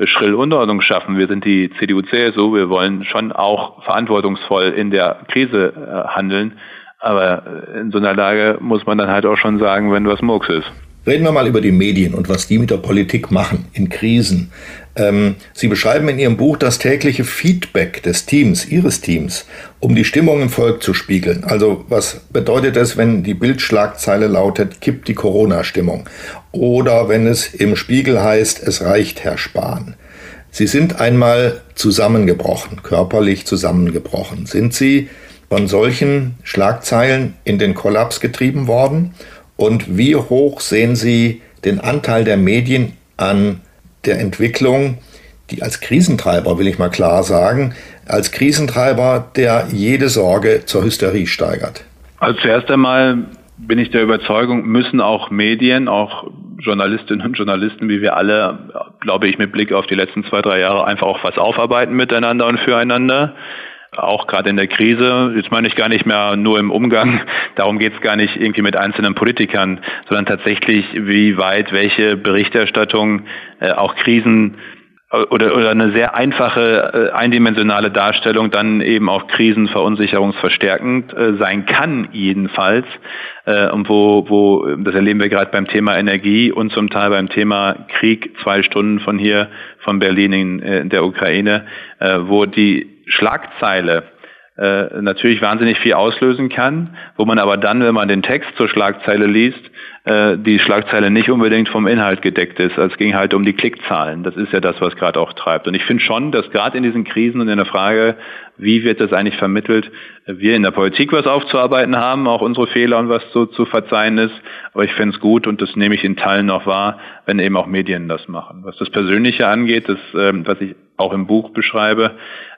schrill Unordnung schaffen. Wir sind die CDU, CSU, wir wollen schon auch verantwortungsvoll in der Krise äh, handeln. Aber in so einer Lage muss man dann halt auch schon sagen, wenn was Murks ist. Reden wir mal über die Medien und was die mit der Politik machen in Krisen. Ähm, Sie beschreiben in Ihrem Buch das tägliche Feedback des Teams, Ihres Teams, um die Stimmung im Volk zu spiegeln. Also was bedeutet es, wenn die Bildschlagzeile lautet, kippt die Corona-Stimmung? Oder wenn es im Spiegel heißt, es reicht, Herr Spahn. Sie sind einmal zusammengebrochen, körperlich zusammengebrochen. Sind Sie von solchen Schlagzeilen in den Kollaps getrieben worden? Und wie hoch sehen Sie den Anteil der Medien an der Entwicklung, die als Krisentreiber, will ich mal klar sagen, als Krisentreiber, der jede Sorge zur Hysterie steigert? Also zuerst einmal bin ich der Überzeugung, müssen auch Medien, auch Journalistinnen und Journalisten, wie wir alle, glaube ich, mit Blick auf die letzten zwei, drei Jahre einfach auch was aufarbeiten miteinander und füreinander auch gerade in der Krise, jetzt meine ich gar nicht mehr nur im Umgang, darum geht es gar nicht irgendwie mit einzelnen Politikern, sondern tatsächlich, wie weit welche Berichterstattung äh, auch Krisen oder, oder eine sehr einfache, äh, eindimensionale Darstellung dann eben auch krisenverunsicherungsverstärkend äh, sein kann, jedenfalls. Äh, und wo, wo, das erleben wir gerade beim Thema Energie und zum Teil beim Thema Krieg, zwei Stunden von hier, von Berlin in, äh, in der Ukraine, äh, wo die Schlagzeile äh, natürlich wahnsinnig viel auslösen kann, wo man aber dann, wenn man den Text zur Schlagzeile liest, äh, die Schlagzeile nicht unbedingt vom Inhalt gedeckt ist. Also es ging halt um die Klickzahlen. Das ist ja das, was gerade auch treibt. Und ich finde schon, dass gerade in diesen Krisen und in der Frage, wie wird das eigentlich vermittelt, wir in der Politik was aufzuarbeiten haben, auch unsere Fehler und was so zu verzeihen ist. Aber ich finde es gut und das nehme ich in Teilen noch wahr, wenn eben auch Medien das machen. Was das Persönliche angeht, das, ähm, was ich auch im Buch beschreibe,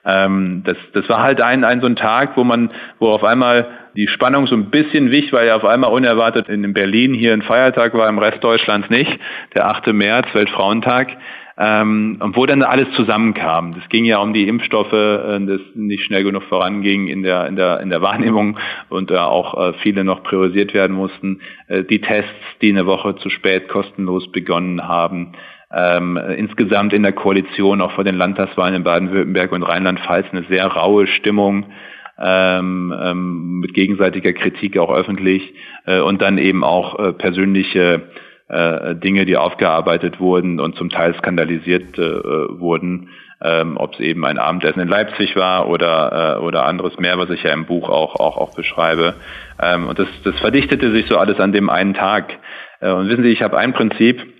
ähm, das, das war halt ein, ein so ein Tag, wo man, wo auf einmal die Spannung so ein bisschen wich, weil ja auf einmal unerwartet in Berlin hier ein Feiertag war, im Rest Deutschlands nicht, der 8. März, Weltfrauentag. Ähm, und wo dann alles zusammenkam. Das ging ja um die Impfstoffe, äh, das nicht schnell genug voranging in der, in der, in der Wahrnehmung und da auch äh, viele noch priorisiert werden mussten. Äh, die Tests, die eine Woche zu spät kostenlos begonnen haben. Ähm, insgesamt in der Koalition, auch vor den Landtagswahlen in Baden-Württemberg und Rheinland-Pfalz, eine sehr raue Stimmung ähm, ähm, mit gegenseitiger Kritik auch öffentlich äh, und dann eben auch äh, persönliche äh, Dinge, die aufgearbeitet wurden und zum Teil skandalisiert äh, wurden, ähm, ob es eben ein Abendessen in Leipzig war oder äh, oder anderes mehr, was ich ja im Buch auch auch auch beschreibe. Ähm, und das das verdichtete sich so alles an dem einen Tag. Äh, und wissen Sie, ich habe ein Prinzip.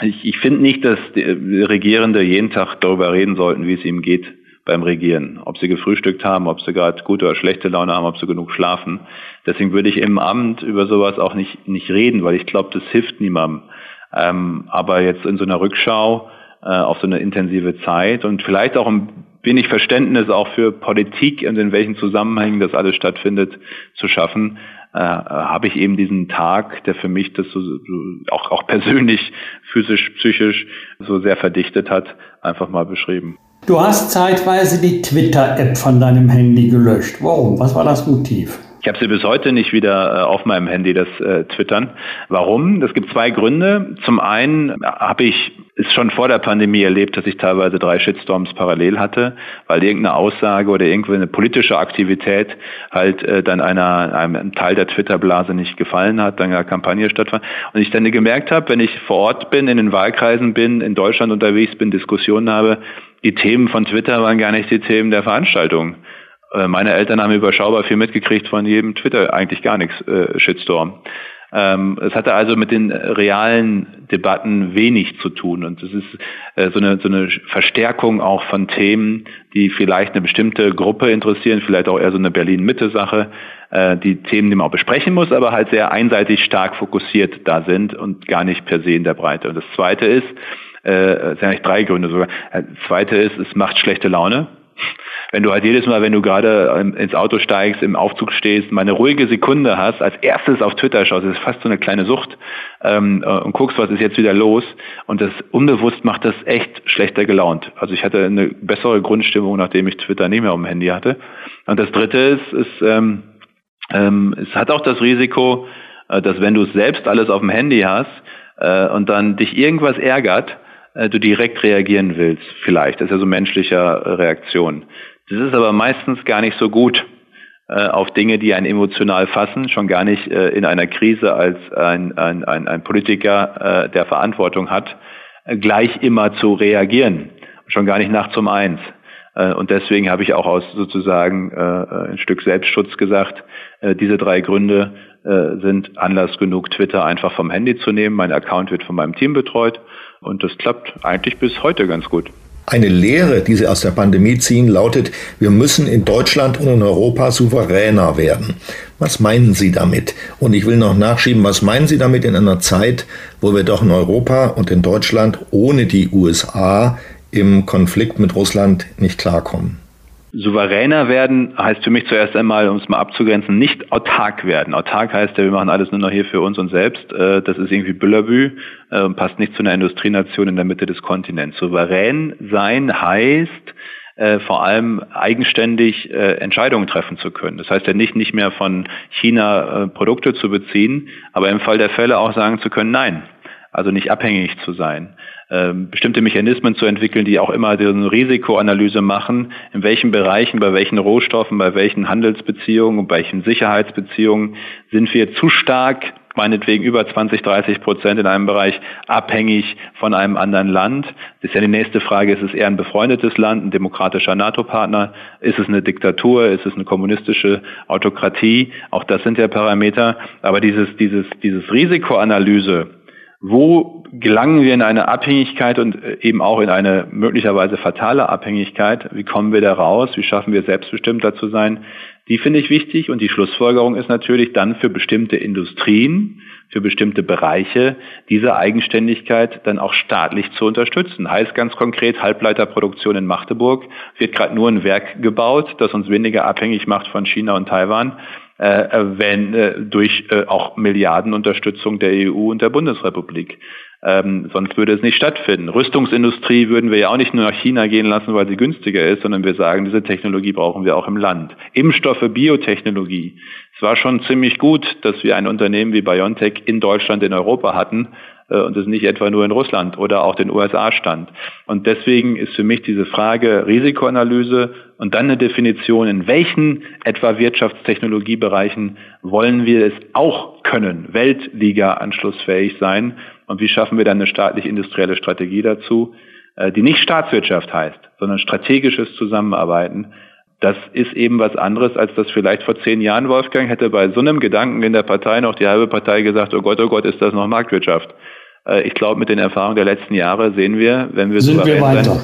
Ich, ich finde nicht, dass die Regierende jeden Tag darüber reden sollten, wie es ihm geht beim Regieren. Ob sie gefrühstückt haben, ob sie gerade gute oder schlechte Laune haben, ob sie genug schlafen. Deswegen würde ich im Amt über sowas auch nicht, nicht reden, weil ich glaube, das hilft niemandem. Ähm, aber jetzt in so einer Rückschau äh, auf so eine intensive Zeit und vielleicht auch ein wenig Verständnis auch für Politik und in welchen Zusammenhängen das alles stattfindet, zu schaffen, äh, habe ich eben diesen Tag, der für mich das so, so auch, auch persönlich, physisch, psychisch so sehr verdichtet hat, einfach mal beschrieben. Du hast zeitweise die Twitter-App von deinem Handy gelöscht. Warum? Was war das Motiv? Ich habe sie bis heute nicht wieder äh, auf meinem Handy, das äh, Twittern. Warum? Es gibt zwei Gründe. Zum einen habe ich es schon vor der Pandemie erlebt, dass ich teilweise drei Shitstorms parallel hatte, weil irgendeine Aussage oder irgendeine politische Aktivität halt äh, dann einer, einem Teil der Twitter-Blase nicht gefallen hat, dann eine Kampagne stattfand. Und ich dann gemerkt habe, wenn ich vor Ort bin, in den Wahlkreisen bin, in Deutschland unterwegs bin, Diskussionen habe, die Themen von Twitter waren gar nicht die Themen der Veranstaltung. Äh, meine Eltern haben überschaubar viel mitgekriegt von jedem Twitter, eigentlich gar nichts, äh, Shitstorm. Ähm, es hatte also mit den realen Debatten wenig zu tun und es ist äh, so, eine, so eine Verstärkung auch von Themen, die vielleicht eine bestimmte Gruppe interessieren, vielleicht auch eher so eine Berlin-Mitte-Sache, äh, die Themen, die man auch besprechen muss, aber halt sehr einseitig stark fokussiert da sind und gar nicht per se in der Breite. Und das Zweite ist, äh, es sind eigentlich drei Gründe sogar. Das zweite ist, es macht schlechte Laune. Wenn du halt jedes Mal, wenn du gerade ins Auto steigst, im Aufzug stehst, mal eine ruhige Sekunde hast, als erstes auf Twitter schaust, das ist fast so eine kleine Sucht, ähm, äh, und guckst, was ist jetzt wieder los. Und das unbewusst macht das echt schlechter gelaunt. Also ich hatte eine bessere Grundstimmung, nachdem ich Twitter nicht mehr auf dem Handy hatte. Und das dritte ist, ist ähm, ähm, es hat auch das Risiko, äh, dass wenn du selbst alles auf dem Handy hast äh, und dann dich irgendwas ärgert, du direkt reagieren willst, vielleicht. Das ist ja so menschlicher äh, Reaktion. Das ist aber meistens gar nicht so gut äh, auf Dinge, die einen emotional fassen, schon gar nicht äh, in einer Krise als ein, ein, ein, ein Politiker, äh, der Verantwortung hat, äh, gleich immer zu reagieren, schon gar nicht nach zum Eins. Äh, und deswegen habe ich auch aus sozusagen äh, ein Stück Selbstschutz gesagt, äh, diese drei Gründe äh, sind Anlass genug, Twitter einfach vom Handy zu nehmen. Mein Account wird von meinem Team betreut und das klappt eigentlich bis heute ganz gut. Eine Lehre, die Sie aus der Pandemie ziehen, lautet, wir müssen in Deutschland und in Europa souveräner werden. Was meinen Sie damit? Und ich will noch nachschieben, was meinen Sie damit in einer Zeit, wo wir doch in Europa und in Deutschland ohne die USA im Konflikt mit Russland nicht klarkommen? Souveräner werden heißt für mich zuerst einmal, um es mal abzugrenzen, nicht autark werden. Autark heißt ja, wir machen alles nur noch hier für uns und selbst. Äh, das ist irgendwie Büllerbü äh, passt nicht zu einer Industrienation in der Mitte des Kontinents. Souverän sein heißt, äh, vor allem eigenständig Entscheidungen treffen zu können. Das heißt ja nicht, nicht mehr von China Produkte zu beziehen, aber im Fall der Fälle auch sagen zu können, nein, also nicht abhängig zu sein. Ähm, bestimmte Mechanismen zu entwickeln, die auch immer eine Risikoanalyse machen, in welchen Bereichen, bei welchen Rohstoffen, bei welchen Handelsbeziehungen, bei welchen Sicherheitsbeziehungen sind wir zu stark meinetwegen über 20, 30 Prozent in einem Bereich abhängig von einem anderen Land. Das ist ja die nächste Frage, ist es eher ein befreundetes Land, ein demokratischer NATO-Partner? Ist es eine Diktatur? Ist es eine kommunistische Autokratie? Auch das sind ja Parameter. Aber dieses, dieses, dieses Risikoanalyse, wo gelangen wir in eine Abhängigkeit und äh, eben auch in eine möglicherweise fatale Abhängigkeit? Wie kommen wir da raus? Wie schaffen wir selbstbestimmter zu sein? Die finde ich wichtig und die Schlussfolgerung ist natürlich dann für bestimmte Industrien, für bestimmte Bereiche diese Eigenständigkeit dann auch staatlich zu unterstützen. Heißt ganz konkret, Halbleiterproduktion in Magdeburg wird gerade nur ein Werk gebaut, das uns weniger abhängig macht von China und Taiwan wenn äh, durch äh, auch Milliardenunterstützung der EU und der Bundesrepublik. Ähm, sonst würde es nicht stattfinden. Rüstungsindustrie würden wir ja auch nicht nur nach China gehen lassen, weil sie günstiger ist, sondern wir sagen, diese Technologie brauchen wir auch im Land. Impfstoffe, Biotechnologie. Es war schon ziemlich gut, dass wir ein Unternehmen wie BioNTech in Deutschland, in Europa hatten, äh, und es nicht etwa nur in Russland oder auch den USA stand. Und deswegen ist für mich diese Frage Risikoanalyse und dann eine Definition, in welchen etwa Wirtschaftstechnologiebereichen wollen wir es auch können, Weltliga anschlussfähig sein und wie schaffen wir dann eine staatlich-industrielle Strategie dazu, äh, die nicht Staatswirtschaft heißt, sondern strategisches Zusammenarbeiten. Das ist eben was anderes, als das vielleicht vor zehn Jahren Wolfgang hätte bei so einem Gedanken in der Partei noch die halbe Partei gesagt, oh Gott, oh Gott, ist das noch Marktwirtschaft. Äh, ich glaube, mit den Erfahrungen der letzten Jahre sehen wir, wenn wir, Sind wir weiter.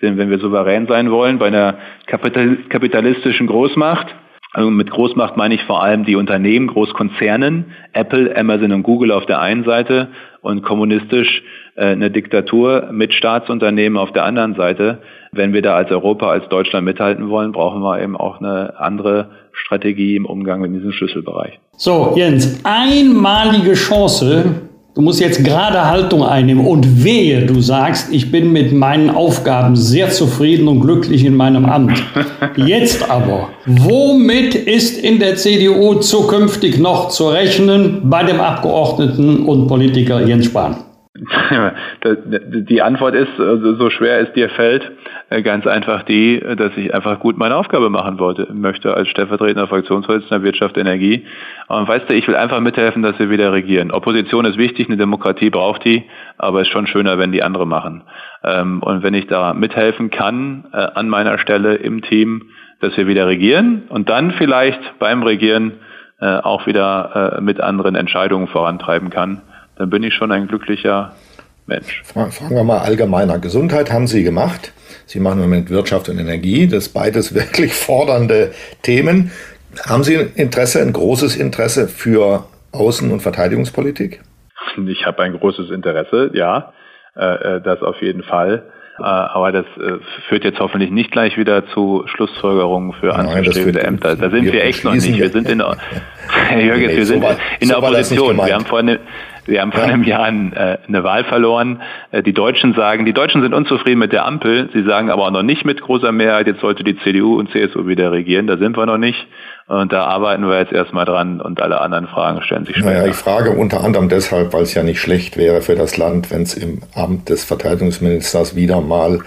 Sein, wenn wir souverän sein wollen bei einer kapitalistischen Großmacht, also mit Großmacht meine ich vor allem die Unternehmen, Großkonzernen, Apple, Amazon und Google auf der einen Seite und kommunistisch äh, eine Diktatur mit Staatsunternehmen auf der anderen Seite. Wenn wir da als Europa, als Deutschland mithalten wollen, brauchen wir eben auch eine andere Strategie im Umgang mit diesem Schlüsselbereich. So, Jens, einmalige Chance, Du musst jetzt gerade Haltung einnehmen und wehe, du sagst, ich bin mit meinen Aufgaben sehr zufrieden und glücklich in meinem Amt. Jetzt aber, womit ist in der CDU zukünftig noch zu rechnen bei dem Abgeordneten und Politiker Jens Spahn? Die Antwort ist, also so schwer es dir fällt, äh, ganz einfach die, dass ich einfach gut meine Aufgabe machen wollte, möchte als stellvertretender Fraktionsvorsitzender Wirtschaft, Energie. Und weißt du, ich will einfach mithelfen, dass wir wieder regieren. Opposition ist wichtig, eine Demokratie braucht die, aber es ist schon schöner, wenn die andere machen. Ähm, und wenn ich da mithelfen kann, äh, an meiner Stelle im Team, dass wir wieder regieren und dann vielleicht beim Regieren äh, auch wieder mit anderen Entscheidungen vorantreiben kann, dann bin ich schon ein glücklicher Mensch. Fragen wir mal allgemeiner. Gesundheit haben Sie gemacht. Sie machen im Moment Wirtschaft und Energie. Das beides wirklich fordernde Themen. Haben Sie ein Interesse, ein großes Interesse für Außen- und Verteidigungspolitik? Ich habe ein großes Interesse, ja, äh, äh, das auf jeden Fall. Äh, aber das führt jetzt hoffentlich nicht gleich wieder zu Schlussfolgerungen für anzustrebende Ämter. Da sind wir, wir echt noch nicht. Wir sind in, nee, wir sind so war, in der Opposition. Wir haben vorhin wir haben vor einem Jahr äh, eine Wahl verloren. Äh, die Deutschen sagen, die Deutschen sind unzufrieden mit der Ampel. Sie sagen aber auch noch nicht mit großer Mehrheit, jetzt sollte die CDU und CSU wieder regieren. Da sind wir noch nicht. Und da arbeiten wir jetzt erstmal dran und alle anderen Fragen stellen sich später. Naja, ich frage unter anderem deshalb, weil es ja nicht schlecht wäre für das Land, wenn es im Amt des Verteidigungsministers wieder mal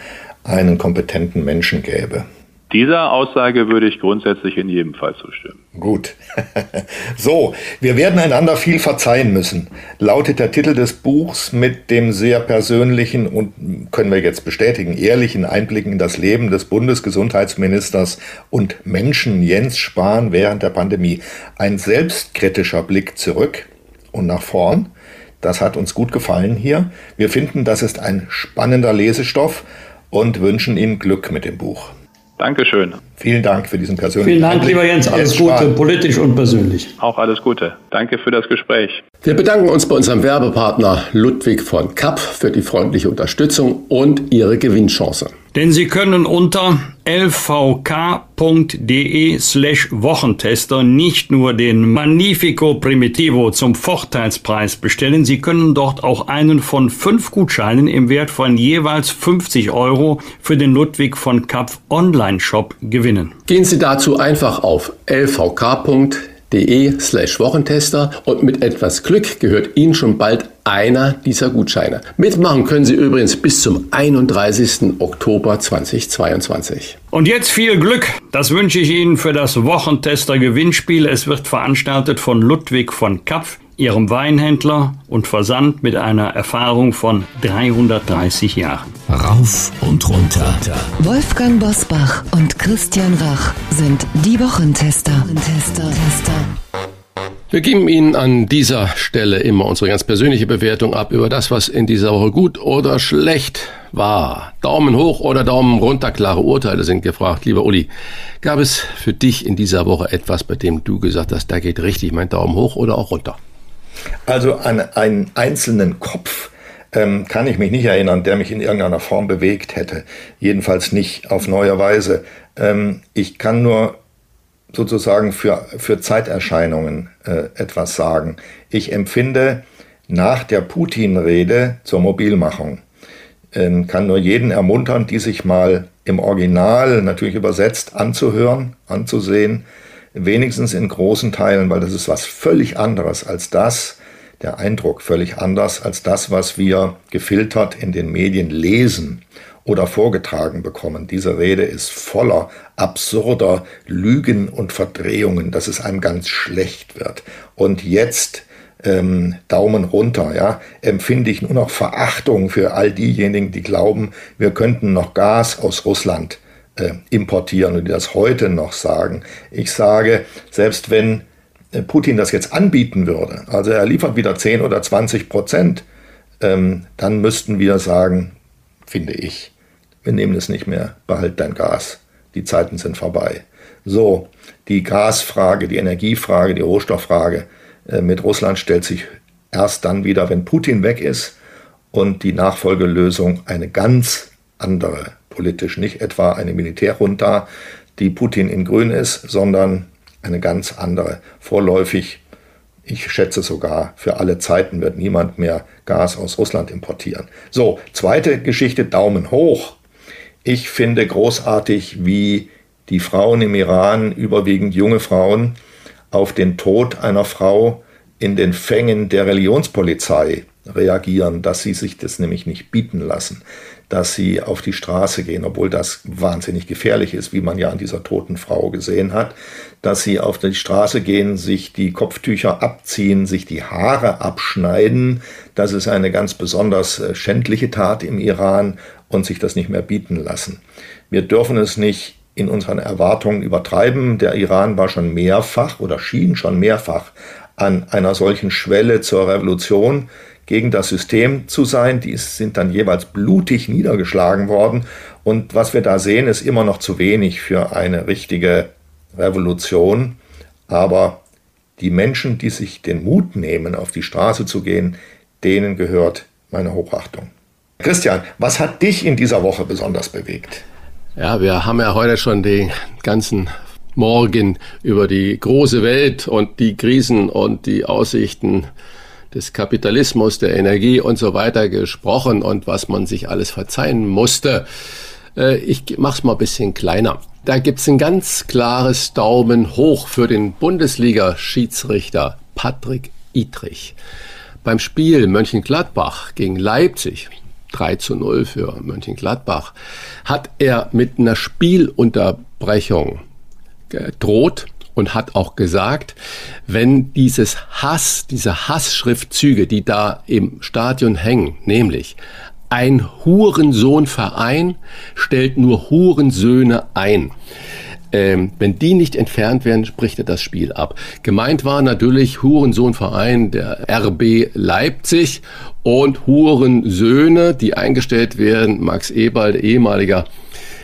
einen kompetenten Menschen gäbe. Dieser Aussage würde ich grundsätzlich in jedem Fall zustimmen. Gut. so, wir werden einander viel verzeihen müssen, lautet der Titel des Buchs mit dem sehr persönlichen und können wir jetzt bestätigen, ehrlichen Einblicken in das Leben des Bundesgesundheitsministers und Menschen Jens Spahn während der Pandemie. Ein selbstkritischer Blick zurück und nach vorn. Das hat uns gut gefallen hier. Wir finden, das ist ein spannender Lesestoff und wünschen Ihnen Glück mit dem Buch. Dankeschön. Vielen Dank für diesen persönlichen Vielen Dank, Einblick. lieber Jens. Alles Jens Gute, Spahn. politisch und persönlich. Auch alles Gute. Danke für das Gespräch. Wir bedanken uns bei unserem Werbepartner Ludwig von Kapp für die freundliche Unterstützung und Ihre Gewinnchance. Denn Sie können unter lvk.de slash Wochentester nicht nur den Magnifico Primitivo zum Vorteilspreis bestellen, Sie können dort auch einen von fünf Gutscheinen im Wert von jeweils 50 Euro für den Ludwig von Kapp Online-Shop gewinnen. Gehen Sie dazu einfach auf lvk.de de slash Wochentester und mit etwas Glück gehört Ihnen schon bald einer dieser Gutscheine. Mitmachen können Sie übrigens bis zum 31. Oktober 2022. Und jetzt viel Glück. Das wünsche ich Ihnen für das Wochentester Gewinnspiel. Es wird veranstaltet von Ludwig von Kapf ihrem Weinhändler und Versand mit einer Erfahrung von 330 Jahren. Rauf und runter. Wolfgang Bosbach und Christian Rach sind die Wochentester. Tester, Tester. Wir geben Ihnen an dieser Stelle immer unsere ganz persönliche Bewertung ab über das, was in dieser Woche gut oder schlecht war. Daumen hoch oder Daumen runter, klare Urteile sind gefragt. Lieber Uli, gab es für dich in dieser Woche etwas, bei dem du gesagt hast, da geht richtig mein Daumen hoch oder auch runter? Also an einen einzelnen Kopf ähm, kann ich mich nicht erinnern, der mich in irgendeiner Form bewegt hätte. Jedenfalls nicht auf neue Weise. Ähm, ich kann nur sozusagen für, für Zeiterscheinungen äh, etwas sagen. Ich empfinde nach der Putin-Rede zur Mobilmachung, äh, kann nur jeden ermuntern, die sich mal im Original natürlich übersetzt anzuhören, anzusehen, wenigstens in großen Teilen, weil das ist was völlig anderes als das, der Eindruck völlig anders als das, was wir gefiltert in den Medien lesen oder vorgetragen bekommen. Diese Rede ist voller absurder Lügen und Verdrehungen, dass es einem ganz schlecht wird. Und jetzt ähm, Daumen runter, ja, empfinde ich nur noch Verachtung für all diejenigen, die glauben, wir könnten noch Gas aus Russland äh, importieren und die das heute noch sagen. Ich sage, selbst wenn Putin das jetzt anbieten würde, also er liefert wieder 10 oder 20 Prozent, ähm, dann müssten wir sagen, finde ich, wir nehmen es nicht mehr, behalt dein Gas. Die Zeiten sind vorbei. So, die Gasfrage, die Energiefrage, die Rohstofffrage äh, mit Russland stellt sich erst dann wieder, wenn Putin weg ist und die Nachfolgelösung eine ganz andere politisch nicht etwa eine Militärjunta, die Putin in Grün ist, sondern eine ganz andere. Vorläufig, ich schätze sogar, für alle Zeiten wird niemand mehr Gas aus Russland importieren. So, zweite Geschichte, Daumen hoch. Ich finde großartig, wie die Frauen im Iran, überwiegend junge Frauen, auf den Tod einer Frau in den Fängen der Religionspolizei reagieren, dass sie sich das nämlich nicht bieten lassen, dass sie auf die Straße gehen, obwohl das wahnsinnig gefährlich ist, wie man ja an dieser toten Frau gesehen hat, dass sie auf die Straße gehen, sich die Kopftücher abziehen, sich die Haare abschneiden. Das ist eine ganz besonders äh, schändliche Tat im Iran und sich das nicht mehr bieten lassen. Wir dürfen es nicht in unseren Erwartungen übertreiben. Der Iran war schon mehrfach oder schien schon mehrfach an einer solchen Schwelle zur Revolution gegen das System zu sein. Die sind dann jeweils blutig niedergeschlagen worden. Und was wir da sehen, ist immer noch zu wenig für eine richtige Revolution. Aber die Menschen, die sich den Mut nehmen, auf die Straße zu gehen, denen gehört meine Hochachtung. Christian, was hat dich in dieser Woche besonders bewegt? Ja, wir haben ja heute schon den ganzen Morgen über die große Welt und die Krisen und die Aussichten des Kapitalismus, der Energie und so weiter gesprochen und was man sich alles verzeihen musste. Äh, ich mach's mal ein bisschen kleiner. Da gibt's ein ganz klares Daumen hoch für den Bundesliga-Schiedsrichter Patrick Idrich. Beim Spiel Mönchengladbach gegen Leipzig, 3 zu 0 für Mönchengladbach, hat er mit einer Spielunterbrechung gedroht und hat auch gesagt, wenn dieses Hass, diese Hassschriftzüge, die da im Stadion hängen, nämlich ein Hurensohnverein stellt nur Hurensöhne ein. Ähm, wenn die nicht entfernt werden, spricht er das Spiel ab. Gemeint war natürlich Hurensohnverein der RB Leipzig und Hurensöhne, die eingestellt werden. Max Eberl, ehemaliger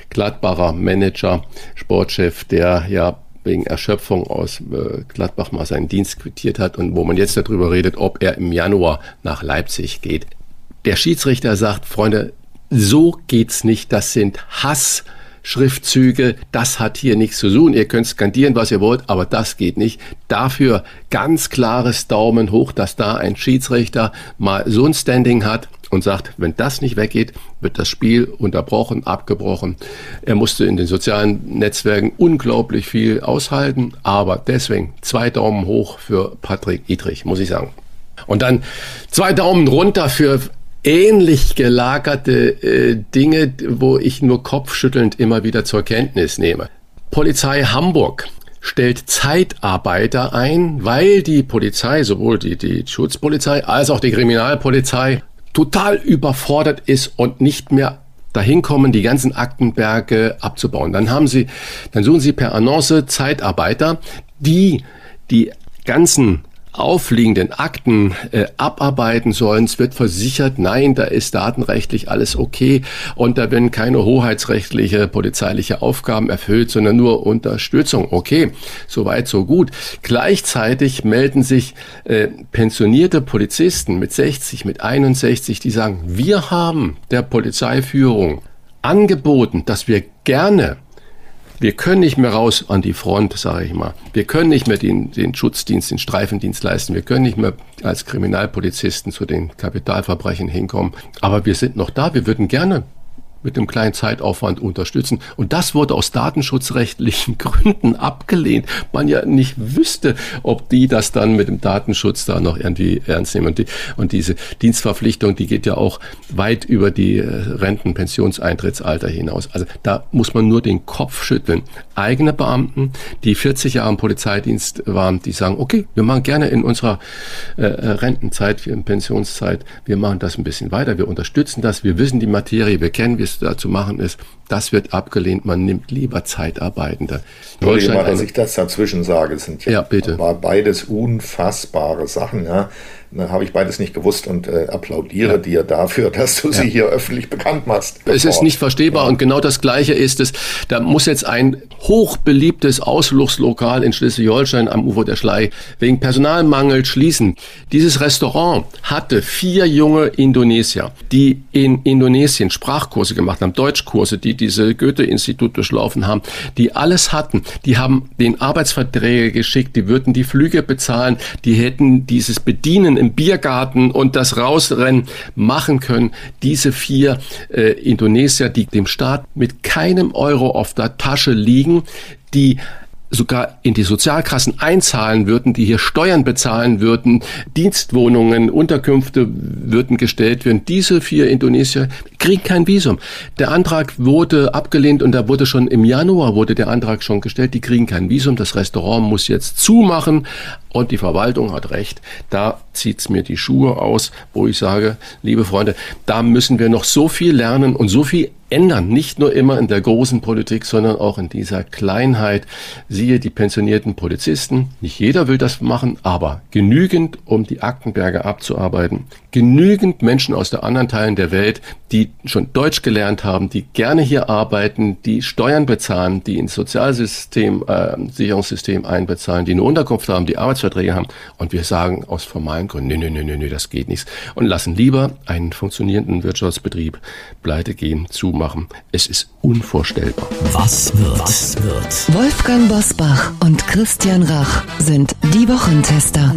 Gladbacher Manager, Sportchef, der ja wegen Erschöpfung aus äh, Gladbach mal seinen Dienst quittiert hat und wo man jetzt darüber redet, ob er im Januar nach Leipzig geht. Der Schiedsrichter sagt, Freunde, so geht's nicht. Das sind Hass. Schriftzüge, das hat hier nichts zu tun. Ihr könnt skandieren, was ihr wollt, aber das geht nicht. Dafür ganz klares Daumen hoch, dass da ein Schiedsrichter mal so ein Standing hat und sagt, wenn das nicht weggeht, wird das Spiel unterbrochen, abgebrochen. Er musste in den sozialen Netzwerken unglaublich viel aushalten, aber deswegen zwei Daumen hoch für Patrick Idrich, muss ich sagen. Und dann zwei Daumen runter für ähnlich gelagerte äh, Dinge, wo ich nur kopfschüttelnd immer wieder zur Kenntnis nehme. Polizei Hamburg stellt Zeitarbeiter ein, weil die Polizei, sowohl die, die Schutzpolizei als auch die Kriminalpolizei, total überfordert ist und nicht mehr dahin kommen, die ganzen Aktenberge abzubauen. Dann haben sie, dann suchen sie per Annonce Zeitarbeiter, die die ganzen aufliegenden Akten äh, abarbeiten sollen. Es wird versichert, nein, da ist datenrechtlich alles okay und da werden keine hoheitsrechtliche polizeiliche Aufgaben erfüllt, sondern nur Unterstützung. Okay, soweit so gut. Gleichzeitig melden sich äh, pensionierte Polizisten mit 60, mit 61, die sagen, wir haben der Polizeiführung angeboten, dass wir gerne wir können nicht mehr raus an die Front, sage ich mal. Wir können nicht mehr den, den Schutzdienst, den Streifendienst leisten. Wir können nicht mehr als Kriminalpolizisten zu den Kapitalverbrechen hinkommen. Aber wir sind noch da. Wir würden gerne mit einem kleinen Zeitaufwand unterstützen. Und das wurde aus datenschutzrechtlichen Gründen abgelehnt. Man ja nicht wüsste, ob die das dann mit dem Datenschutz da noch irgendwie ernst nehmen. Und, die, und diese Dienstverpflichtung, die geht ja auch weit über die äh, Renten-, Pensionseintrittsalter hinaus. Also da muss man nur den Kopf schütteln. Eigene Beamten, die 40 Jahre im Polizeidienst waren, die sagen, okay, wir machen gerne in unserer äh, äh Rentenzeit, in Pensionszeit, wir machen das ein bisschen weiter, wir unterstützen das, wir wissen die Materie, wir kennen, wir da zu machen ist, das wird abgelehnt. Man nimmt lieber Zeitarbeitende. Entschuldige mal, dass ich das dazwischen sage. Das sind ja, ja bitte. beides unfassbare Sachen. Ja. Dann habe ich beides nicht gewusst und äh, applaudiere ja. dir dafür, dass du sie hier öffentlich bekannt machst. Es ist nicht verstehbar ja. und genau das Gleiche ist es. Da muss jetzt ein hochbeliebtes Ausflugslokal in Schleswig-Holstein am Ufer der Schlei wegen Personalmangel schließen. Dieses Restaurant hatte vier junge Indonesier, die in Indonesien Sprachkurse gemacht haben, Deutschkurse, die diese Goethe-Institut durchlaufen haben, die alles hatten. Die haben den Arbeitsverträge geschickt, die würden die Flüge bezahlen, die hätten dieses Bedienen im Biergarten und das Rausrennen machen können. Diese vier äh, Indonesier, die dem Staat mit keinem Euro auf der Tasche liegen, die sogar in die Sozialkassen einzahlen würden, die hier Steuern bezahlen würden, Dienstwohnungen, Unterkünfte würden gestellt werden. Diese vier Indonesier kriegen kein Visum. Der Antrag wurde abgelehnt und da wurde schon im Januar wurde der Antrag schon gestellt, die kriegen kein Visum. Das Restaurant muss jetzt zumachen und die Verwaltung hat recht. Da zieht's mir die Schuhe aus, wo ich sage, liebe Freunde, da müssen wir noch so viel lernen und so viel ändern, nicht nur immer in der großen Politik, sondern auch in dieser Kleinheit. Siehe die pensionierten Polizisten. Nicht jeder will das machen, aber genügend, um die Aktenberge abzuarbeiten. Genügend Menschen aus der anderen Teilen der Welt, die schon Deutsch gelernt haben, die gerne hier arbeiten, die Steuern bezahlen, die ins Sozialsystem, äh, Sicherungssystem einbezahlen, die eine Unterkunft haben, die Arbeitsverträge haben. Und wir sagen aus formalen Gründen, nee, nee, nee, nee, das geht nicht. Und lassen lieber einen funktionierenden Wirtschaftsbetrieb pleite gehen, zumachen machen. Es ist unvorstellbar. Was wird? Was wird? Wolfgang Bosbach und Christian Rach sind die Wochentester.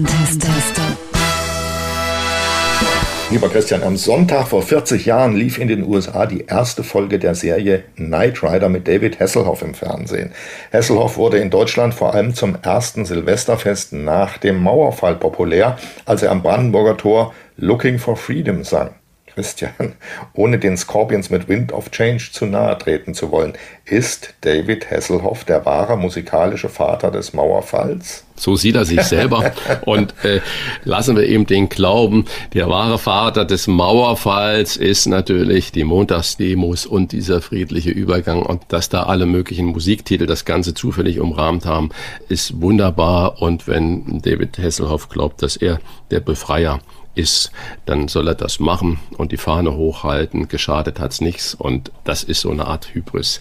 Lieber Christian, am Sonntag vor 40 Jahren lief in den USA die erste Folge der Serie Knight Rider mit David Hasselhoff im Fernsehen. Hasselhoff wurde in Deutschland vor allem zum ersten Silvesterfest nach dem Mauerfall populär, als er am Brandenburger Tor Looking for Freedom sang. Christian, ohne den Scorpions mit Wind of Change zu nahe treten zu wollen, ist David Hasselhoff der wahre musikalische Vater des Mauerfalls? So sieht er sich selber. Und äh, lassen wir ihm den glauben, der wahre Vater des Mauerfalls ist natürlich die Montagsdemos und dieser friedliche Übergang. Und dass da alle möglichen Musiktitel das Ganze zufällig umrahmt haben, ist wunderbar. Und wenn David Hasselhoff glaubt, dass er der Befreier ist, dann soll er das machen und die Fahne hochhalten. Geschadet hat's nichts und das ist so eine Art Hybris.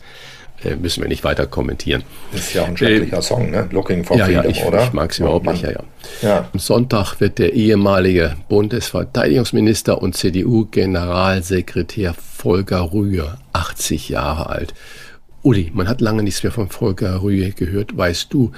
Äh, müssen wir nicht weiter kommentieren. Das ist ja ein schrecklicher äh, Song, ne? Looking for ja, Freedom, ja, ich, oder? Ich mag es überhaupt nicht, ja, ja, ja. Am Sonntag wird der ehemalige Bundesverteidigungsminister und CDU-Generalsekretär Volker Rühe 80 Jahre alt. Uli, man hat lange nichts mehr von Volker Rühe gehört. Weißt du,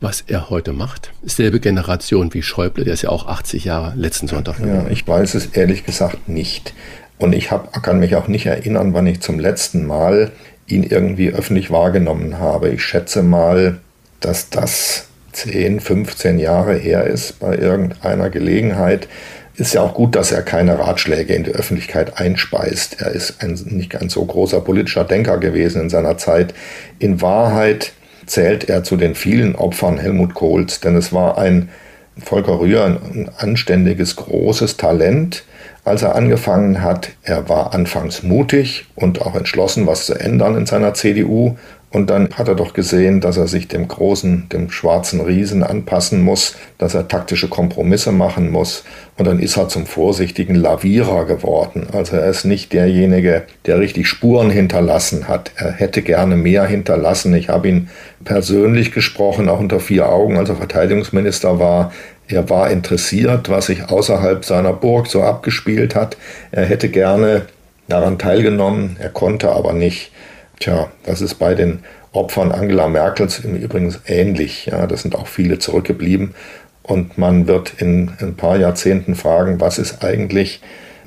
was er heute macht. Selbe Generation wie Schäuble, der ist ja auch 80 Jahre letzten Sonntag. Ja, ich weiß es ehrlich gesagt nicht. Und ich hab, kann mich auch nicht erinnern, wann ich zum letzten Mal ihn irgendwie öffentlich wahrgenommen habe. Ich schätze mal, dass das 10, 15 Jahre her ist bei irgendeiner Gelegenheit. Ist ja auch gut, dass er keine Ratschläge in die Öffentlichkeit einspeist. Er ist ein, nicht ein so großer politischer Denker gewesen in seiner Zeit. In Wahrheit zählt er zu den vielen Opfern Helmut Kohls, denn es war ein Volker Rühr ein anständiges, großes Talent, als er angefangen hat. Er war anfangs mutig und auch entschlossen, was zu ändern in seiner CDU. Und dann hat er doch gesehen, dass er sich dem großen, dem schwarzen Riesen anpassen muss, dass er taktische Kompromisse machen muss. Und dann ist er zum vorsichtigen Lavierer geworden. Also er ist nicht derjenige, der richtig Spuren hinterlassen hat. Er hätte gerne mehr hinterlassen. Ich habe ihn persönlich gesprochen, auch unter vier Augen, als er Verteidigungsminister war. Er war interessiert, was sich außerhalb seiner Burg so abgespielt hat. Er hätte gerne daran teilgenommen, er konnte aber nicht. Tja, das ist bei den Opfern Angela Merkels im Übrigen ähnlich. Ja, das sind auch viele zurückgeblieben. Und man wird in ein paar Jahrzehnten fragen, was ist eigentlich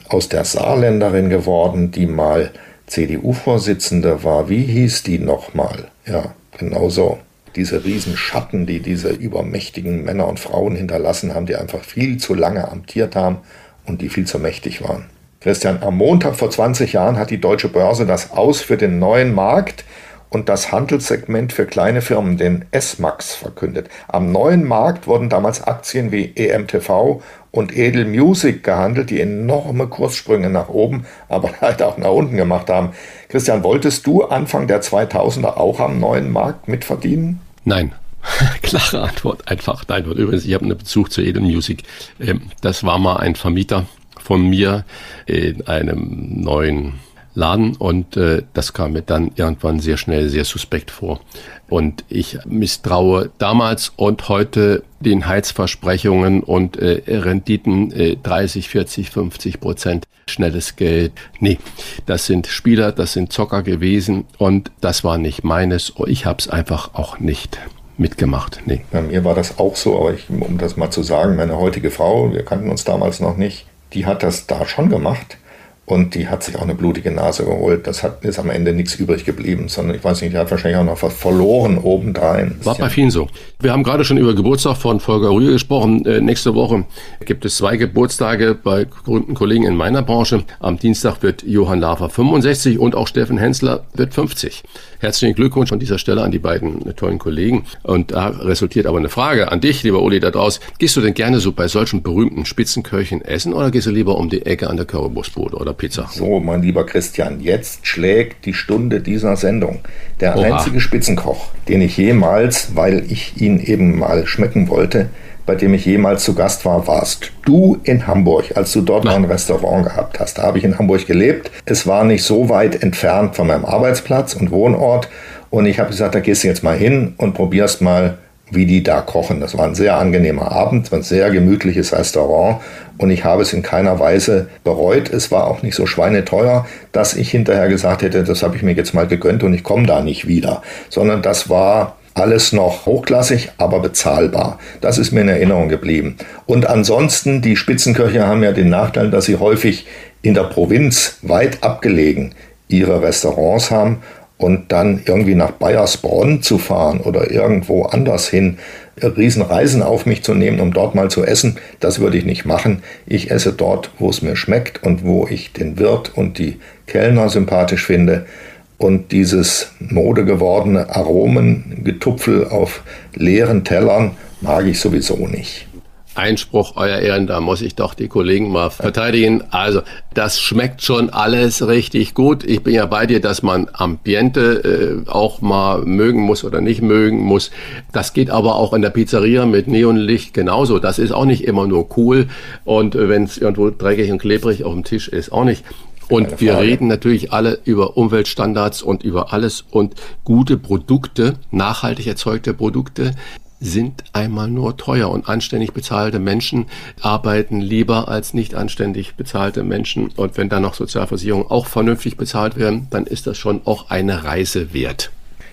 aus der Saarländerin geworden, die mal CDU-Vorsitzende war. Wie hieß die nochmal? Ja, genau so diese Riesenschatten, die diese übermächtigen Männer und Frauen hinterlassen haben, die einfach viel zu lange amtiert haben und die viel zu mächtig waren. Christian, am Montag vor 20 Jahren hat die deutsche Börse das Aus für den neuen Markt und das Handelssegment für kleine Firmen, den S-Max, verkündet. Am neuen Markt wurden damals Aktien wie EMTV und Edel Music gehandelt, die enorme Kurssprünge nach oben, aber leider auch nach unten gemacht haben. Christian, wolltest du Anfang der 2000er auch am neuen Markt mitverdienen? Nein. Klare Antwort, einfach nein. Übrigens, ich habe einen Bezug zu Edel Music. Ähm, das war mal ein Vermieter von mir in einem neuen Laden und äh, das kam mir dann irgendwann sehr schnell sehr suspekt vor. Und ich misstraue damals und heute den Heizversprechungen und äh, Renditen äh, 30, 40, 50 Prozent schnelles Geld. Nee, das sind Spieler, das sind Zocker gewesen und das war nicht meines. Ich habe es einfach auch nicht mitgemacht. Nee. Bei mir war das auch so, aber ich, um das mal zu sagen, meine heutige Frau, wir kannten uns damals noch nicht, die hat das da schon gemacht. Und die hat sich auch eine blutige Nase geholt. Das hat, ist am Ende nichts übrig geblieben, sondern ich weiß nicht, die hat wahrscheinlich auch noch was verloren obendrein. War bei vielen so. Wir haben gerade schon über Geburtstag von Volker Rühr gesprochen. Äh, nächste Woche gibt es zwei Geburtstage bei guten Kollegen in meiner Branche. Am Dienstag wird Johann Lafer 65 und auch Steffen Hensler wird 50. Herzlichen Glückwunsch an dieser Stelle an die beiden tollen Kollegen. Und da resultiert aber eine Frage an dich, lieber Uli, da draußen. Gehst du denn gerne so bei solchen berühmten Spitzenköchen essen oder gehst du lieber um die Ecke an der Currywurstbude oder Pizza? So, mein lieber Christian, jetzt schlägt die Stunde dieser Sendung. Der Oha. einzige Spitzenkoch, den ich jemals, weil ich ihn eben mal schmecken wollte, bei dem ich jemals zu Gast war, warst du in Hamburg, als du dort noch ein Restaurant gehabt hast. Da habe ich in Hamburg gelebt. Es war nicht so weit entfernt von meinem Arbeitsplatz und Wohnort. Und ich habe gesagt, da gehst du jetzt mal hin und probierst mal, wie die da kochen. Das war ein sehr angenehmer Abend, ein sehr gemütliches Restaurant. Und ich habe es in keiner Weise bereut. Es war auch nicht so schweineteuer, dass ich hinterher gesagt hätte, das habe ich mir jetzt mal gegönnt und ich komme da nicht wieder. Sondern das war alles noch hochklassig, aber bezahlbar. Das ist mir in Erinnerung geblieben. Und ansonsten, die Spitzenköche haben ja den Nachteil, dass sie häufig in der Provinz weit abgelegen ihre Restaurants haben und dann irgendwie nach Bayersbronn zu fahren oder irgendwo anders hin, Riesenreisen auf mich zu nehmen, um dort mal zu essen, das würde ich nicht machen. Ich esse dort, wo es mir schmeckt und wo ich den Wirt und die Kellner sympathisch finde. Und dieses modegewordene Aromengetupfel auf leeren Tellern mag ich sowieso nicht. Einspruch, Euer Ehren, da muss ich doch die Kollegen mal verteidigen. Also, das schmeckt schon alles richtig gut. Ich bin ja bei dir, dass man Ambiente äh, auch mal mögen muss oder nicht mögen muss. Das geht aber auch in der Pizzeria mit Neonlicht genauso. Das ist auch nicht immer nur cool. Und äh, wenn es irgendwo dreckig und klebrig auf dem Tisch ist, auch nicht. Und wir reden natürlich alle über Umweltstandards und über alles und gute Produkte, nachhaltig erzeugte Produkte sind einmal nur teuer und anständig bezahlte Menschen arbeiten lieber als nicht anständig bezahlte Menschen. Und wenn dann noch Sozialversicherungen auch vernünftig bezahlt werden, dann ist das schon auch eine Reise wert.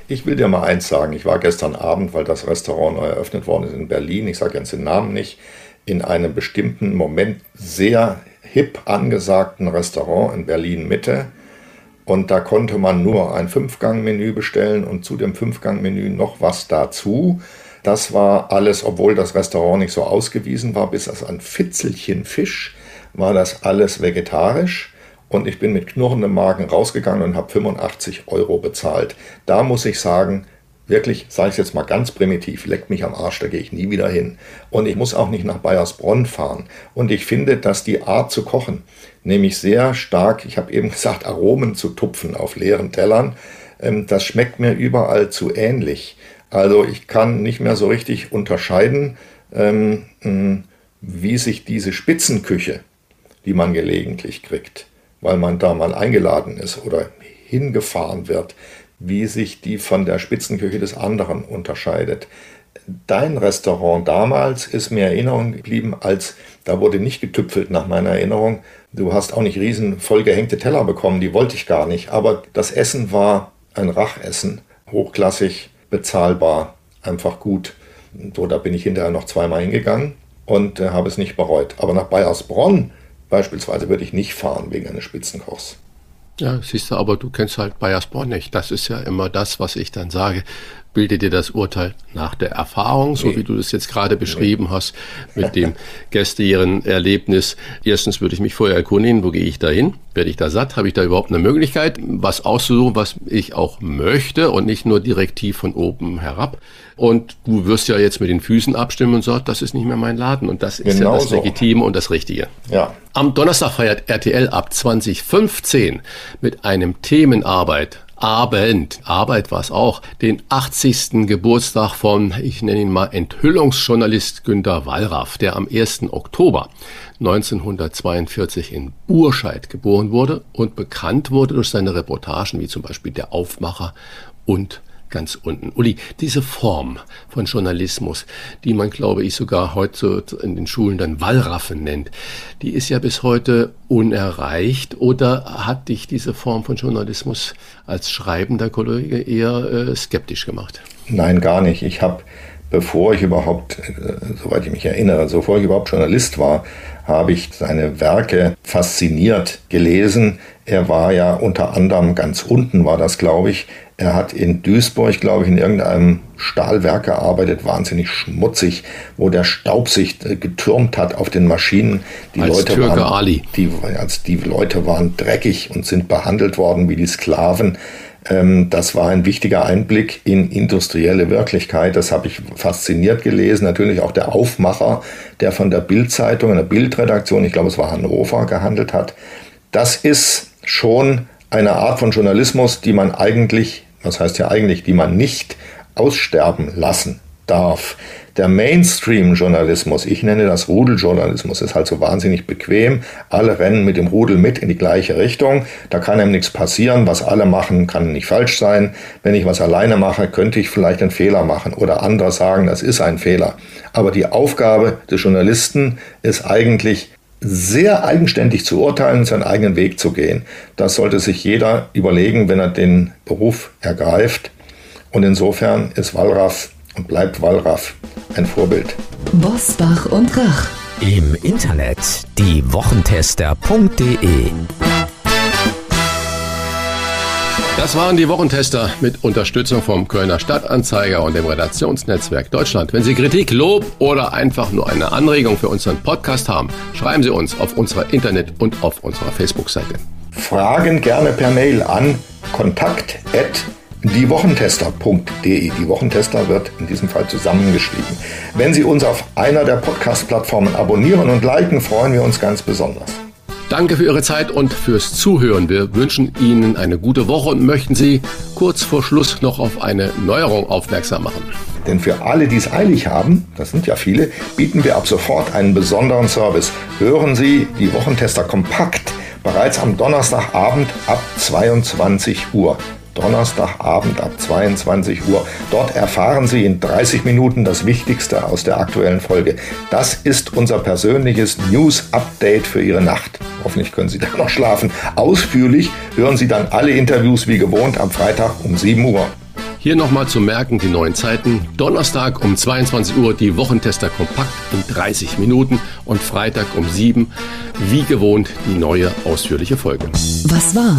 Ich will dir mal eins sagen. Ich war gestern Abend, weil das Restaurant neu eröffnet worden ist in Berlin. Ich sage jetzt den Namen nicht. In einem bestimmten Moment sehr hip angesagten Restaurant in Berlin Mitte. Und da konnte man nur ein Fünfgang-Menü bestellen und zu dem Fünfgang-Menü noch was dazu. Das war alles, obwohl das Restaurant nicht so ausgewiesen war, bis auf ein Fitzelchen Fisch, war das alles vegetarisch. Und ich bin mit knurrendem Magen rausgegangen und habe 85 Euro bezahlt. Da muss ich sagen, wirklich, sage ich jetzt mal ganz primitiv, leckt mich am Arsch, da gehe ich nie wieder hin. Und ich muss auch nicht nach Bayersbronn fahren. Und ich finde, dass die Art zu kochen, nämlich sehr stark, ich habe eben gesagt, Aromen zu tupfen auf leeren Tellern, ähm, das schmeckt mir überall zu ähnlich. Also ich kann nicht mehr so richtig unterscheiden, ähm, wie sich diese Spitzenküche, die man gelegentlich kriegt, weil man da mal eingeladen ist oder hingefahren wird, wie sich die von der Spitzenküche des anderen unterscheidet. Dein Restaurant damals ist mir Erinnerung geblieben, als da wurde nicht getüpfelt nach meiner Erinnerung. Du hast auch nicht riesen vollgehängte Teller bekommen, die wollte ich gar nicht. Aber das Essen war ein Rachessen, hochklassig, bezahlbar, einfach gut. So, da bin ich hinterher noch zweimal hingegangen und äh, habe es nicht bereut. Aber nach Bayersbronn beispielsweise würde ich nicht fahren wegen eines Spitzenkochs. Ja, siehst du, aber du kennst halt Bayersbronn nicht. Das ist ja immer das, was ich dann sage. Bilde dir das Urteil nach der Erfahrung, so wie du das jetzt gerade beschrieben hast, mit dem gestern Erlebnis. Erstens würde ich mich vorher erkundigen, wo gehe ich da hin? Werde ich da satt? Habe ich da überhaupt eine Möglichkeit, was auszusuchen, was ich auch möchte und nicht nur direktiv von oben herab? Und du wirst ja jetzt mit den Füßen abstimmen und sagst, das ist nicht mehr mein Laden. Und das ist genau ja das so. Legitime und das Richtige. Ja. Am Donnerstag feiert RTL ab 2015 mit einem Themenarbeit Abend, Arbeit war es auch, den 80. Geburtstag von, ich nenne ihn mal Enthüllungsjournalist Günter Wallraff, der am 1. Oktober 1942 in Burscheid geboren wurde und bekannt wurde durch seine Reportagen wie zum Beispiel Der Aufmacher und ganz unten. Uli, diese Form von Journalismus, die man, glaube ich, sogar heute in den Schulen dann Wallraffen nennt, die ist ja bis heute unerreicht. Oder hat dich diese Form von Journalismus als schreibender Kollege eher äh, skeptisch gemacht? Nein, gar nicht. Ich habe, bevor ich überhaupt, äh, soweit ich mich erinnere, bevor ich überhaupt Journalist war, habe ich seine Werke fasziniert gelesen. Er war ja unter anderem ganz unten, war das, glaube ich, er hat in Duisburg, glaube ich, in irgendeinem Stahlwerk gearbeitet, wahnsinnig schmutzig, wo der Staub sich äh, getürmt hat auf den Maschinen. Die als Leute Türke waren, Ali. Die, als die Leute waren dreckig und sind behandelt worden wie die Sklaven. Ähm, das war ein wichtiger Einblick in industrielle Wirklichkeit. Das habe ich fasziniert gelesen. Natürlich auch der Aufmacher, der von der Bildzeitung, einer Bildredaktion, ich glaube es war Hannover, gehandelt hat. Das ist schon eine Art von Journalismus, die man eigentlich was heißt ja eigentlich, die man nicht aussterben lassen darf. Der Mainstream-Journalismus, ich nenne das Rudeljournalismus, ist halt so wahnsinnig bequem. Alle rennen mit dem Rudel mit in die gleiche Richtung. Da kann einem nichts passieren. Was alle machen, kann nicht falsch sein. Wenn ich was alleine mache, könnte ich vielleicht einen Fehler machen oder andere sagen, das ist ein Fehler. Aber die Aufgabe des Journalisten ist eigentlich sehr eigenständig zu urteilen, seinen eigenen Weg zu gehen. Das sollte sich jeder überlegen, wenn er den Beruf ergreift. Und insofern ist Wallraff und bleibt Wallraff ein Vorbild. Bosbach und Rach. Im Internet diewochentester.de das waren die Wochentester mit Unterstützung vom Kölner Stadtanzeiger und dem Redaktionsnetzwerk Deutschland. Wenn Sie Kritik, Lob oder einfach nur eine Anregung für unseren Podcast haben, schreiben Sie uns auf unserer Internet- und auf unserer Facebook-Seite. Fragen gerne per Mail an kontakt@ diewochentester.de. Die Wochentester wird in diesem Fall zusammengeschrieben. Wenn Sie uns auf einer der Podcast-Plattformen abonnieren und liken, freuen wir uns ganz besonders. Danke für Ihre Zeit und fürs Zuhören. Wir wünschen Ihnen eine gute Woche und möchten Sie kurz vor Schluss noch auf eine Neuerung aufmerksam machen. Denn für alle, die es eilig haben, das sind ja viele, bieten wir ab sofort einen besonderen Service. Hören Sie die Wochentester kompakt bereits am Donnerstagabend ab 22 Uhr. Donnerstagabend ab 22 Uhr. Dort erfahren Sie in 30 Minuten das Wichtigste aus der aktuellen Folge. Das ist unser persönliches News-Update für Ihre Nacht. Hoffentlich können Sie da noch schlafen. Ausführlich hören Sie dann alle Interviews wie gewohnt am Freitag um 7 Uhr. Hier nochmal zu merken die neuen Zeiten. Donnerstag um 22 Uhr die Wochentester kompakt in 30 Minuten und Freitag um 7 wie gewohnt die neue ausführliche Folge. Was war?